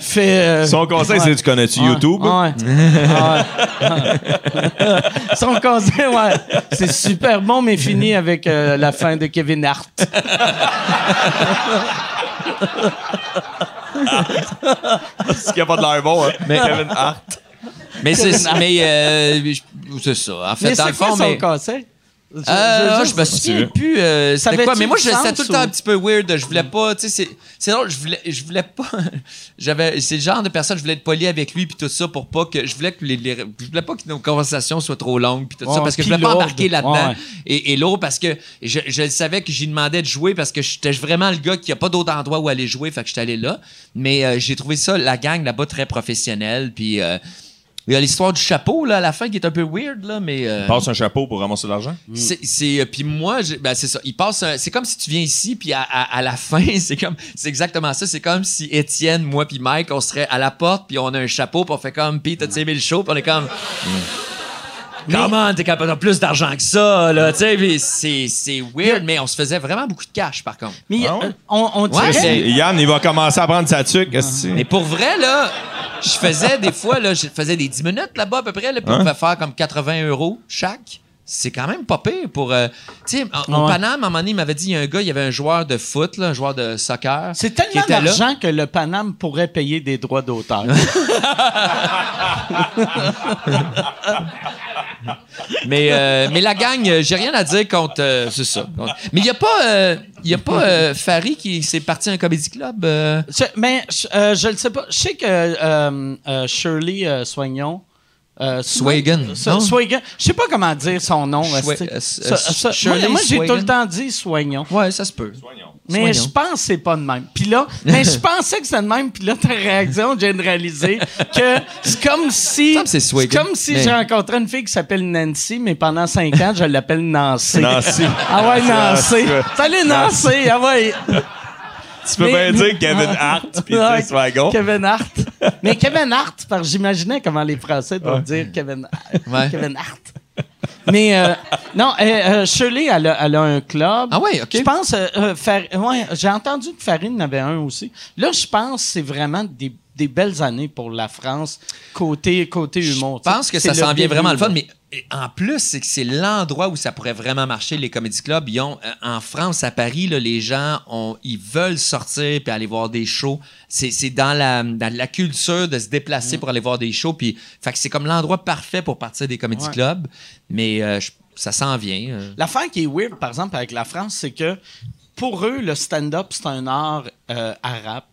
fait. euh, Son conseil, ouais. c'est tu connais-tu Ouais, YouTube? ouais. [LAUGHS] Ouais. Son conseil, ouais. C'est super bon, mais fini avec euh, la fin de Kevin Hart. [LAUGHS] Ce qui a pas de l'air bon, hein? Kevin Hart. Mais c'est mais euh, c'est ça. En fait, Mais dans c'est le fond, quoi son mais conseil? Je- Euh, je- me souviens plus. euh, c'était quoi? Mais moi, je c'était tout le temps ou- un petit peu weird. Je voulais pas, tu sais, c'est- c'est drôle. Je voulais, je voulais pas. [LAUGHS] J'avais, c'est le genre de personne. Je voulais être poli avec lui puis tout ça pour pas que je voulais que les, les- je voulais pas que nos conversations soient trop longues puis tout ça parce que je voulais pas embarquer là-dedans Ouais. et, et lourd parce que je, je savais que j'y demandais de jouer parce que j'étais vraiment le gars qui a pas d'autre endroit où aller jouer, fait que j'étais allé là. Mais euh, j'ai trouvé ça la gang là-bas très professionnelle puis. Il y a l'histoire du chapeau là, à la fin qui est un peu weird là, mais euh, Passe un chapeau pour ramasser de l'argent? c'est c'est, euh, puis moi ben c'est ça. Il passe un- c'est comme si tu viens ici puis à, à- à la fin [LAUGHS] c'est comme c'est exactement ça. C'est comme si Étienne moi puis Mike on serait à la porte puis on a un chapeau puis on fait comme Pete t'as aimé le show? Puis on est comme Comment t'es capable de plus d'argent que ça là tu sais c'est c'est weird mais on se faisait vraiment beaucoup de cash par contre Mais Ah ouais? euh, on, on Ouais, Yann, il va commencer à prendre sa tuque. que mais pour vrai là je faisais des fois là je faisais des 10 minutes là-bas à peu près là, puis on Hein? pouvait faire comme 80 euros chaque c'est quand même pas pire pour. euh, tu sais, au Ouais. Paname, à un moment donné, il m'avait dit il y a un gars, il y avait un joueur de foot, là, un joueur de soccer. C'est qui tellement était là. d'argent que le Paname pourrait payer des droits d'auteur. [LAUGHS] [LAUGHS] Mais, euh, mais la gang, euh, j'ai rien à dire contre. euh, c'est ça. Mais il n'y a pas, il a pas Farid qui s'est parti à un comédie club. mais je- le sais pas. Je sais que Shirley Soignon. Euh, Swagan, Swa- non? Swagan. Je sais pas comment dire son nom. Shwe- euh, Ça- euh, ça- moi, moi, j'ai tout le temps dit Soignon. Ouais, ça se peut. Mais Soignon. je pense que c'est pas de même. Puis là, mais je [LAUGHS] pensais que c'était de même. Puis là, ta réaction, réaliser que c'est comme si. c'est comme si mais- j'ai rencontré une fille qui s'appelle Nancy, mais pendant cinq ans, je l'appelle Nancy. Nancy. Ah ouais, [LAUGHS] Nancy. Ouais. Salut Nancy. Ah ouais. Tu peux Mais- bien dire [LAUGHS] Kevin Hart puis Ouais, Swagon. Kevin Hart. Mais Kevin Hart, parce que j'imaginais comment les Français doivent dire Kevin, Ouais. Kevin Hart. Mais euh, non, euh, euh, Shirley, elle a, elle a un club. Ah ouais, ok. Je pense, euh, euh, Far- ouais, j'ai entendu que Farine en avait un aussi. Là, je pense que c'est vraiment des, des belles années pour la France côté, côté humour. Je pense que ça s'en vient vraiment le fun, mais et en plus, c'est que c'est l'endroit où ça pourrait vraiment marcher, les comédie clubs. Ils ont, euh, en France, à Paris, là, les gens, ont, ils veulent sortir puis aller voir des shows. C'est, dans, la, dans la culture de se déplacer pour aller voir des shows. Puis, fait que c'est comme l'endroit parfait pour partir des comédie Ouais. clubs. Mais euh, je- ça s'en vient. euh. L'affaire qui est weird, par exemple, avec la France, c'est que pour eux, le stand-up, c'est un art euh, arabe.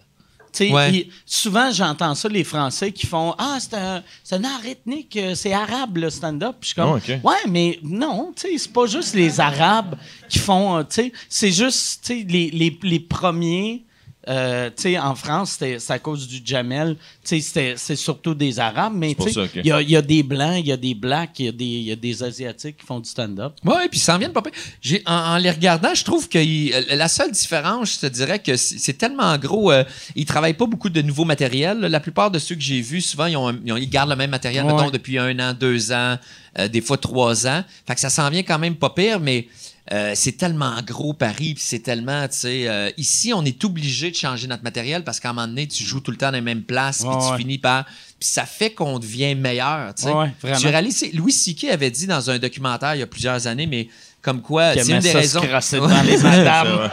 Ouais. souvent, j'entends ça, les Français qui font Ah, c'est un, c'est un art ethnique, euh, c'est arabe le stand-up. Puis Je suis comme Oh, ok. Ouais, mais non, c'est pas juste les Arabes qui font. euh, c'est juste les premiers. Euh, tu sais, en France, c'était c'est à cause du Jamel. Tu sais, c'était- c'est surtout des Arabes, mais il y, a, il y a des Blancs, il y a des Blacks, il y, a des- il y a des Asiatiques qui font du stand-up. Oui, puis ça en vient de pas pire. J'ai, en, en les regardant, je trouve que il- la seule différence, je te dirais que c'est, c'est tellement gros. euh, ils travaillent pas beaucoup de nouveaux matériels. La plupart de ceux que j'ai vus, souvent, ils, ont, un- ils, ont- ils gardent le même matériel, Ouais. mettons, depuis un an, deux ans, euh, des fois trois ans. Fait que ça s'en vient quand même pas pire, mais euh, c'est tellement gros Paris, puis c'est tellement, tu sais, euh, ici, on est obligé de changer notre matériel parce qu'à un moment donné, tu joues tout le temps dans les mêmes places, puis Ouais, tu ouais. finis par... Puis ça fait qu'on devient meilleur, tu sais. Ouais, vraiment. Tu réalises, Louis C.K. avait dit dans un documentaire il y a plusieurs années, mais comme quoi, c'est une des raisons... se [LAUGHS] les madames.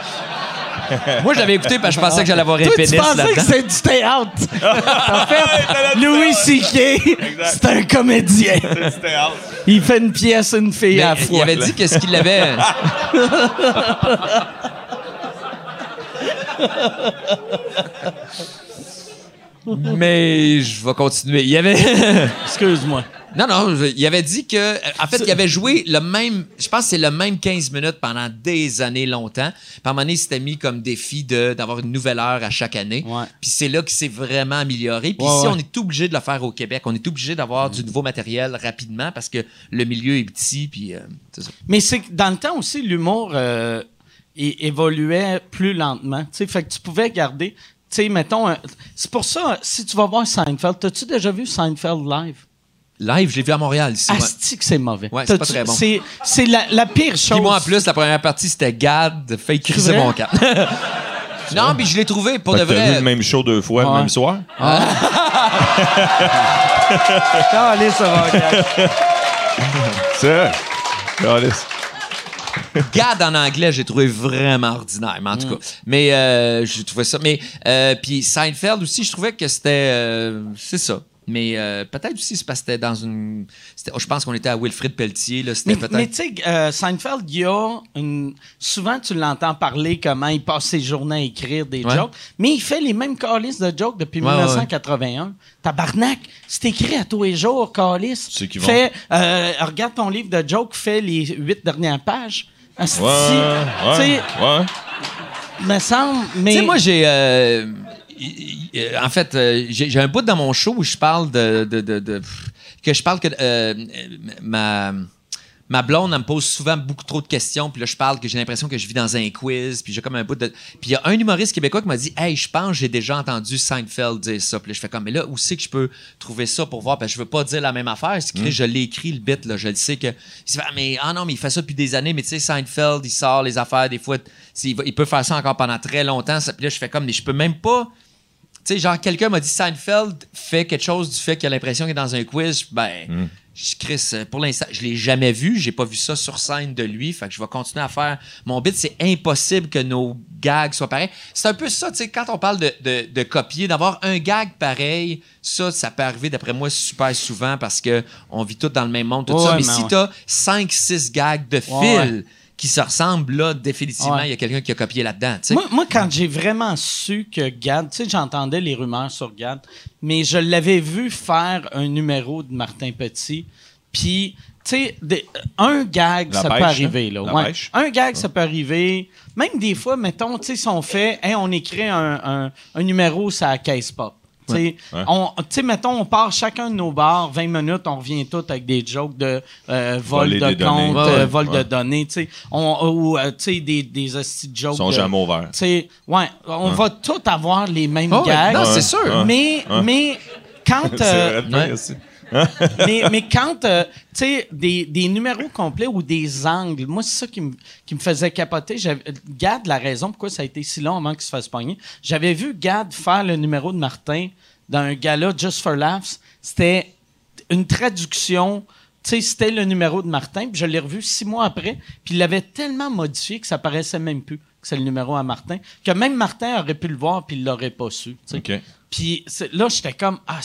Moi, j'avais écouté parce que je pensais que j'allais avoir un Toi, pénis tu pensais que là-dedans. c'était du théâtre. [LAUGHS] en fait, Louis C.K., c'est un comédien. Il fait une pièce, une fille à la Mais il fois. avait dit qu'est-ce qu'il avait... [LAUGHS] Mais je vais continuer. Il y avait... Excuse-moi. Non, non, il avait dit que. En fait, il avait joué le même. Je pense que c'est le même 15 minutes pendant des années longtemps. Puis à un moment donné, il s'était mis comme défi d'avoir une nouvelle heure à chaque année. Ouais. Puis c'est là qu'il s'est vraiment amélioré. Puis Ouais, ici, ouais. on est obligé de le faire au Québec. On est obligé d'avoir du nouveau matériel rapidement parce que le milieu est petit. Puis euh, c'est ça. Mais c'est que dans le temps aussi, l'humour euh, évoluait plus lentement. Fait que tu pouvais garder. Tu sais, mettons. un- C'est pour ça, si tu vas voir Seinfeld, t'as-tu déjà vu Seinfeld live? Live, je l'ai vu à Montréal ici. Asti que c'est mauvais? Ouais, c'est pas très bon. C'est, c'est la, la pire chose. Puis moi, en plus, la première partie, c'était Gad, fait criser vrai? mon cap. [LAUGHS] non, puis je l'ai trouvé pour Fait de que t'as vu vrai. le même show deux fois Ouais. le même soir? [LAUGHS] Allez, ça va. C'est [LAUGHS] Calisse. Gad en anglais, j'ai trouvé vraiment ordinaire, mais en tout cas. Mais euh, j'ai trouvé ça. Mais euh, puis Seinfeld aussi, je trouvais que c'était, euh, c'est ça. Mais euh, peut-être aussi c'est parce que c'était dans une, c'était- oh, je pense qu'on était à Wilfrid Pelletier là. C'était Mais, peut-être. mais tu sais, euh, Seinfeld, il y a une. Souvent, tu l'entends parler comment il passe ses journées à écrire des Ouais. jokes, mais il fait les mêmes calices de jokes depuis Ouais, ouais, 1981. Tabarnak, c'est écrit à tous les jours, calice. Qu'ils vont- Fais, euh, regarde ton livre de jokes, fais les huit dernières pages. Asti, tu ouais, ouais. me semble, mais. Tu sais, moi, j'ai. En fait, euh, j'ai un bout dans mon show où je parle de. de- de- de- pff, que je parle que. euh, ma. Ma blonde, elle me pose souvent beaucoup trop de questions, puis là, je parle que j'ai l'impression que je vis dans un quiz, puis j'ai comme un bout de... Puis il y a un humoriste québécois qui m'a dit « Hey, je pense que j'ai déjà entendu Seinfeld dire ça. » Puis là, je fais comme « Mais là, où c'est que je peux trouver ça pour voir? » Parce que je veux pas dire la même affaire. C'est que je l'ai écrit, le bit, là. Je le sais que... Il Ah, mais, ah non, mais il fait ça depuis des années, mais tu sais, Seinfeld, il sort les affaires, des fois, il, va- il peut faire ça encore pendant très longtemps. Puis là, je fais comme « Mais je peux même pas... » sais, genre, quelqu'un m'a dit Seinfeld fait quelque chose du fait qu'il a l'impression qu'il est dans un quiz. Ben, je Chris, euh, pour l'instant, je l'ai jamais vu. J'ai pas vu ça sur scène de lui. Fait que je vais continuer à faire mon bit. C'est impossible que nos gags soient pareils. C'est un peu ça, tu sais, quand on parle de, de, de copier, d'avoir un gag pareil, ça, ça peut arriver, d'après moi, super souvent parce que on vit tous dans le même monde, tout Ouais, ça. Mais, mais si ouais. t'as 5-6 gags de fil Ouais. Qui se ressemblent, là, définitivement, il Ouais. y a quelqu'un qui a copié là-dedans. Moi, moi, quand j'ai vraiment su que Gad, tu sais, j'entendais les rumeurs sur Gad, mais je l'avais vu faire un numéro de Martin Petit, puis, tu sais, un gag, La ça pêche, peut hein? arriver, là. Ouais. Un gag, ça peut arriver. Même des fois, mettons, tu sais, si on fait, Hey, on écrit un, un- un numéro, ça caisse pop. Tu sais, Ouais. on- tu sais, mettons, on part chacun de nos bars, 20 minutes, on revient tous avec des jokes de euh, vol Voler de compte, Ouais, euh, ouais. vol de Ouais. données, tu sais, on- ou, euh, tu sais, des, des hosties de jokes. Ils sont de- jamais ouverts. tu sais, ouais, on va tous avoir les mêmes Oh, ouais, gags. non, c'est Ouais. sûr. Ouais. Mais, mais quand. [LAUGHS] C'est euh, ouais. [LAUGHS] mais, quand, euh, tu sais, des, numéros complets ou des angles, moi, c'est ça qui me, faisait capoter. Gad, la raison pourquoi ça a été si long avant qu'il se fasse pogner, j'avais vu Gad faire le numéro de Martin dans un gala Just for Laughs. C'était une traduction c'était le numéro de Martin, puis je l'ai revu six mois après, puis il l'avait tellement modifié que ça paraissait même plus que c'est le numéro à Martin, que même Martin aurait pu le voir, puis il l'aurait pas su. Puis là, j'étais comme, ah,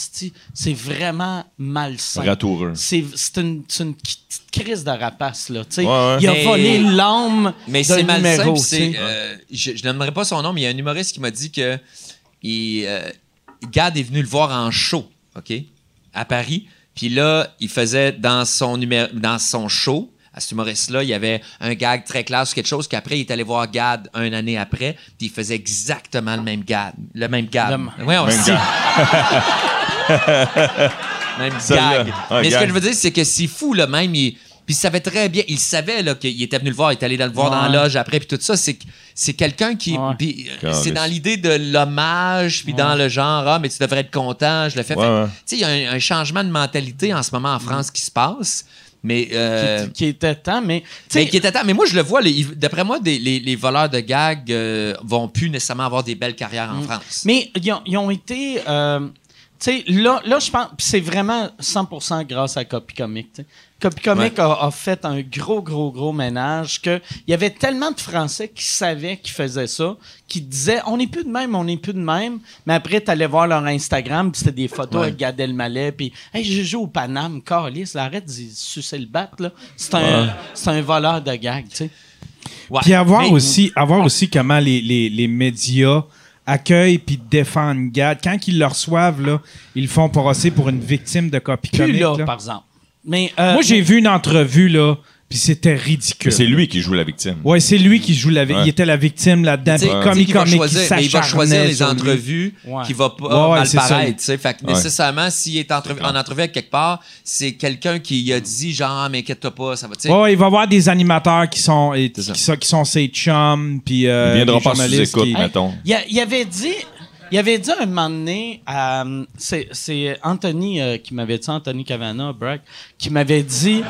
c'est vraiment malsain. Ratoureux. C'est c'est une, c'est une petite crise de rapace, là. tu sais. Ouais, ouais. Il a Mais- volé l'âme Mais c'est malsain. euh, je je n'aimerais pas son nom, mais il y a un humoriste qui m'a dit que il, euh, Gad est venu le voir en show, OK, à Paris. Puis là, il faisait dans son, numéro, dans son show, à cet humoriste-là, il y avait un gag très classe, quelque chose qu'après, il est allé voir Gad un année après, puis il faisait exactement le même Gad. Le même Gad. Le- Ouais, on Même sait. gars. [LAUGHS] Même gag. Mais ce gag. que je veux dire, c'est que c'est fou, là, même. Il, puis il savait très bien, il savait là, qu'il était venu le voir, il est allé le voir dans la loge après, puis tout ça. C'est, c'est quelqu'un qui. Ouais. puis, euh, c'est dans l'idée de l'hommage, puis dans le genre, ah, mais tu devrais être content, je le fais. Tu sais, il y a un, un changement de mentalité en ce moment en France qui se passe. Mais. euh, qui, qui était temps, mais, qui était temps. Mais moi, je le vois, d'après moi, des- les, les voleurs de gags euh, vont plus nécessairement avoir des belles carrières en France. Mm. mais ils ont, ils ont été, euh, tu sais, là, là je pense, c'est vraiment 100% grâce à Copy Comic. Tu sais. Copy Comic a, a fait un gros, gros, gros ménage que il y avait tellement de Français qui savaient qu'ils faisaient ça, qui disaient on n'est plus de même, on n'est plus de même. Mais après, tu allais voir leur Instagram, puis c'était des photos Ouais. avec Gad Elmaleh, puis hey, je joue au Paname, Carlis, arrête de sucer le bat, là. C'est un, c'est un voleur de gag, tu sais. Ouais. Puis avoir Mais- aussi, avoir aussi comment les, les, les médias accueillent puis défendent Gad. Quand ils le reçoivent, là, ils le font passer pour une victime de copie Plus là. par exemple. Mais, euh, Moi, j'ai vu une entrevue, là, puis c'était ridicule. C'est lui qui joue la victime. Ouais, c'est lui qui joue la vi- Ouais. Il était la victime là-dedans. Va choisir, mais il va choisir les entrevues Ouais. qui va pas Ouais, ouais, mal c'est ça. paraître. Fait que Ouais. nécessairement, s'il est en entrevue avec quelque part, c'est quelqu'un qui a dit genre, mais inquiète-toi pas, ça va. tu sais. Ouais, il va y avoir des animateurs qui sont, et- qui, sont, qui sont ses chums, puis euh, Il viendra pas sous écoute, qui- mettons. Il, a- il avait dit. Il avait dit un moment donné, à, c'est, Anthony euh, qui m'avait dit, Anthony Cavana, Brack, qui m'avait dit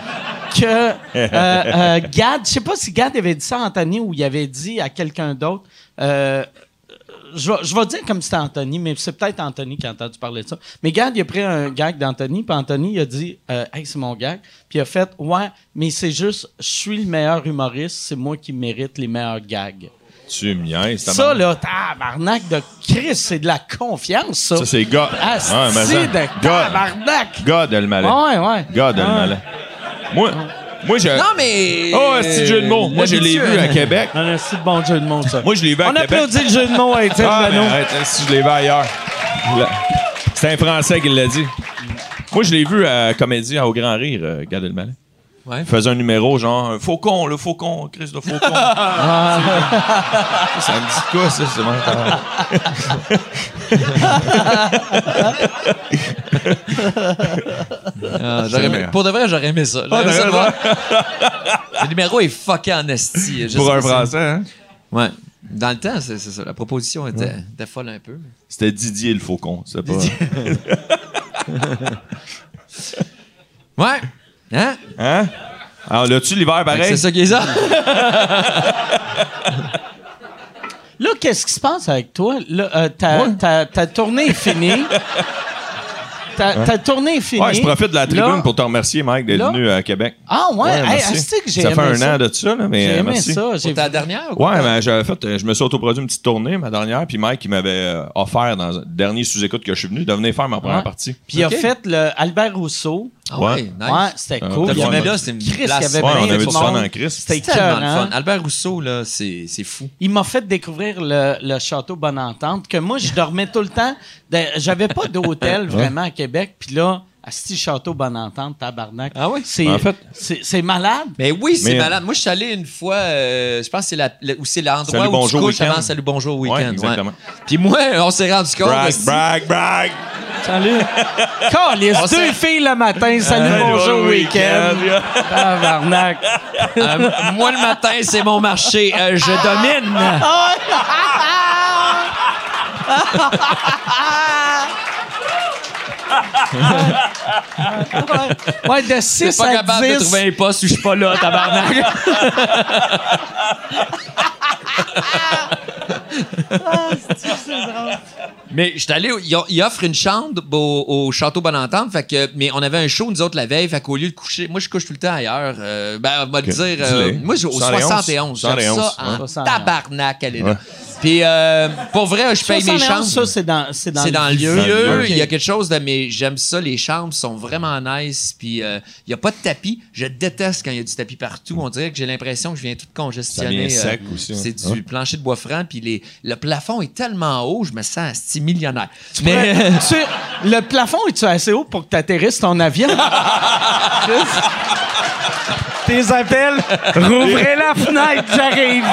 que euh, euh, Gad, je sais pas si Gad avait dit ça à Anthony ou il avait dit à quelqu'un d'autre. euh, je, vais- dire comme c'était Anthony, mais c'est peut-être Anthony qui a entendu parler de ça. Mais Gad, il a pris un gag d'Anthony, puis Anthony il a dit euh, Hey, c'est mon gag. Puis il a fait Ouais, mais c'est juste, je suis le meilleur humoriste, c'est moi qui mérite les meilleurs gags. Tu me niaises. Ça, tabarnak. là, tabarnak de Chris, c'est de la confiance, ça. Ça, c'est God. Ah, mais c'est ça- de God. tabarnak. God le malais. Ouais, ouais. God le Ah. malais. Moi, moi, je. Non, mais. Oh, petit jeu de mots. Moi, je l'ai vu à Québec. Ah, c'est de bon jeu de mots, ça. Moi, je l'ai vu à On Québec. applaudit le jeu de mots à Étienne Ah, mais Dano. arrête, si je l'ai vu ailleurs. Là. C'est un Français qui l'a dit. Moi, je l'ai vu à Comédie au Grand Rire, euh, Gad Elmaleh. Ouais. Il faisait un numéro genre un faucon, le faucon, Chris de faucon. [LAUGHS] Ah. ça me dit quoi, ça? C'est Ah, aimé- pour de vrai, j'aurais aimé ça. J'aurais aimé ça le voir. Le numéro est fucké en esti. Pour un Français, hein? Ouais. Dans le temps, c'est c'est ça. La proposition était, était folle un peu. C'était Didier le faucon. C'est pas. [LAUGHS] Ouais. Hein? Hein? Alors, l'as-tu l'hiver pareil? C'est ça qui est ça. [LAUGHS] Là, qu'est-ce qui se passe avec toi? Là, euh, ta, ta, ta tournée est finie. ta, ta tournée est finie. Ouais, je profite de la tribune Là- pour te remercier, Mike, d'être Là- venu à Québec. Ah, ouais. hey, asti que j'ai ça fait aimé un ça? an de ça, là, mais J'ai euh, aimé merci. ça. J'ai C'est ta dernière ou quoi? Ouais, mais j'avais fait, euh, je me suis autoproduit une petite tournée, ma dernière, puis Mike, il m'avait euh, offert dans le dernier sous-écoute que je suis venu de venir faire ma première Ouais. partie. Puis il a fait le Albert Rousseau. Ah ouais, Ouais. nice. Ouais, c'était Euh, cool. t'as Il y avait- là, c'est une Chris, il y avait Ouais, bien on avait du fun en Christ. C'était tellement fun. Albert Rousseau, là, c'est c'est fou. Il m'a fait découvrir le, le château Bonne Entente, que moi, je dormais tout le temps. de- J'avais pas d'hôtel vraiment à Québec. Puis là, à ce château Bonne Entente, tabarnak. Ah oui? C'est, En fait- c'est, c'est malade. Mais oui, c'est Mais- malade. Moi, je suis allé une fois, euh, je pense que c'est la, le- où c'est l'endroit Salut, où bonjour, tu couches week-end. avant Salut Bonjour Ouais, Week-end. exactement. Puis moi, on s'est rendu compte. Brag, aussi- brag, brag! Salut. [LAUGHS] Calice, On deux s'est- filles le matin. Salut, bonjour, week-end. Tabarnak. Euh, moi, le matin, c'est mon marché. Euh, je domine. [LAUGHS] Ouais, de Je 6 suis pas à capable de 10. trouver un poste où je suis pas là, tabarnak. Mais j'étais allé, au- il, offre une chambre au, au Château Bonentente, fait que, mais on avait un show, nous autres, la veille, fait qu'au lieu de coucher, moi, je couche tout le temps ailleurs. euh, ben, on va te dire, euh, moi, au 71. 71. J'aime ça 71, en ouais. tabarnak, elle est là. Ouais. Puis, euh, pour vrai, je paye mes 71, chambres. Ça, c'est dans, c'est dans, C'est dans le vieux. Il y a quelque chose de. Mais j'aime ça. Les chambres sont vraiment nice. Puis euh, il n'y a pas de tapis. Je déteste quand il y a du tapis partout. On dirait que j'ai l'impression que je viens tout congestionner. Ça vient sec aussi, C'est hein. du plancher de bois franc. Puis les, le plafond est tellement haut, je me sens asti millionnaire. Mais Mais. [LAUGHS] tu- le plafond est-tu assez haut pour que tu atterrisses ton avion? [LAUGHS] [LAUGHS] Tes appels, rouvrez la fenêtre, j'arrive.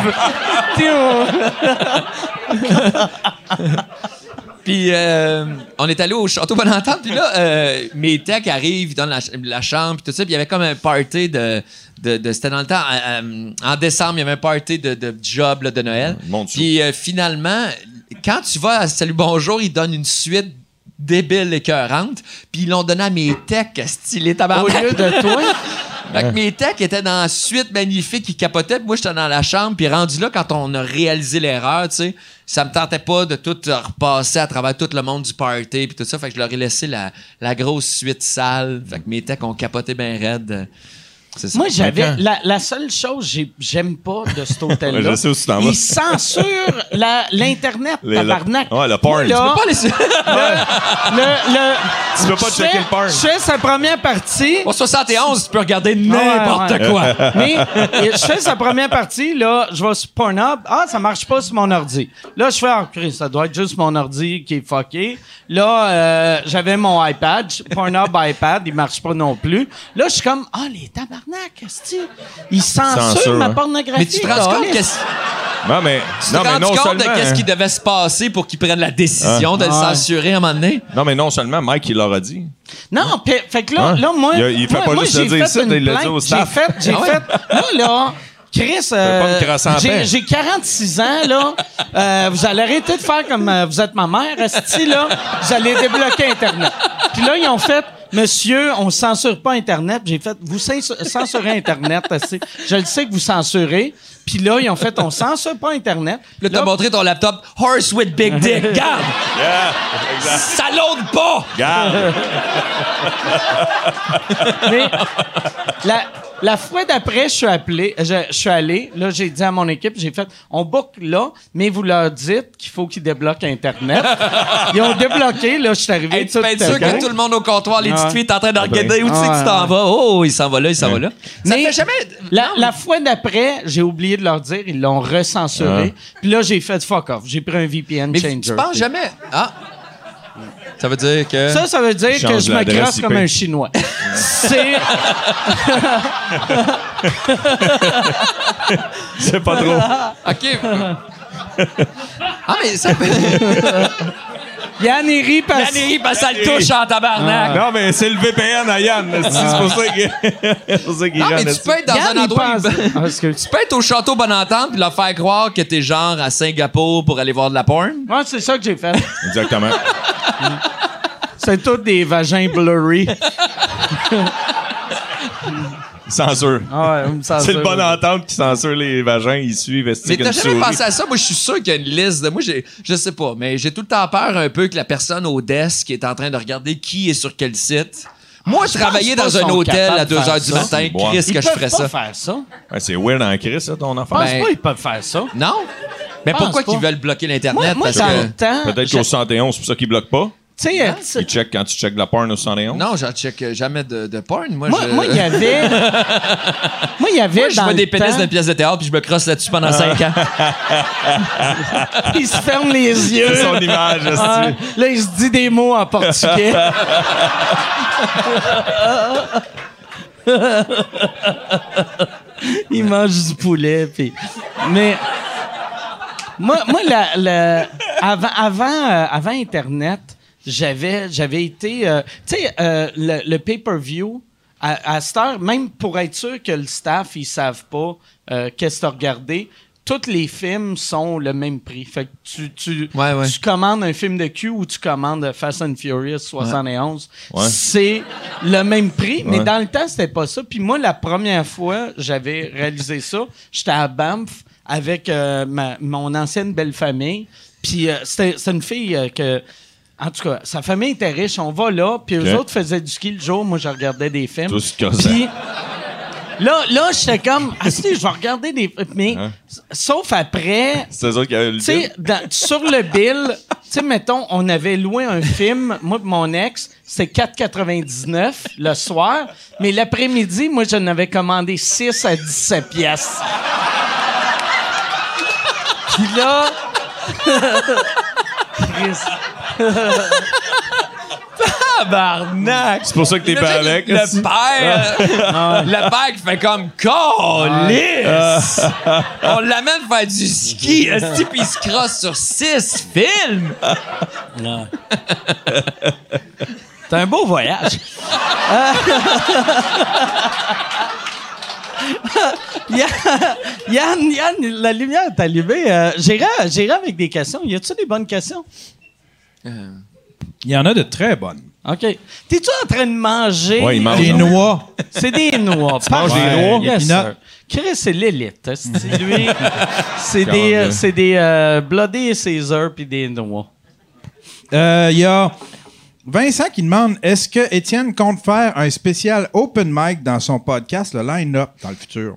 Puis euh, on est allé au château Bonentente, puis là, euh, mes techs arrivent, ils donnent la, ch- la chambre, puis tout ça, puis il y avait comme un party de... de, de- C'était dans le temps, euh, euh, en décembre, il y avait un party de, de job là, de Noël. Puis euh, finalement, quand tu vas à Salut Bonjour, ils donnent une suite débile écœurante, puis ils l'ont donné à mes techs, stylé Au tabarnak. lieu de toi, Fait que mes techs étaient dans la suite magnifique, ils capotaient, puis moi j'étais dans la chambre, puis rendu là, quand on a réalisé l'erreur, tu sais, ça me tentait pas de tout repasser à travers tout le monde du party, puis tout ça, fait que je leur ai laissé la, la grosse suite sale, fait que mes techs ont capoté bien raide. Ça. moi, j'avais. La, la seule chose que j'ai- j'aime pas de cet [LAUGHS] hôtel-là. Je sais où tu t'en vas. Ils censurent la- l'Internet, Le- tabarnak. le- ouais, le porn. Là, Pas les- le, le, Tu peux pas je checker fais- le porn. Je fais sa première partie. Au 71, tu peux regarder n'importe Ouais, ouais. quoi. [LAUGHS] Mais je fais sa première partie, là, je vais sur Pornhub. Ah, ça marche pas sur mon ordi. Là, je fais, ah, Chris, ça doit être juste mon ordi qui est fucké. Là, euh, j'avais mon iPad, Pornhub iPad, il marche pas non plus. Là, je suis comme, ah, les tabarnak, esti, ils censurent Censure, ma hein. pornographie. Mais tu te rends compte qu'est-ce- Non, mais, tu te non, mais non compte seulement. de qu'est-ce qui hein. devait se passer pour qu'ils prennent la décision de le censurer à un moment donné? Non, mais non seulement Mike, il l'aura dit. Non, pe- fait que là, Hein? là moi, Il a- il fait moi, pas moi, juste le j'ai dire une il l'a dit au J'ai staff. fait, j'ai Ah ouais? fait, moi là, Chris, euh, j'ai, paix. j'ai 46 ans là. Euh, vous allez arrêter de faire comme euh, vous êtes ma mère, esti là. Vous allez débloquer Internet. Puis là ils ont fait. Monsieur, on censure pas Internet. J'ai fait, vous cens- censurez Internet. Je le sais que vous censurez. Puis là, ils ont fait, on censure pas Internet. Là, t'as montré ton laptop Horse with Big Dick. [LAUGHS] Garde! Yeah, exact. Ça l'aude pas! Garde. [LAUGHS] Mais la, la fois d'après, je suis appelé, je, je suis allé, là, j'ai dit à mon équipe, j'ai fait, on book là, mais vous leur dites qu'il faut qu'ils débloquent Internet. Ils ont débloqué, là, je suis arrivé. Hey, tu tout peux être sûr que tout le monde au comptoir, les petites filles, est en train de regarder où tu sais que tu t'en vas? Oh, il s'en va là, il s'en va là. Ça Mais fait jamais. La, la fois d'après, j'ai oublié de leur dire, ils l'ont recensuré. Puis là, j'ai fait fuck off. J'ai pris un VPN Mais changer. tu penses jamais. Ah! Ça veut dire que. Ça, ça veut dire que je me comme un Chinois. [LAUGHS] C'est. C'est pas trop. [LAUGHS] OK. ah, mais ça fait. [LAUGHS] Yann il rit parce L'année, parce que ça le touche en tabarnak. Non, mais c'est le VPN à Yann. C'est pour ça [LAUGHS] pour ça qu'il Non, mais tu peux être dans Yann, un il endroit. pense- Ah, excuse. Tu peux être au château Bonentente puis leur faire croire que t'es genre à Singapour pour aller voir de la porn. Ouais, c'est ça que j'ai fait. Exactement. C'est tous des vagins blurry. [LAUGHS] Censure. Ah ouais, me C'est le bon entente qui censure les vagins, ils suivent. est-ce Mais t'as jamais souris? pensé à ça? Moi, je suis sûr qu'il y a une liste de. Moi, j'ai, je sais pas, mais j'ai tout le temps peur un peu que la personne au desk qui est en train de regarder qui est sur quel site. Moi, je travaillais pense dans un hôtel à de 2 faire h du ça. matin. Ouais. Chris, que je peuvent ferais pas ça. faire ça. Ouais, c'est weird en ça, ton Je affaire. pense Ben- pas qu'ils peuvent faire ça. Non? Mais Pense pourquoi qu'ils veulent bloquer l'Internet? moi. Peut-être je- qu'au 71, c'est pour ça qu'ils bloquent pas. Tu sais, euh, tu checkent quand tu checkes de la porn au 71. Non, j'en check jamais de, de porn. Moi, moi, je. moi, il y avait... [LAUGHS] moi, il y avait Moi, je vois des pénis temps- d'une pièce de théâtre puis je me crosse là-dessus pendant 5 ans. [LAUGHS] Il se ferme les yeux. C'est son image, esti. Là, il se dit des mots en portugais. il mange du poulet, puis... Mais... Moi, moi la, la- avant, avant, euh, avant Internet, j'avais, j'avais été... euh, tu sais, euh, le, le pay-per-view, à, à cette heure, même pour être sûr que le staff, ils savent pas euh, qu'est-ce que regardé, tous les films sont le même prix. Fait que tu, tu, Ouais, ouais. tu commandes un film de cul ou tu commandes Fast and Furious 71, Ouais. c'est le même prix. Mais dans le temps, c'était pas ça. Puis moi, la première fois, j'avais réalisé ça. J'étais à Banff avec euh, ma- mon ancienne belle famille. Puis euh, c'était c'était une fille euh, que. En tout cas, sa famille était riche. On va là, puis eux Ok. autres faisaient du ski le jour. Moi, je regardais des films. Te cassais. Puis là, là j'étais comme, [LAUGHS] ah, si, je vais regarder des. Mais, Hein? sauf après, [LAUGHS] C'est eux autres qui avaient le tu sais, dans- sur le bill, tu sais, mettons, on avait loué un film, moi et mon ex, c'était 4,99 le soir, mais l'après-midi, moi, j'en avais commandé 6 à 17 pièces. Puis là... [LAUGHS] Chris. Tabarnak! C'est pour ça que t'es pas avec. Le père, le père qui fait comme Calice! On l'amène faire du ski, esti, puis il se crosse sur six films! C'est [LAUGHS] un beau voyage. [LAUGHS] Yann, Yann, la lumière est allumée. Euh, J'irai j'irai avec des questions. Y a-tu des bonnes questions? Il y en a de très bonnes. OK. T'es-tu en train de manger? Ouais, il mange. Des noix. C'est des [LAUGHS] noix. Tu manges des noix? Yes. Chris, c'est l'élite. hein, c'est [LAUGHS] lui. C'est des, euh, c'est des euh, Bloody Caesar puis des noix. Euh, Il y a Vincent qui demande est-ce que Étienne compte faire un spécial open mic dans son podcast, le line-up, dans le futur?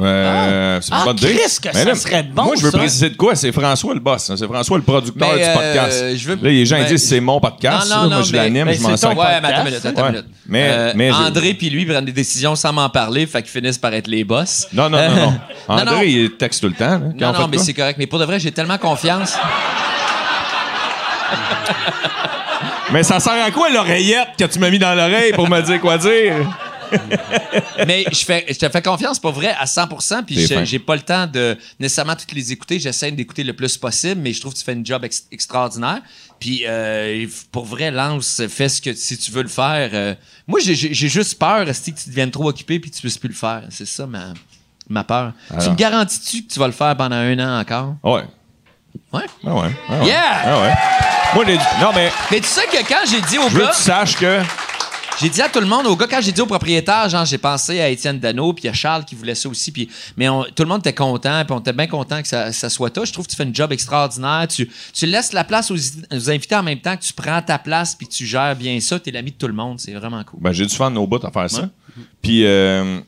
Euh, c'est Ah, bonne idée. Chris, que Mais ça serait bon, Moi, je veux ça. préciser de quoi? C'est François le boss. hein. C'est François le producteur Mais, du podcast. euh, je veux- Là, les gens ben, disent c'est mon podcast. Non, non, là. Moi, non, je mais- l'anime, mais je m'en c'est sers. Ouais, mais attends podcast. minute, attends une Ouais. minute. Mais- Euh, mais André puis lui prennent des décisions sans m'en parler, fait qu'ils finissent par être les boss. Non, non, non, non. [LAUGHS] non. André, il texte tout le temps. là, Non, non, mais c'est correct. Mais pour de vrai, j'ai tellement confiance. Mais ça sert à quoi l'oreillette que tu m'as mis dans l'oreille pour me dire quoi dire? Mais je, fais, je te fais confiance pour vrai à 100% puis j'ai pas le temps de nécessairement toutes les écouter. J'essaie d'écouter le plus possible, mais je trouve que tu fais une job ex- extraordinaire. Puis euh, pour vrai, lance, fais ce que si tu veux le faire. euh, moi, j'ai- juste peur esti, que tu deviennes trop occupé puis que tu puisses plus le faire. C'est ça ma, ma peur. Tu me garantis-tu que tu vas le faire pendant un an encore? Ouais. Ouais. Ah ouais. Ah ouais. Yeah! Ah ouais. Moi, les- non, mais Mais tu sais que quand j'ai dit au je veux gars, que tu saches que. J'ai dit à tout le monde, au gars, quand j'ai dit au propriétaire, genre, j'ai pensé à Étienne Dano, puis à Charles qui voulait ça aussi, puis, mais on- tout le monde était content, puis on était bien content que ça, ça soit toi. Je trouve que tu fais une job extraordinaire. Tu, tu laisses la place aux, aux invités en même temps que tu prends ta place, puis tu gères bien ça. T'es l'ami de tout le monde. C'est vraiment cool. Ben, j'ai du fun de nos bouts à faire ça. Puis, euh,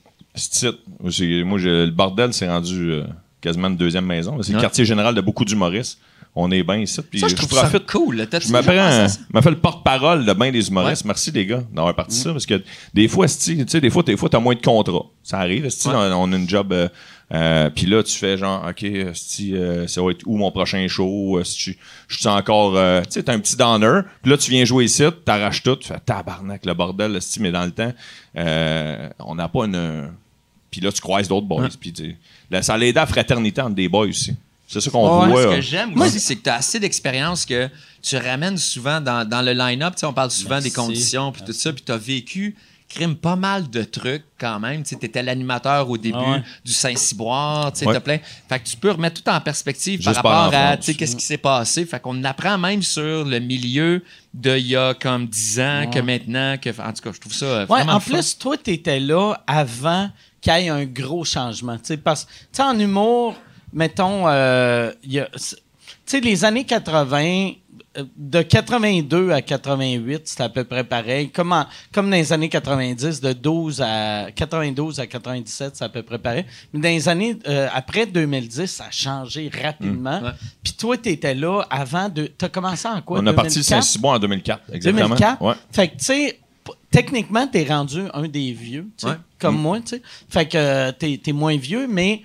moi, le bordel, c'est rendu euh, quasiment une deuxième maison. C'est le quartier général de beaucoup d'humoristes. On est bien ici. Puis ça, je trouve ça cool. Je m'a fait le porte-parole de bien des humoristes. Ouais. Merci les gars d'avoir parti ça parce que des fois, tu sais, des fois, des fois, t'as moins de contrats. Ça arrive, Ouais. on, on a une job. euh, euh, puis là, tu fais genre, ok, esti, euh, ça va être où mon prochain show? Esti, Je suis encore, euh, tu sais, t'as un petit downer. Puis là, tu viens jouer ici, t'arraches tout, tu fais tabarnak le bordel, esti, mais dans le temps, euh, on n'a pas une. Puis là, tu croises d'autres boys. Puis tu sais, là, ça l'aide à la fraternité entre des boys aussi. C'est ça qu'on Ouais, voit. Ce que j'aime aussi, c'est que tu as assez d'expérience que tu ramènes souvent dans, dans le line-up. Tu sais, On parle souvent des conditions puis tout ça, puis tu as vécu crime pas mal de trucs quand même. Tu étais l'animateur au début ouais. du Saint-Cyboire. Tu Ouais. plein. Fait que tu peux remettre tout en perspective Juste par rapport à France. tu sais, qu'est-ce qui s'est passé. Fait qu'on apprend même sur le milieu de il y a comme 10 ans que maintenant. Que, en tout cas, je trouve ça euh, Ouais, vraiment en fun. plus, toi, tu étais là avant qu'il y ait un gros changement. Tu sais, parce tu sais, en humour, mettons, euh, c'est- tu sais, les années 80, euh, de 82 à 88, c'était à peu près pareil. Comme, en- comme dans les années 90, de 12 à 92 à 97, c'est à peu près pareil. Mais dans les années euh, après 2010, ça a changé rapidement. Ouais. Puis toi, tu étais là avant de. Tu as commencé en quoi? On a parti 2004? le Saint-Cyboire en 2004. Exactement. 2004. Ouais. Fait que, tu sais, techniquement, t'es rendu un des vieux, tu Ouais. comme moi, tu sais. Fait que euh, t'es es moins vieux, mais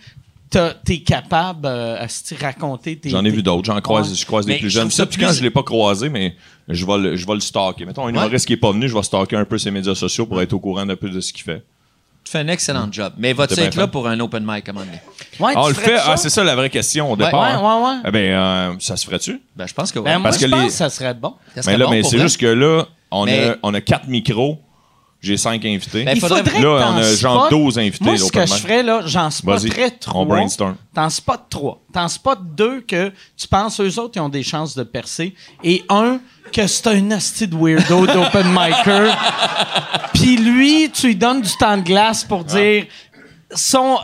t'es capable euh, à se raconter tes. J'en ai vu d'autres. J'en croise, Ouais. je croise des Mais plus je jeunes. ça puis quand je l'ai pas croisé, mais je vais le, je vais le stalker. Mettons, un humoriste qui est pas venu, je vais stalker un peu ses médias sociaux pour être au courant d'un peu de ce qu'il fait. Tu fais un excellent job. Mais vas-tu être là pour un open mic à un moment donné? Ouais, Ah, on le fait? Ah, c'est ça la vraie question au départ. Ouais, hein. ouais, ouais. Eh ben, euh, ça se ferait-tu? Ben, je pense que oui. Ben, moi, Parce je que pense les- que ça serait bon. Ça serait Mais là, bon mais c'est juste que là, on, Mais- a, on a quatre micros. J'ai cinq invités. Ben, Il faudrait- faudrait Là, on a genre spots- 12 invités, Moi, ce que je ferais, là, j'en spotterais trois. on brainstorm. T'en spots trois. T'en spots deux que tu penses, eux autres, ils ont des chances de percer. Et un, que c'est un asti de weirdo d'open micer. [LAUGHS] Puis lui, tu lui donnes du temps de glace pour dire sont,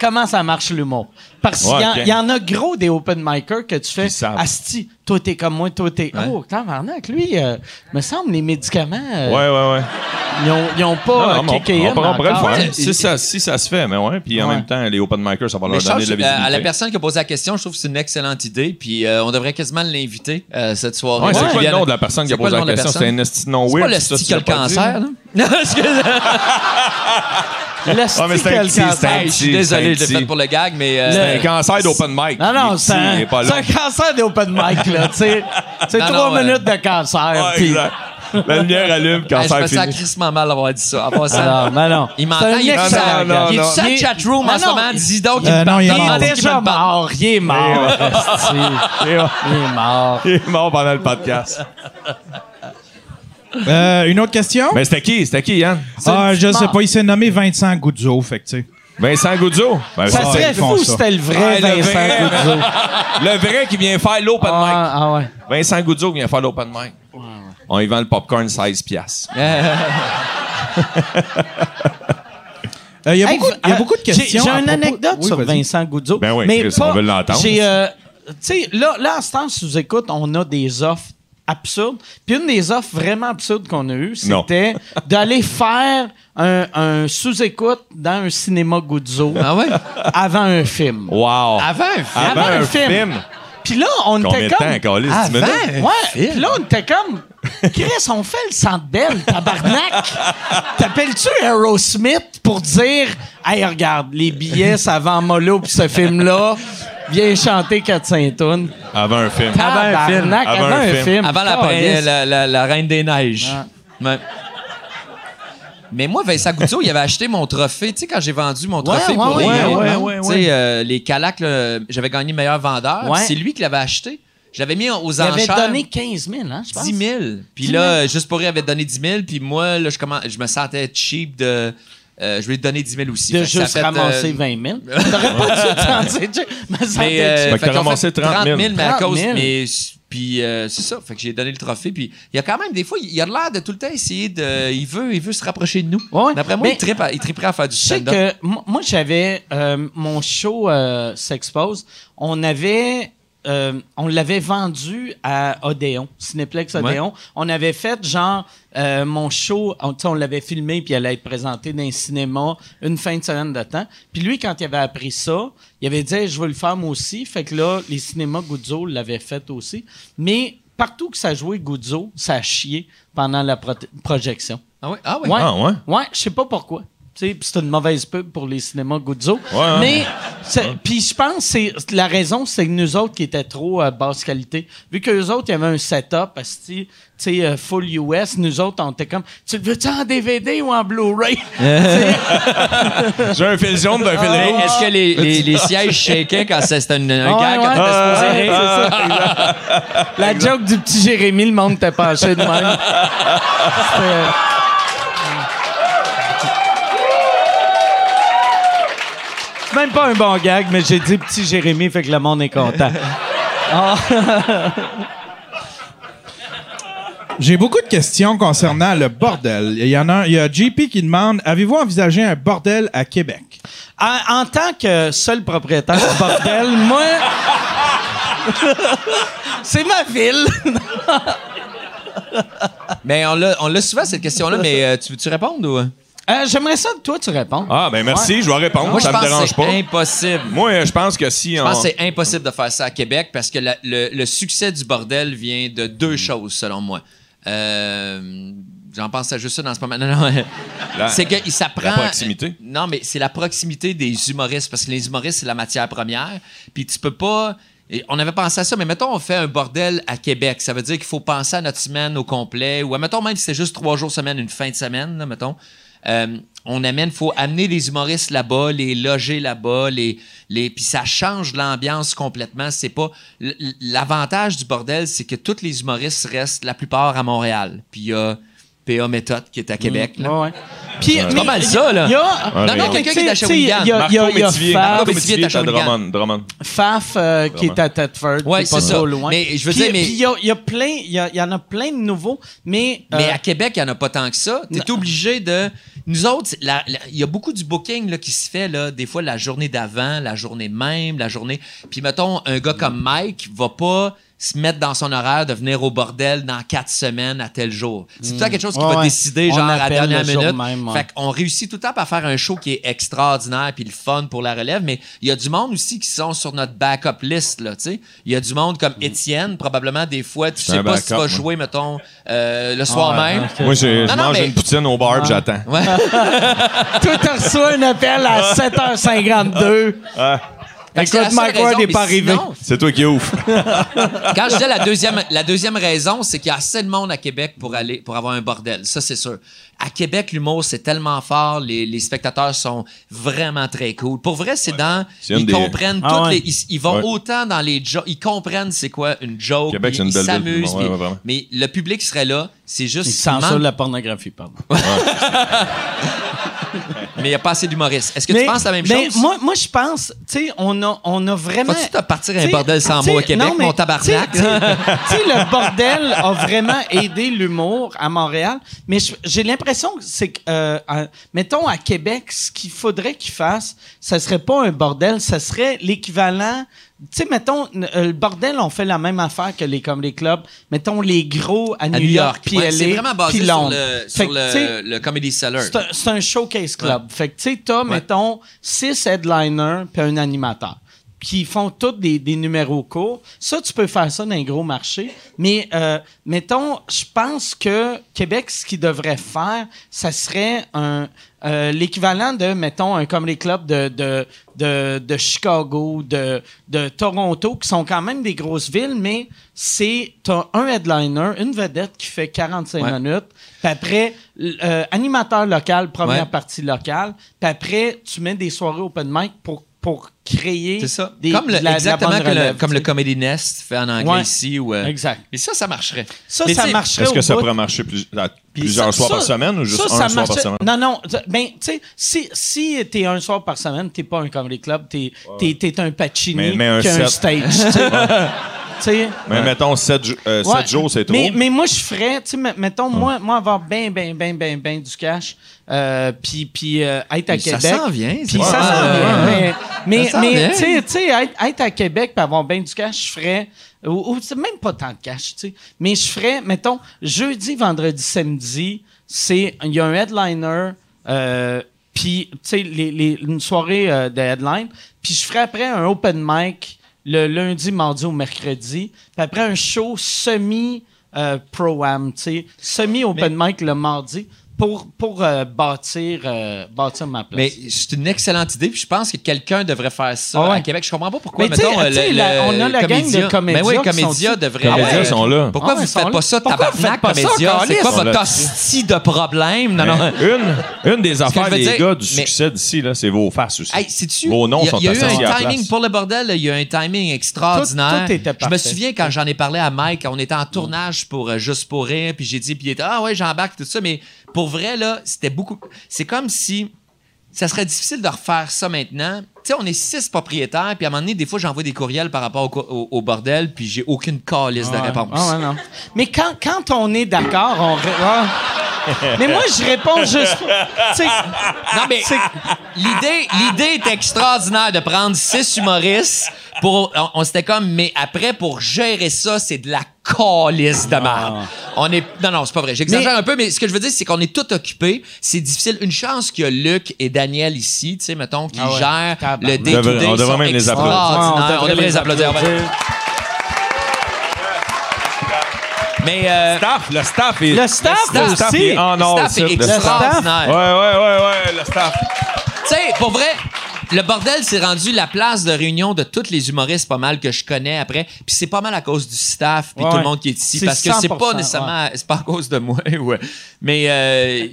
comment ça marche l'humour? Parce qu'il Ouais, y en- y, a gros des open micers que tu fais. Ils savent. Asti, toi t'es comme moi, toi t'es. Oh, tabarnak, lui, euh, me semble les médicaments, euh, Ouais, ouais, ouais. ils, ont, ils ont pas Non, euh, non, on- kické on, pourrait- on pourrait le faire. Ouais. Si ça, si ça se fait, mais ouais. Puis en même temps, les open micers, ça va Mais leur donner de la euh, à la visibilité. personne qui a posé la question, je trouve que c'est une excellente idée. Puis euh, on devrait quasiment l'inviter euh, cette soirée. Ouais, c'est quoi le nom de la personne qui a posé la question? C'est un esti de nom C'est pas weird. le qui a le cancer, [LAUGHS] non? [LAUGHS] Non, Ouais, mais c'est un le petit- cancer- c'est un Hey, je suis petit- désolé, c'est un je l'ai petit. fait pour le gag, mais. euh, C'est un cancer d'open mic. Non, Il non, c'est un, il est pas c'est long. un cancer des open mic, là. tu sais. C'est Non, trois non, euh, minutes de cancer. Ouais, puis- exact. La lumière allume, hey, je cancer me sens fini. crissement mal d'avoir dit ça. En passant. Alors, mais non. Il m'entend, il est excellent Non, non, gars. non, Il est non. sur Il- le chatroom Non, en ce non, moment. il- Dis donc, Euh, non, il est Il mort. est déjà mort. Il est mort. esti. Il est mort. Il est mort. Il est mort pendant le podcast. Euh, une autre question? Mais c'était qui? C'était qui, Yann? ah, je sais pas. Il s'est nommé Vincent Goudzo, fait que tu sais. Vincent Goudzo. Ben, Ça serait ils font fou ça. si c'était le vrai Ah, le Vincent vrai, Goudzo. [LAUGHS] Le vrai qui vient faire l'open mic. Ah, ah ouais. Vincent Goudzo vient faire l'open mic. On y vend le popcorn 16 piastres. Euh, Il y a, Hey, beaucoup, il y a euh, beaucoup de j'ai- questions. J'ai à une propos- anecdote Oui, sur vas-y. Vincent Goudzo. Ben oui, mais Chris, pas, on veut l'entendre. J'ai, euh, tu sais, là, là, en ce temps, sous écoute, on a des offres absurdes. Puis une des offres vraiment absurdes qu'on a eues, c'était [LAUGHS] d'aller faire un, un sous-écoute dans un cinéma Goudzo Ah ouais? avant un film. Wow! Avant un film. Avant avant un un film. film. Puis là, on Combien était de comme... temps, Carlis? 10 Avant minutes? un Ouais, puis là, on était comme. Chris, on fait le centre belle, tabarnak. [LAUGHS] T'appelles-tu Aerosmith pour dire, hey, regarde, les billets, ça vend mollo pour ce film-là. Viens chanter 400 tunes. Avant un film. Avant un film. Tabarnak, Avant Avant un film. Avant la, la, la- la Reine des Neiges. Ouais. Mais moi, Vincent il avait acheté mon trophée. Tu sais, quand j'ai vendu mon trophée ouais, pour ouais, les, ouais, euh, ouais, ouais, tu sais, euh, les Calacs, j'avais gagné meilleur vendeur. Ouais. C'est lui qui l'avait acheté. Je l'avais mis aux Il avait enchères. donné 15 000, hein, je pense. 10 000. Puis 10 là, juste pour rire, il avait donné 10 000. Puis moi, là, je, commen- je me sentais cheap de. euh, je lui ai donné 10 000 aussi. De Fait juste fait, euh, ramasser 20 000. T'aurais pas dû. Mais euh, Fait ramassé fait 30 000. mais à 30 cause. 000. Mais, puis euh, c'est ça. Fait que j'ai donné le trophée. Puis il y a quand même des fois, il a l'air de tout le temps essayer de. Il veut, il veut se rapprocher de nous. Ouais. D'après moi, il, trippe à- il tripperait à faire du stand-up. que mo- moi, j'avais euh, mon show euh, S'expose. On avait. Euh, on l'avait vendu à Odéon, Cinéplex Odéon. On avait fait genre euh, mon show, on, l'avait filmé puis elle allait être présenté dans un cinéma une fin de semaine de temps. Puis lui, quand il avait appris ça, il avait dit je veux le faire moi aussi. Fait que là, les cinémas Guzzo l'avaient fait aussi. Mais partout que ça jouait Guzzo, ça a chié pendant la pro- projection. Ah ouais? Ah ouais? Ouais. Ah, ouais? Ouais, je sais pas pourquoi. Tu sais, puis c'est une mauvaise pub pour les cinémas Guzzo. Ouais, ouais. Mais, puis je pense que c'est la raison, c'est que nous autres qui étaient trop euh, basse qualité. Vu que les autres, il y avait un setup, tu sais, euh, full US, nous autres, on était comme, tu le veux-tu en DVD ou en Blu-ray? [LAUGHS] [LAUGHS] J'ai un fil jaune d'un fil Mais rouge. Est-ce que les, les, les [LAUGHS] sièges shakaient quand c'était un, un Ouais, quand Ouais, rire? c'est ça, exact. La joke du petit Jérémy, le monde était penché de même. C'est même pas un bon gag, mais j'ai dit petit Jérémy, fait que le monde est content. J'ai beaucoup de questions concernant le bordel. Il y en a, il y a JP qui demande Avez-vous envisagé un bordel à Québec? En, en tant que seul propriétaire du bordel, [LAUGHS] moi. c'est ma ville. Mais on l'a on l'a souvent, cette question-là, mais euh, tu veux-tu répondre ou? Euh, J'aimerais ça que toi, tu réponds. Ah, ben merci, je vais répondre. Moi, ça me dérange c'est pas. impossible. Moi, je pense que si Je on. pense que c'est impossible de faire ça à Québec parce que la- le, le succès du bordel vient de deux choses, selon moi. Euh, J'en pense à juste ça dans ce moment. Non, non. [LAUGHS] C'est que ça prend. la proximité. Non, mais c'est la proximité des humoristes parce que les humoristes, c'est la matière première. Puis tu peux pas. et on avait pensé à ça, mais mettons, on fait un bordel à Québec. Ça veut dire qu'il faut penser à notre semaine au complet. Ou mettons, même si c'est juste trois jours semaine, une fin de semaine, là, mettons. Euh, on amène, faut amener les humoristes là-bas, les loger là-bas, les, les, puis ça change l'ambiance complètement. C'est pas l'avantage du bordel, c'est que tous les humoristes restent la plupart à Montréal. Puis il y a PA Méthode qui est à Québec. là. Ouais, ouais. Puis, C'est pas mal ça, là. Il y a, Non, non, quelqu'un qui est à Shawinigan. Il y a, y y. Faf, Métivier est à. Drummond. Drummond. Faf, euh, qui est à Thetford. Ouais, qui est pas c'est trop ça. loin. Mais je veux Puis- dire, mais- Puis il y a, y plein, il y, y en a plein de nouveaux, mais. Mais euh, à Québec, il n'y en a pas tant que ça. Tu es obligé de. Nous autres, il y a beaucoup du booking là, qui se fait, là, des fois, la journée d'avant, la journée même, la journée. Puis, mettons, un gars comme Mike va pas se mettre dans son horaire de venir au bordel dans quatre semaines à tel jour. C'est tout le temps quelque chose Ouais, va ouais. décider, genre, à la dernière minute. même, ouais. Fait qu'on réussit tout le temps à faire un show qui est extraordinaire puis le fun pour la relève, mais il y a du monde aussi qui sont sur notre backup list, là, tu sais. Il y a du monde comme Étienne, probablement, des fois, tu sais pas si tu vas moi. jouer, mettons, euh, le soir même. Moi, j'ai- je mange mais- une poutine au bar, j'attends. [LAUGHS] Ouais. Toi, t'as reçu un appel à 7h52. Fait que c'est la Écoute, Mike Ward n'est pas arrivé. C'est toi qui es ouf. [LAUGHS] Quand je disais la deuxième, la deuxième raison, c'est qu'il y a assez de monde à Québec pour aller pour avoir un bordel. Ça, c'est sûr. À Québec, l'humour, c'est tellement fort. Les, les spectateurs sont vraiment très cool. Pour vrai, c'est dans. C'est une Ils des- comprennent Ah toutes ouais. les. Ils, ils vont Ouais. autant dans les jokes. Ils comprennent c'est quoi une joke. Québec, ils, c'est une ils belle ville, s'amusent. ouais, ouais, mais le public serait là. C'est juste. Il il censurent la pornographie, pardon. [LAUGHS] Mais il n'y a pas assez d'humoristes. Est-ce que tu penses la même mais chose? Moi, moi je pense, tu sais, on a, on a vraiment. Vas-tu te partir un bordel sans mots à Québec, non, mais mon tabarnak? t'sais, t'sais, le bordel a vraiment aidé l'humour à Montréal, mais j'ai l'impression que c'est que, euh, mettons, à Québec, ce qu'il faudrait qu'ils fassent, ça serait pas un bordel, ça serait l'équivalent. Tu sais, mettons, euh, le bordel, on fait la même affaire que les comedy clubs. Mettons, les gros à, à New York, puis Ouais, c'est vraiment basé sur Londres. le, sur le, le Comedy c'est un, c'est un showcase club. Fait que, tu sais, t'as, mettons, six headliners puis un animateur qui font tous des, des numéros courts. Ça, tu peux faire ça dans un gros marché. Mais, euh, mettons, je pense que Québec, ce qu'il devrait faire, ça serait un euh, l'équivalent de, mettons, un comedy club de, de, de, de Chicago, de, de Toronto, qui sont quand même des grosses villes, mais c'est, t'as un headliner, une vedette qui fait 45 Ouais. minutes, puis après, euh, animateur local, première Ouais. partie locale, puis après, tu mets des soirées open mic pour, pour créer C'est ça. des, comme le, de la- de la exactement bonne le- comme le. Comedy Nest fait en anglais Ouais. ici. Ou, euh, Exact. Et ça, ça marcherait. Ça, Mais ça marcherait Est-ce que ça bout. pourrait marcher plus- à Puis plusieurs ça- soirs ça- par semaine ou juste ça, un ça soir par semaine? Non, non. Ben, tu sais, si, si t'es un soir par semaine, t'es pas un comedy club, t'es t'es- t'es un Pacini Mais- mais un qui a un stage. [LAUGHS] Mais mettons 7, Ouais. jours, c'est trop. Mais, mais moi, je ferais, tu sais, me- mettons, moi, moi, avoir bien, bien, bien, bien, bien du cash, euh, puis puis euh, être à Mais ça Québec. s'en vient, Puis ça s'en Ouais, vient. Mais, mais, tu sais, tu sais, être, être à Québec puis avoir bien du cash, je ferais, ou, même pas tant de cash, tu sais, mais je ferais, mettons, jeudi, vendredi, samedi, c'est, il y a un headliner, euh, puis, tu sais, les, les- une soirée euh, de headline, puis je ferais après un open mic le lundi, mardi ou mercredi, puis après un show semi euh, tu sais, semi open mic le mardi pour pour euh, bâtir euh, bâtir ma place. Mais c'est une excellente idée, puis je pense que quelqu'un devrait faire ça Ah ouais. à Québec. Je comprends pas pourquoi, Mais mettons, le, la- le on a la gang de Comédia. Comédia Ben oui, qui Comédia sont- devrait... Comédia euh, sont là. Pourquoi Ah vous ouais, faites sont pas ça, Pourquoi vous tabarnak, faites pas ça, Comédia? C'est quoi Ils sont votre hostie de problème? Non, non. Une, une des affaires je veux des dire, gars du mais- succès d'ici, là, c'est vos faces aussi. Hey, sais-tu, Vos noms il y a, sont il y a eu associés à la un timing place. pour le bordel, il y a un timing extraordinaire. Tout- tout était Je me parfait. souviens quand j'en ai parlé à Mike, on était en tournage pour euh, Juste pour rire, puis j'ai dit, puis il était ah ouais j'embarque tout ça, mais pour vrai là, c'était beaucoup. C'est comme si ça serait difficile de refaire ça maintenant. Tu sais, on est six propriétaires, puis à un moment donné, des fois, j'envoie des courriels par rapport au, co- au- au bordel, puis j'ai aucune calice de réponse. Ah ouais, non. Mais quand, quand on est d'accord, on. ré- ah. Mais moi, je réponds juste. Tu sais, Non, mais l'idée, l'idée est extraordinaire de prendre six humoristes pour. On, on s'était comme, mais après, pour gérer ça, c'est de la calice de merde. On est. Non, non, c'est pas vrai. J'exagère un peu, mais ce que je veux dire, c'est qu'on est tout occupés. C'est difficile. Une chance qu'il y a Luc et Daniel ici, tu sais, mettons, qui Ah ouais. gèrent. Le On devrait- on même les applaudir. On devrait les applaudir. Mais. euh, Staff, le staff est. Le staff, le aussi. staff est en le or. staff est le staff. extraordinaire. Ouais, ouais, ouais, ouais, le staff. Tu sais, pour vrai, le bordel s'est rendu la place de réunion de tous les humoristes pas mal que je connais après. Puis c'est pas mal à cause du staff puis Ouais. tout le monde qui est ici. Parce que c'est 100%, pas nécessairement... C'est pas à cause de moi, [LAUGHS] ouais. Mais euh,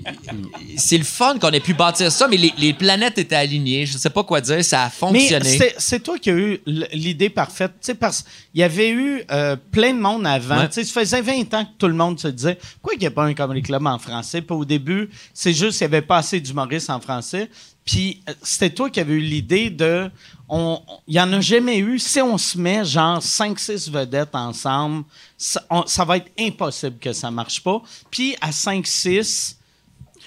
c'est le fun qu'on ait pu bâtir ça, mais les, les planètes étaient alignées. Je sais pas quoi dire, ça a fonctionné. c'est- toi qui as eu l'idée parfaite. Tu sais, parce qu'il y avait eu euh, plein de monde avant. Ouais. Tu sais, ça faisait 20 ans que tout le monde se disait pourquoi il n'y a pas un comedy club en français? Puis au début, c'est juste qu'il n'y avait pas assez d'humoristes en français. Puis euh, c'était toi qui avais eu l'idée de. on- Il n'y en a jamais eu. Si on se met genre 5-6 vedettes ensemble, ça, on- ça va être impossible que ça marche pas. Puis à 5-6,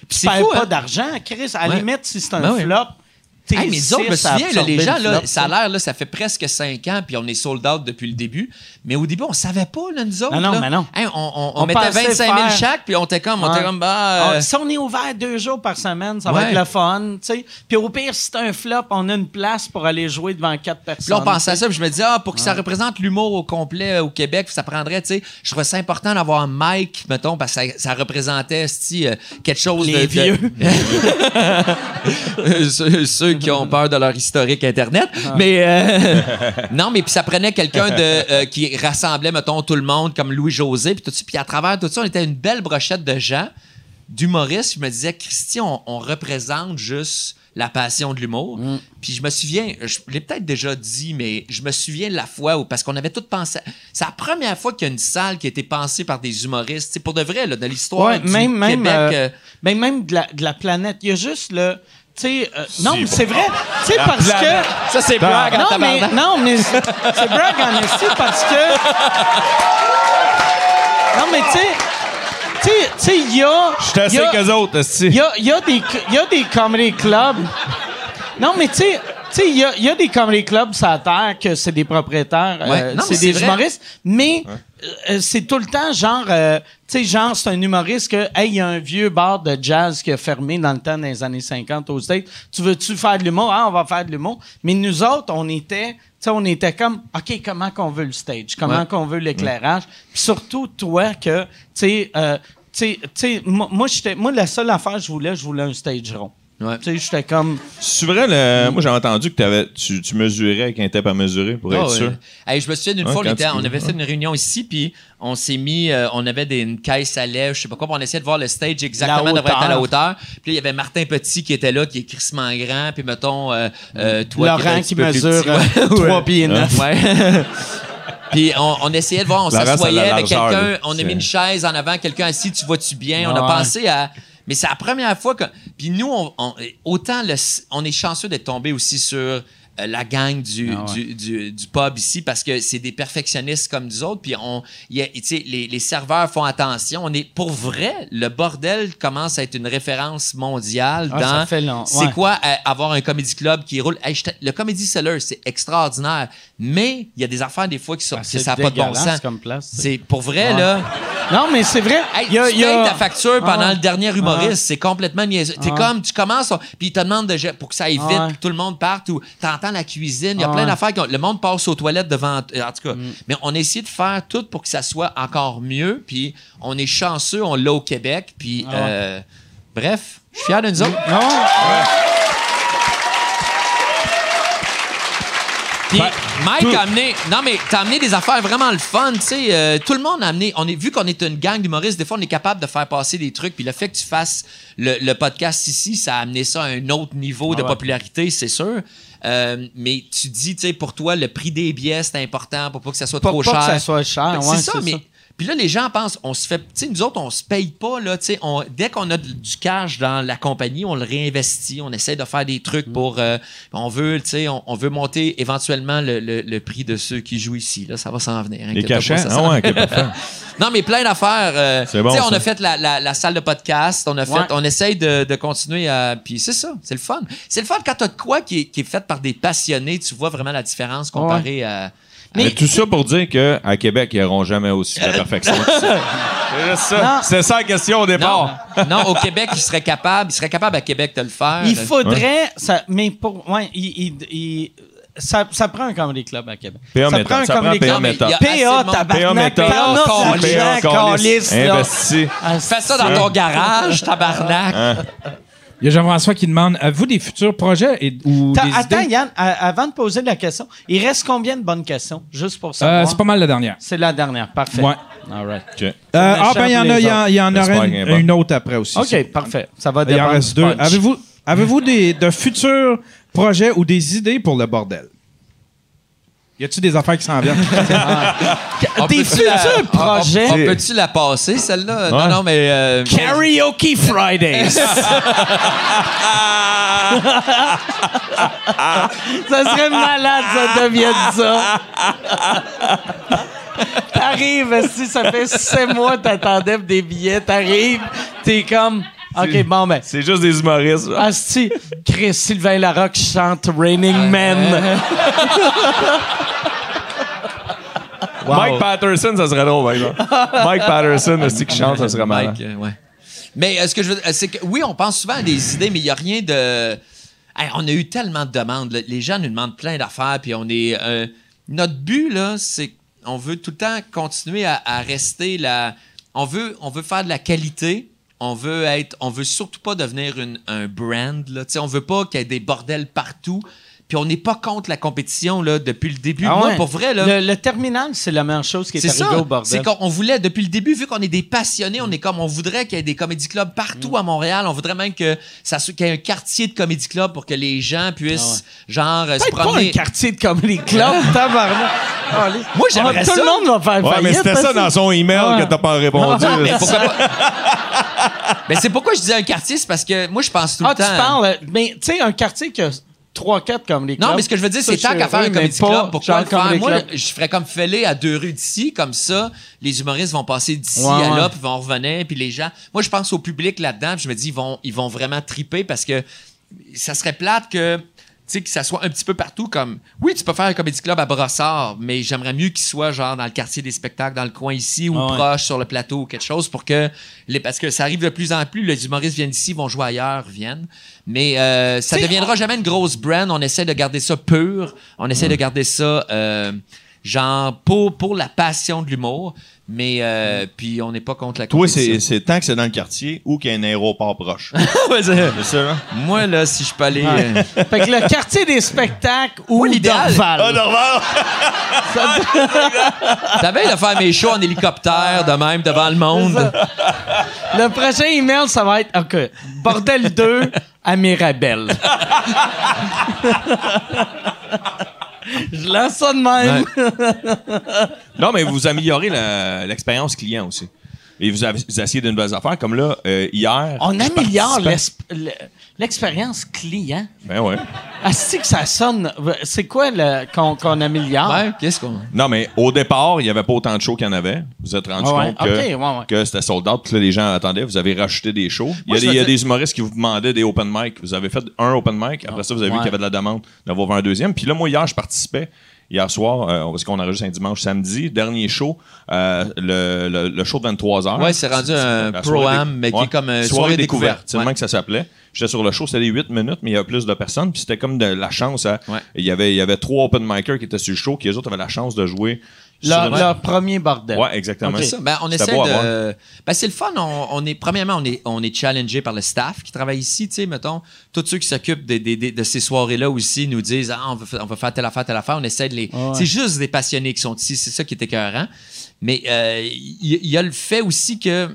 Tu fou, pas hein? d'argent, Chris. À la Ouais. limite, si c'est un Ben flop, Hey, mais autres, je me souviens, là, les gens, là, ça a l'air, là, ça fait presque cinq ans, puis on est sold out depuis le début. Mais au début, on savait pas, là, nous autres. Non, non, là. mais non. Hey, on, on- on On mettait pensait 25 000 faire- chaque, puis on était comme, on était comme, bah. euh, Ah, si on est ouvert deux jours par semaine, ça va être le fun, tu sais. Puis au pire, si c'est un flop, on a une place pour aller jouer devant quatre personnes. Puis là, on pensait à ça, puis je me disais, ah, pour que ça représente l'humour au complet euh, au Québec, ça prendrait, tu sais, je trouvais ça important d'avoir un mic, mettons, parce que ça, ça représentait, euh, quelque chose Les de. vieux. de- [LAUGHS] [LAUGHS] ceux, ceux qui ont peur de leur historique Internet. Mais, euh, [LAUGHS] non, mais puis ça prenait quelqu'un de euh, qui rassemblait, mettons, tout le monde, comme Louis-José, puis tout ça. Puis à travers tout ça, on était une belle brochette de gens, d'humoristes. Je me disais, Christy, on, on représente juste la passion de l'humour. Puis je me souviens, je l'ai peut-être déjà dit, mais je me souviens de la fois où, parce qu'on avait tout pensé, c'est la première fois qu'il y a une salle qui a été pensée par des humoristes. C'est pour de vrai, là, de l'histoire Ouais, du même, même, Québec. euh, euh, ben, même de la, de la planète. Il y a juste le. Tu sais, euh, non, mais c'est vrai. Tu sais, parce planète. que. ça, c'est blague en Non, mais, tabarnak. non, mais c'est brag en esti parce que. Non, mais tu sais. Tu sais- tu sais, il y a. Je suis assez il y a- qu'eux autres, esti. Il y a, il y a des, il y a des comedy clubs. Non, mais tu sais, tu sais, il y a, il y a des comedy clubs sur la terre que c'est des propriétaires, euh, Ouais. Non, mais c'est des vrai. humoristes, mais euh, c'est tout le temps genre, euh, sais, genre, c'est un humoriste que, hey, il y a un vieux bar de jazz qui a fermé dans le temps des années 50 aux States. Tu veux-tu faire de l'humour? Ah, on va faire de l'humour. Mais nous autres, on était, tu sais, on était comme, OK, comment qu'on veut le stage? Comment Ouais. qu'on veut l'éclairage? Puis surtout, toi, que, tu sais, euh, moi, moi, moi, la seule affaire que je voulais, je voulais un stage rond. Ouais. Tu sais, j'étais comme. C'est vrai, le... moi j'ai entendu que t'avais- tu, tu mesurais avec un tape à mesurer pour Ah être ouais. sûr. Hey, je me souviens d'une Ouais, fois, on, était- avait fait une réunion ici, puis on s'est mis, euh, on avait des, une caisse à lèvres, je sais pas quoi, puis on essayait de voir le stage exactement devrait être à la hauteur. Puis là, il y avait Martin Petit qui était là, qui est crissement grand, puis mettons, euh, euh, toi Laurent qui, mesure petit. euh, Ouais. 3 pieds 9. Ouais. [LAUGHS] Puis on, on essayait de voir, on s'assoyait la avec quelqu'un, on a mis une chaise en avant, quelqu'un assis, tu vois-tu bien? On a pensé à. Mais c'est la première fois que. Puis nous, on, autant on est chanceux d'être tombé aussi sur la gang du, Ah ouais. du, du, du pub ici parce que c'est des perfectionnistes comme nous autres. Puis on, y a- les, les serveurs font attention. On est pour vrai, le bordel commence à être une référence mondiale Ah, dans. ça fait long, C'est ouais. quoi euh, avoir un comedy club qui roule Hey, Le comedy seller, c'est extraordinaire, mais il y a des affaires des fois qui sont Ah, que ça n'a pas de bon sens. C'est pour vrai Ouais. là. Non, mais c'est vrai. Hey, il y a, tu y a- ta facture pendant Ah. le dernier humoriste, c'est complètement niaiseux. T'es comme, tu commences, puis ils te demandent de, pour que ça aille vite, que tout le monde parte, ou t'entends la cuisine, il y a Ah. plein d'affaires. Le monde passe aux toilettes devant, euh, en tout cas. Mm. Mais on a essayé de faire tout pour que ça soit encore mieux, puis on est chanceux, on l'a au Québec, puis Ah. euh, bref, je suis fier de nous autres. Non? Puis Mike a amené. Non, mais t'as amené des affaires vraiment le fun, tu sais. euh, tout le monde a amené. On est, vu qu'on est une gang d'humoristes, des fois, on est capable de faire passer des trucs. Puis le fait que tu fasses le, le podcast ici, ça a amené ça à un autre niveau de ouais. popularité, c'est sûr. Euh, mais tu dis, tu sais, pour toi, le prix des billets, c'est important pour pas que ça soit Pas, trop pas cher. que ça soit cher. Que ouais, c'est ça, mais. Puis là, les gens pensent, on se fait. Tu sais, nous autres, on se paye pas, là. Tu sais, dès qu'on a du cash dans la compagnie, on le réinvestit. On essaie de faire des trucs pour. euh, on veut, tu sais, on, on veut monter éventuellement le, le- le prix de ceux qui jouent ici. Là, ça va s'en venir. Les pas, cachets? ça Ah ouais, ok, parfait. [LAUGHS] Non, mais plein d'affaires. euh, C'est bon, tu sais, on a fait la, la- la salle de podcast. On a fait, Ouais. on essaye de, de continuer à. Puis c'est ça, c'est le fun. C'est le fun quand t'as de quoi qui est, qui est fait par des passionnés. Tu vois vraiment la différence comparé à. Mais tout ça pour dire qu'à Québec, ils n'auront jamais aussi de la perfection que ça. [LAUGHS] C'est ça. La question au départ. non, au Québec, il serait capable. Il serait capable à Québec de le faire. Il faudrait. Ça, mais pour. Ouais, il, il- il- ça, ça prend un comedy club à Québec. PA ça méthode, prend un ça prend comedy PA club. PA, tabarnak. PA. Investi. Fais ça dans ton garage, tabarnak. Il y a Jean-François qui demande Avez-vous des futurs projets et, ou des Attends, idées? Yann, à- avant de poser la question, il reste combien de bonnes questions? Juste pour savoir? Euh, C'est pas mal la dernière. C'est la dernière. Parfait. Ouais. All right. OK. Euh, ah, ben, il y en a, il y en- il y en J'espère aurait qu'il y une, en a. une autre après aussi. ça. OK, parfait. Ça va Il y en dépendre reste du deux. punch. Avez-vous avez des, de futurs projets ou des idées pour le bordel? Y a-tu des affaires qui s'en viennent? [LAUGHS] Des futurs on- on- projets. On, peut-tu la passer, celle-là? Non, Ouais. non, mais. euh, Karaoke Fridays. [LAUGHS] ça serait malade, ça devienne ça. T'arrives, si ça fait sept mois que t'attendais pour des billets, t'arrives, t'es comme, OK, bon, ben. C'est juste des humoristes. genre. Asti, Chris Sylvain Larocque chante Raining Men. [LAUGHS] Mike Patterson, ça serait drôle, par exemple. [LAUGHS] Mike Patterson, aussi qui chante, ça serait malin. Mike, euh, ouais. Mais euh, ce que je veux euh, c'est que oui, on pense souvent à des idées, mais il n'y a rien de. Hey, on a eu tellement de demandes. là. Les gens nous demandent plein d'affaires, puis on est. euh, notre but, là, c'est qu'on veut tout le temps continuer à, à rester la. On veut, on veut faire de la qualité. On veut être. On veut surtout pas devenir une- un brand. Là. On veut pas qu'il y ait des bordels partout. Puis on n'est pas contre la compétition là, depuis le début. Ah Moi, ouais. pour vrai, là. Le, le terminal, c'est la meilleure chose qui est, C'est arrivée ça. au bordel. C'est qu'on on voulait, depuis le début, vu qu'on est des passionnés, on est comme, on voudrait qu'il y ait des comédie clubs partout Mm. à Montréal. On voudrait même que ça soit- qu'il y ait un quartier de comédie club pour que les gens puissent, genre, euh, se Ah pas un quartier de comedy club, [LAUGHS] tabarnak. Allez. Moi, j'aimerais Ah, Tout le monde va faire Ouais, mais c'était ça dans son email Ouais. que t'as pas répondu. Mais pourquoi pas? [LAUGHS] Mais c'est pourquoi je disais un quartier, c'est parce que moi, je pense tout Ah, le tu temps. parles, mais tu sais, un quartier qui a 3-4 comme les clubs. Non, mais ce que je veux dire, c'est tant qu'à faire un comedy club, pourquoi le faire? Moi, je ferais comme Fellé à deux rues d'ici, comme ça, les humoristes vont passer d'ici Ouais, à là, puis vont revenir, puis les gens... Moi, je pense au public là-dedans, puis je me dis, ils vont, ils vont vraiment triper parce que ça serait plate que... Tu sais, que ça soit un petit peu partout comme... Oui, tu peux faire un comedy club à Brossard, mais j'aimerais mieux qu'il soit genre dans le quartier des spectacles, dans le coin ici, ou Ah ouais. proche, sur le plateau, ou quelque chose, pour que... Les, parce que ça arrive de plus en plus, les humoristes viennent ici, vont jouer ailleurs, viennent. Mais euh, ça T'sais, deviendra jamais une grosse brand. On essaie de garder ça pur. On essaie de garder ça, euh, genre, pour, pour la passion de l'humour. Mais, euh, puis on n'est pas contre la Toi, c'est c'est tant que c'est dans le quartier ou qu'il y a un aéroport proche. [LAUGHS] Ouais, c'est- c'est ça, hein? Moi, là, si je peux aller... euh, Fait que le quartier des spectacles ou Moi, l'idéal- Dorval. Ah, normal! T'avais [LAUGHS] de faire mes shows en hélicoptère, de même, devant le monde. Le prochain email, ça va être OK. Bordel 2 à Mirabel. [LAUGHS] [LAUGHS] Je lance ça même. Non, mais vous améliorez l'expérience client aussi. Et vous, avez, vous essayez de nouvelles affaires. Comme là, euh, hier. On améliore l'expérience client. Ben ouais. Asti que ça sonne. C'est quoi qu'on améliore? Ouais, qu'est-ce qu'on... Non, mais au départ, il n'y avait pas autant de shows qu'il y en avait. Vous vous êtes rendu Ah ouais, compte que, ok, ouais, ouais. que c'était sold out, que là, les gens attendaient. Vous avez rajouté des shows. Il y a, des, vais il y a dire- des humoristes qui vous demandaient des open mic. Vous avez fait un open mic. Après ça, vous avez vu qu'il y avait de la demande d'avoir un deuxième. Puis là, moi, hier, je participais. Hier soir, euh, parce qu'on enregistre un dimanche, samedi, dernier show, euh, le, le, le show de 23h. Ouais, c'est rendu un pro-am, mais qui est comme, euh, soirée, soirée découverte. C'est Ouais. que ça s'appelait. J'étais sur le show, c'était les 8 minutes, mais il y avait plus de personnes. Puis c'était comme de la chance. à- Ouais. Il, y avait, il y avait trois open micers qui étaient sur le show, qui eux autres avaient la chance de jouer. Leur, premier bordel. Ouais, exactement. Ok. C'est ça. Ben, on essaie de. Ben, c'est le fun. On, on est, premièrement, on est, on est challengé par le staff qui travaille ici. Tu sais, mettons, tous ceux qui s'occupent de ces soirées-là aussi nous disent ah, on, va, fa- on va faire telle affaire, telle affaire. On essaie de les. Ouais. C'est juste des passionnés qui sont ici. C'est ça qui est écœurant. Mais euh, il il y, a le fait aussi que.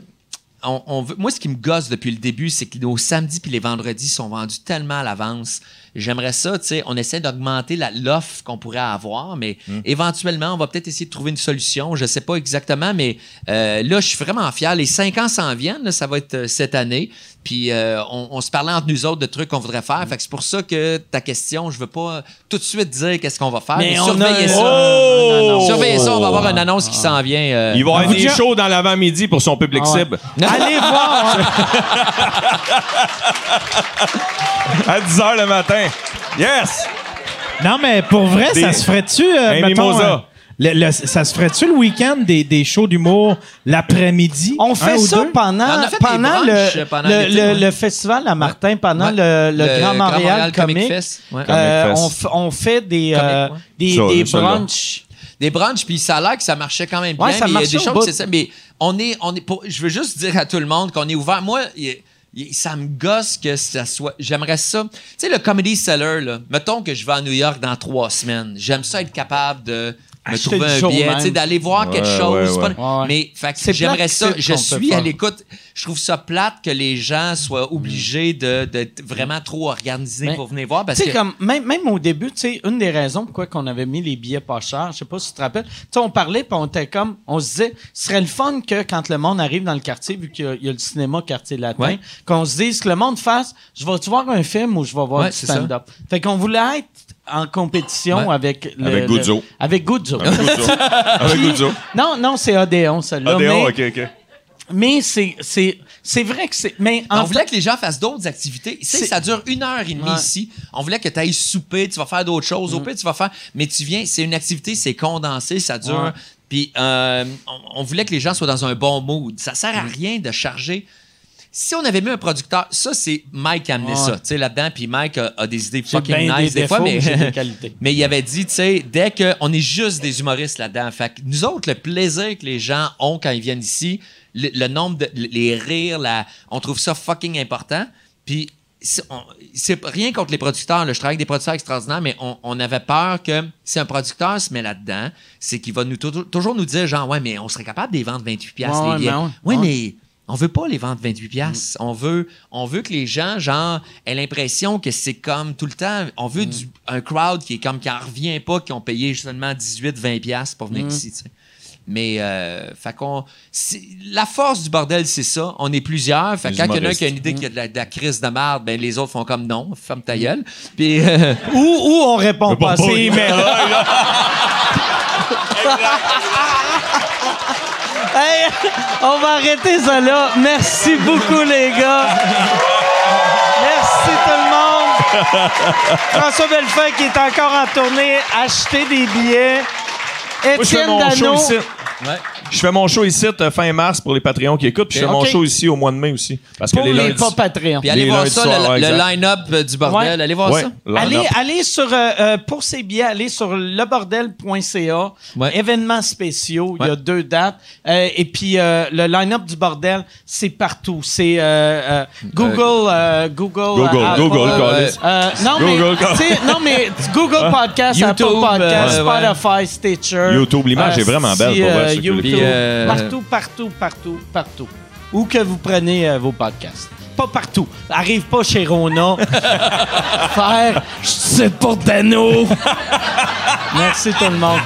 On, on veut- moi, ce qui me gosse depuis le début, c'est que nos samedis puis les vendredis sont vendus tellement à l'avance. J'aimerais ça, tu sais, on essaie d'augmenter la- l'offre qu'on pourrait avoir, mais Hmm. éventuellement, on va peut-être essayer de trouver une solution. Je sais pas exactement, mais euh, là, je suis vraiment fier. Les cinq ans s'en viennent, là, ça va être euh, cette année. Puis euh, on, on se parlait entre nous autres de trucs qu'on voudrait faire. Hmm. Fait que c'est pour ça que ta question, je veux pas tout de suite dire qu'est-ce qu'on va faire. Mais Mais, on surveillez a- ça. Oh! Surveillez ça, on va avoir une annonce qui s'en vient. euh, Il va y avoir Vous des shows dans l'avant-midi pour son public Ah ouais. cible. [LAUGHS] Allez voir. À 10h le matin. Yes! Non, mais pour vrai, Des- ça se ferait-tu. euh, Un mettons, mimosa. euh, le- le- ça se ferait-tu le week-end des, des shows d'humour l'après-midi? On Un fait ou ça deux? pendant, On a fait des pendant, brunchs le, pendant le, l'été, le- ouais. le festival à Martin, pendant Ouais. le, le Grand Montréal, Comic. Fest. Ouais. Euh, Comic on, Fest. f- on fait des, Comic, euh, ouais. des, Ça, des ça, là. brunchs. des brunchs, puis ça a l'air que ça marchait quand même bien. Ouais, ça mais il y a marchait des au choses bout. c'est ça. Mais on est, on est pour, je veux juste dire à tout le monde qu'on est ouvert. Moi, il- ça me gosse que ça soit. J'aimerais ça. Tu sais, le comedy seller, là, mettons que je vais à New York dans trois semaines. J'aime ça être capable de Acheter trouver un billet, tu sais, d'aller voir quelque chose. ouais, pas- ouais. Ouais, ouais. Mais fait que C'est j'aimerais ça. Je suis à l'écoute. Je trouve ça plate que les gens soient obligés de, d'être vraiment trop organisés Mais- pour venir voir. Parce Tu sais, que comme, même, même au début, tu sais, une des raisons pourquoi qu'on avait mis les billets pas chers, je sais pas si tu te rappelles, tu sais, on parlait, puis on était comme, on se disait, ce serait le fun que quand le monde arrive dans le quartier, vu qu'il y a, il y a le cinéma quartier latin, Ouais. qu'on se dise que le monde fasse, je vais-tu voir un film ou je vais voir Ouais, du c'est ça. stand-up? Fait qu'on voulait être en compétition avec le, Avec le- Guzzo. avec Guzzo. Avec Guzzo. [LAUGHS] Avec Puis- Guzzo. Non, non, c'est Odéon, celle-là. Odéon, mais- ok, ok. mais c'est, c'est, c'est vrai que c'est. Mais en on voulait que les gens fassent d'autres activités. Tu sais, ça dure une heure et demie Ouais. ici. On voulait que tu ailles souper, tu vas faire d'autres choses. Au pire, tu vas faire. Mais tu viens, c'est une activité, c'est condensé, ça dure. Ouais. Puis euh, on, on voulait que les gens soient dans un bon mood. Ça sert à rien de charger. Si on avait mis un producteur, ça, c'est Mike qui a amené Ouais. ça, tu sais, là-dedans. Puis Mike a, a des idées fucking nice des des fois, mais. des. [LAUGHS] Mais il avait dit, tu sais, dès qu'on est juste des humoristes là-dedans, fait que nous autres, le plaisir que les gens ont quand ils viennent ici, le, le nombre de les rires, la, on trouve ça fucking important. Puis c'est rien contre les producteurs, là, je travaille avec des producteurs extraordinaires, mais on, on avait peur que si un producteur se met là-dedans, c'est qu'il va nous tou- toujours nous dire genre ouais, mais on serait capable de les vendre 28 piastres Ouais, les billets. mais ouais. Oui, Ouais. mais on veut pas les vendre 28 piastres. On veut on veut que les gens genre aient l'impression que c'est comme tout le temps. On veut du, un crowd qui est comme qui en revient pas qui ont payé seulement 18 20 piastres pour venir ici, tu sais. Mais euh, fait qu'on c'est- la force du bordel c'est ça, on est plusieurs, fait Les quand il y en a qui a une idée qu'il y a de la, de la crise de merde, ben les autres font comme non, ferme ta gueule. Puis euh, [LAUGHS] Ou, ou on répond pas. [LAUGHS] [LAUGHS] Hey, on va arrêter ça là. Merci beaucoup, les gars. Merci tout le monde. François Bellefeuille qui est encore en tournée. Achetez des billets. Moi, je fais Étienne Dano. ici. ouais. Je fais mon show ici euh, fin mars pour les Patreons qui écoutent. Puis je fais mon show ici au mois de mai aussi. Parce que Pour les les lundis. pas Patreon. Puis allez Les voir lundis ça, soirs, le, ouais, le exact. line-up euh, du bordel, Ouais. allez voir Ouais, ça. line-up. Allez, allez sur, euh, euh, pour ces billets, allez sur lebordel.ca. Ouais. Événements spéciaux, il y a Ouais. deux dates. Euh, et puis, euh, le line-up du bordel, c'est partout. C'est euh, euh, Google, euh, Google, Google, euh, Apple, Google, euh, euh, non, Google, mais, Callis. tu sais, non, mais Google [LAUGHS] Podcast, YouTube, Apple Podcast, euh, ouais. Spotify, Stitcher. YouTube, l'image est vraiment belle, pour vrai, euh, YouTube. Puis, euh, partout, partout, partout, partout. Où que vous prenez euh, vos podcasts. Pas partout. Arrive pas chez Rona. [LAUGHS] faire « Je sais pour Dano [LAUGHS] ». Merci tout le monde.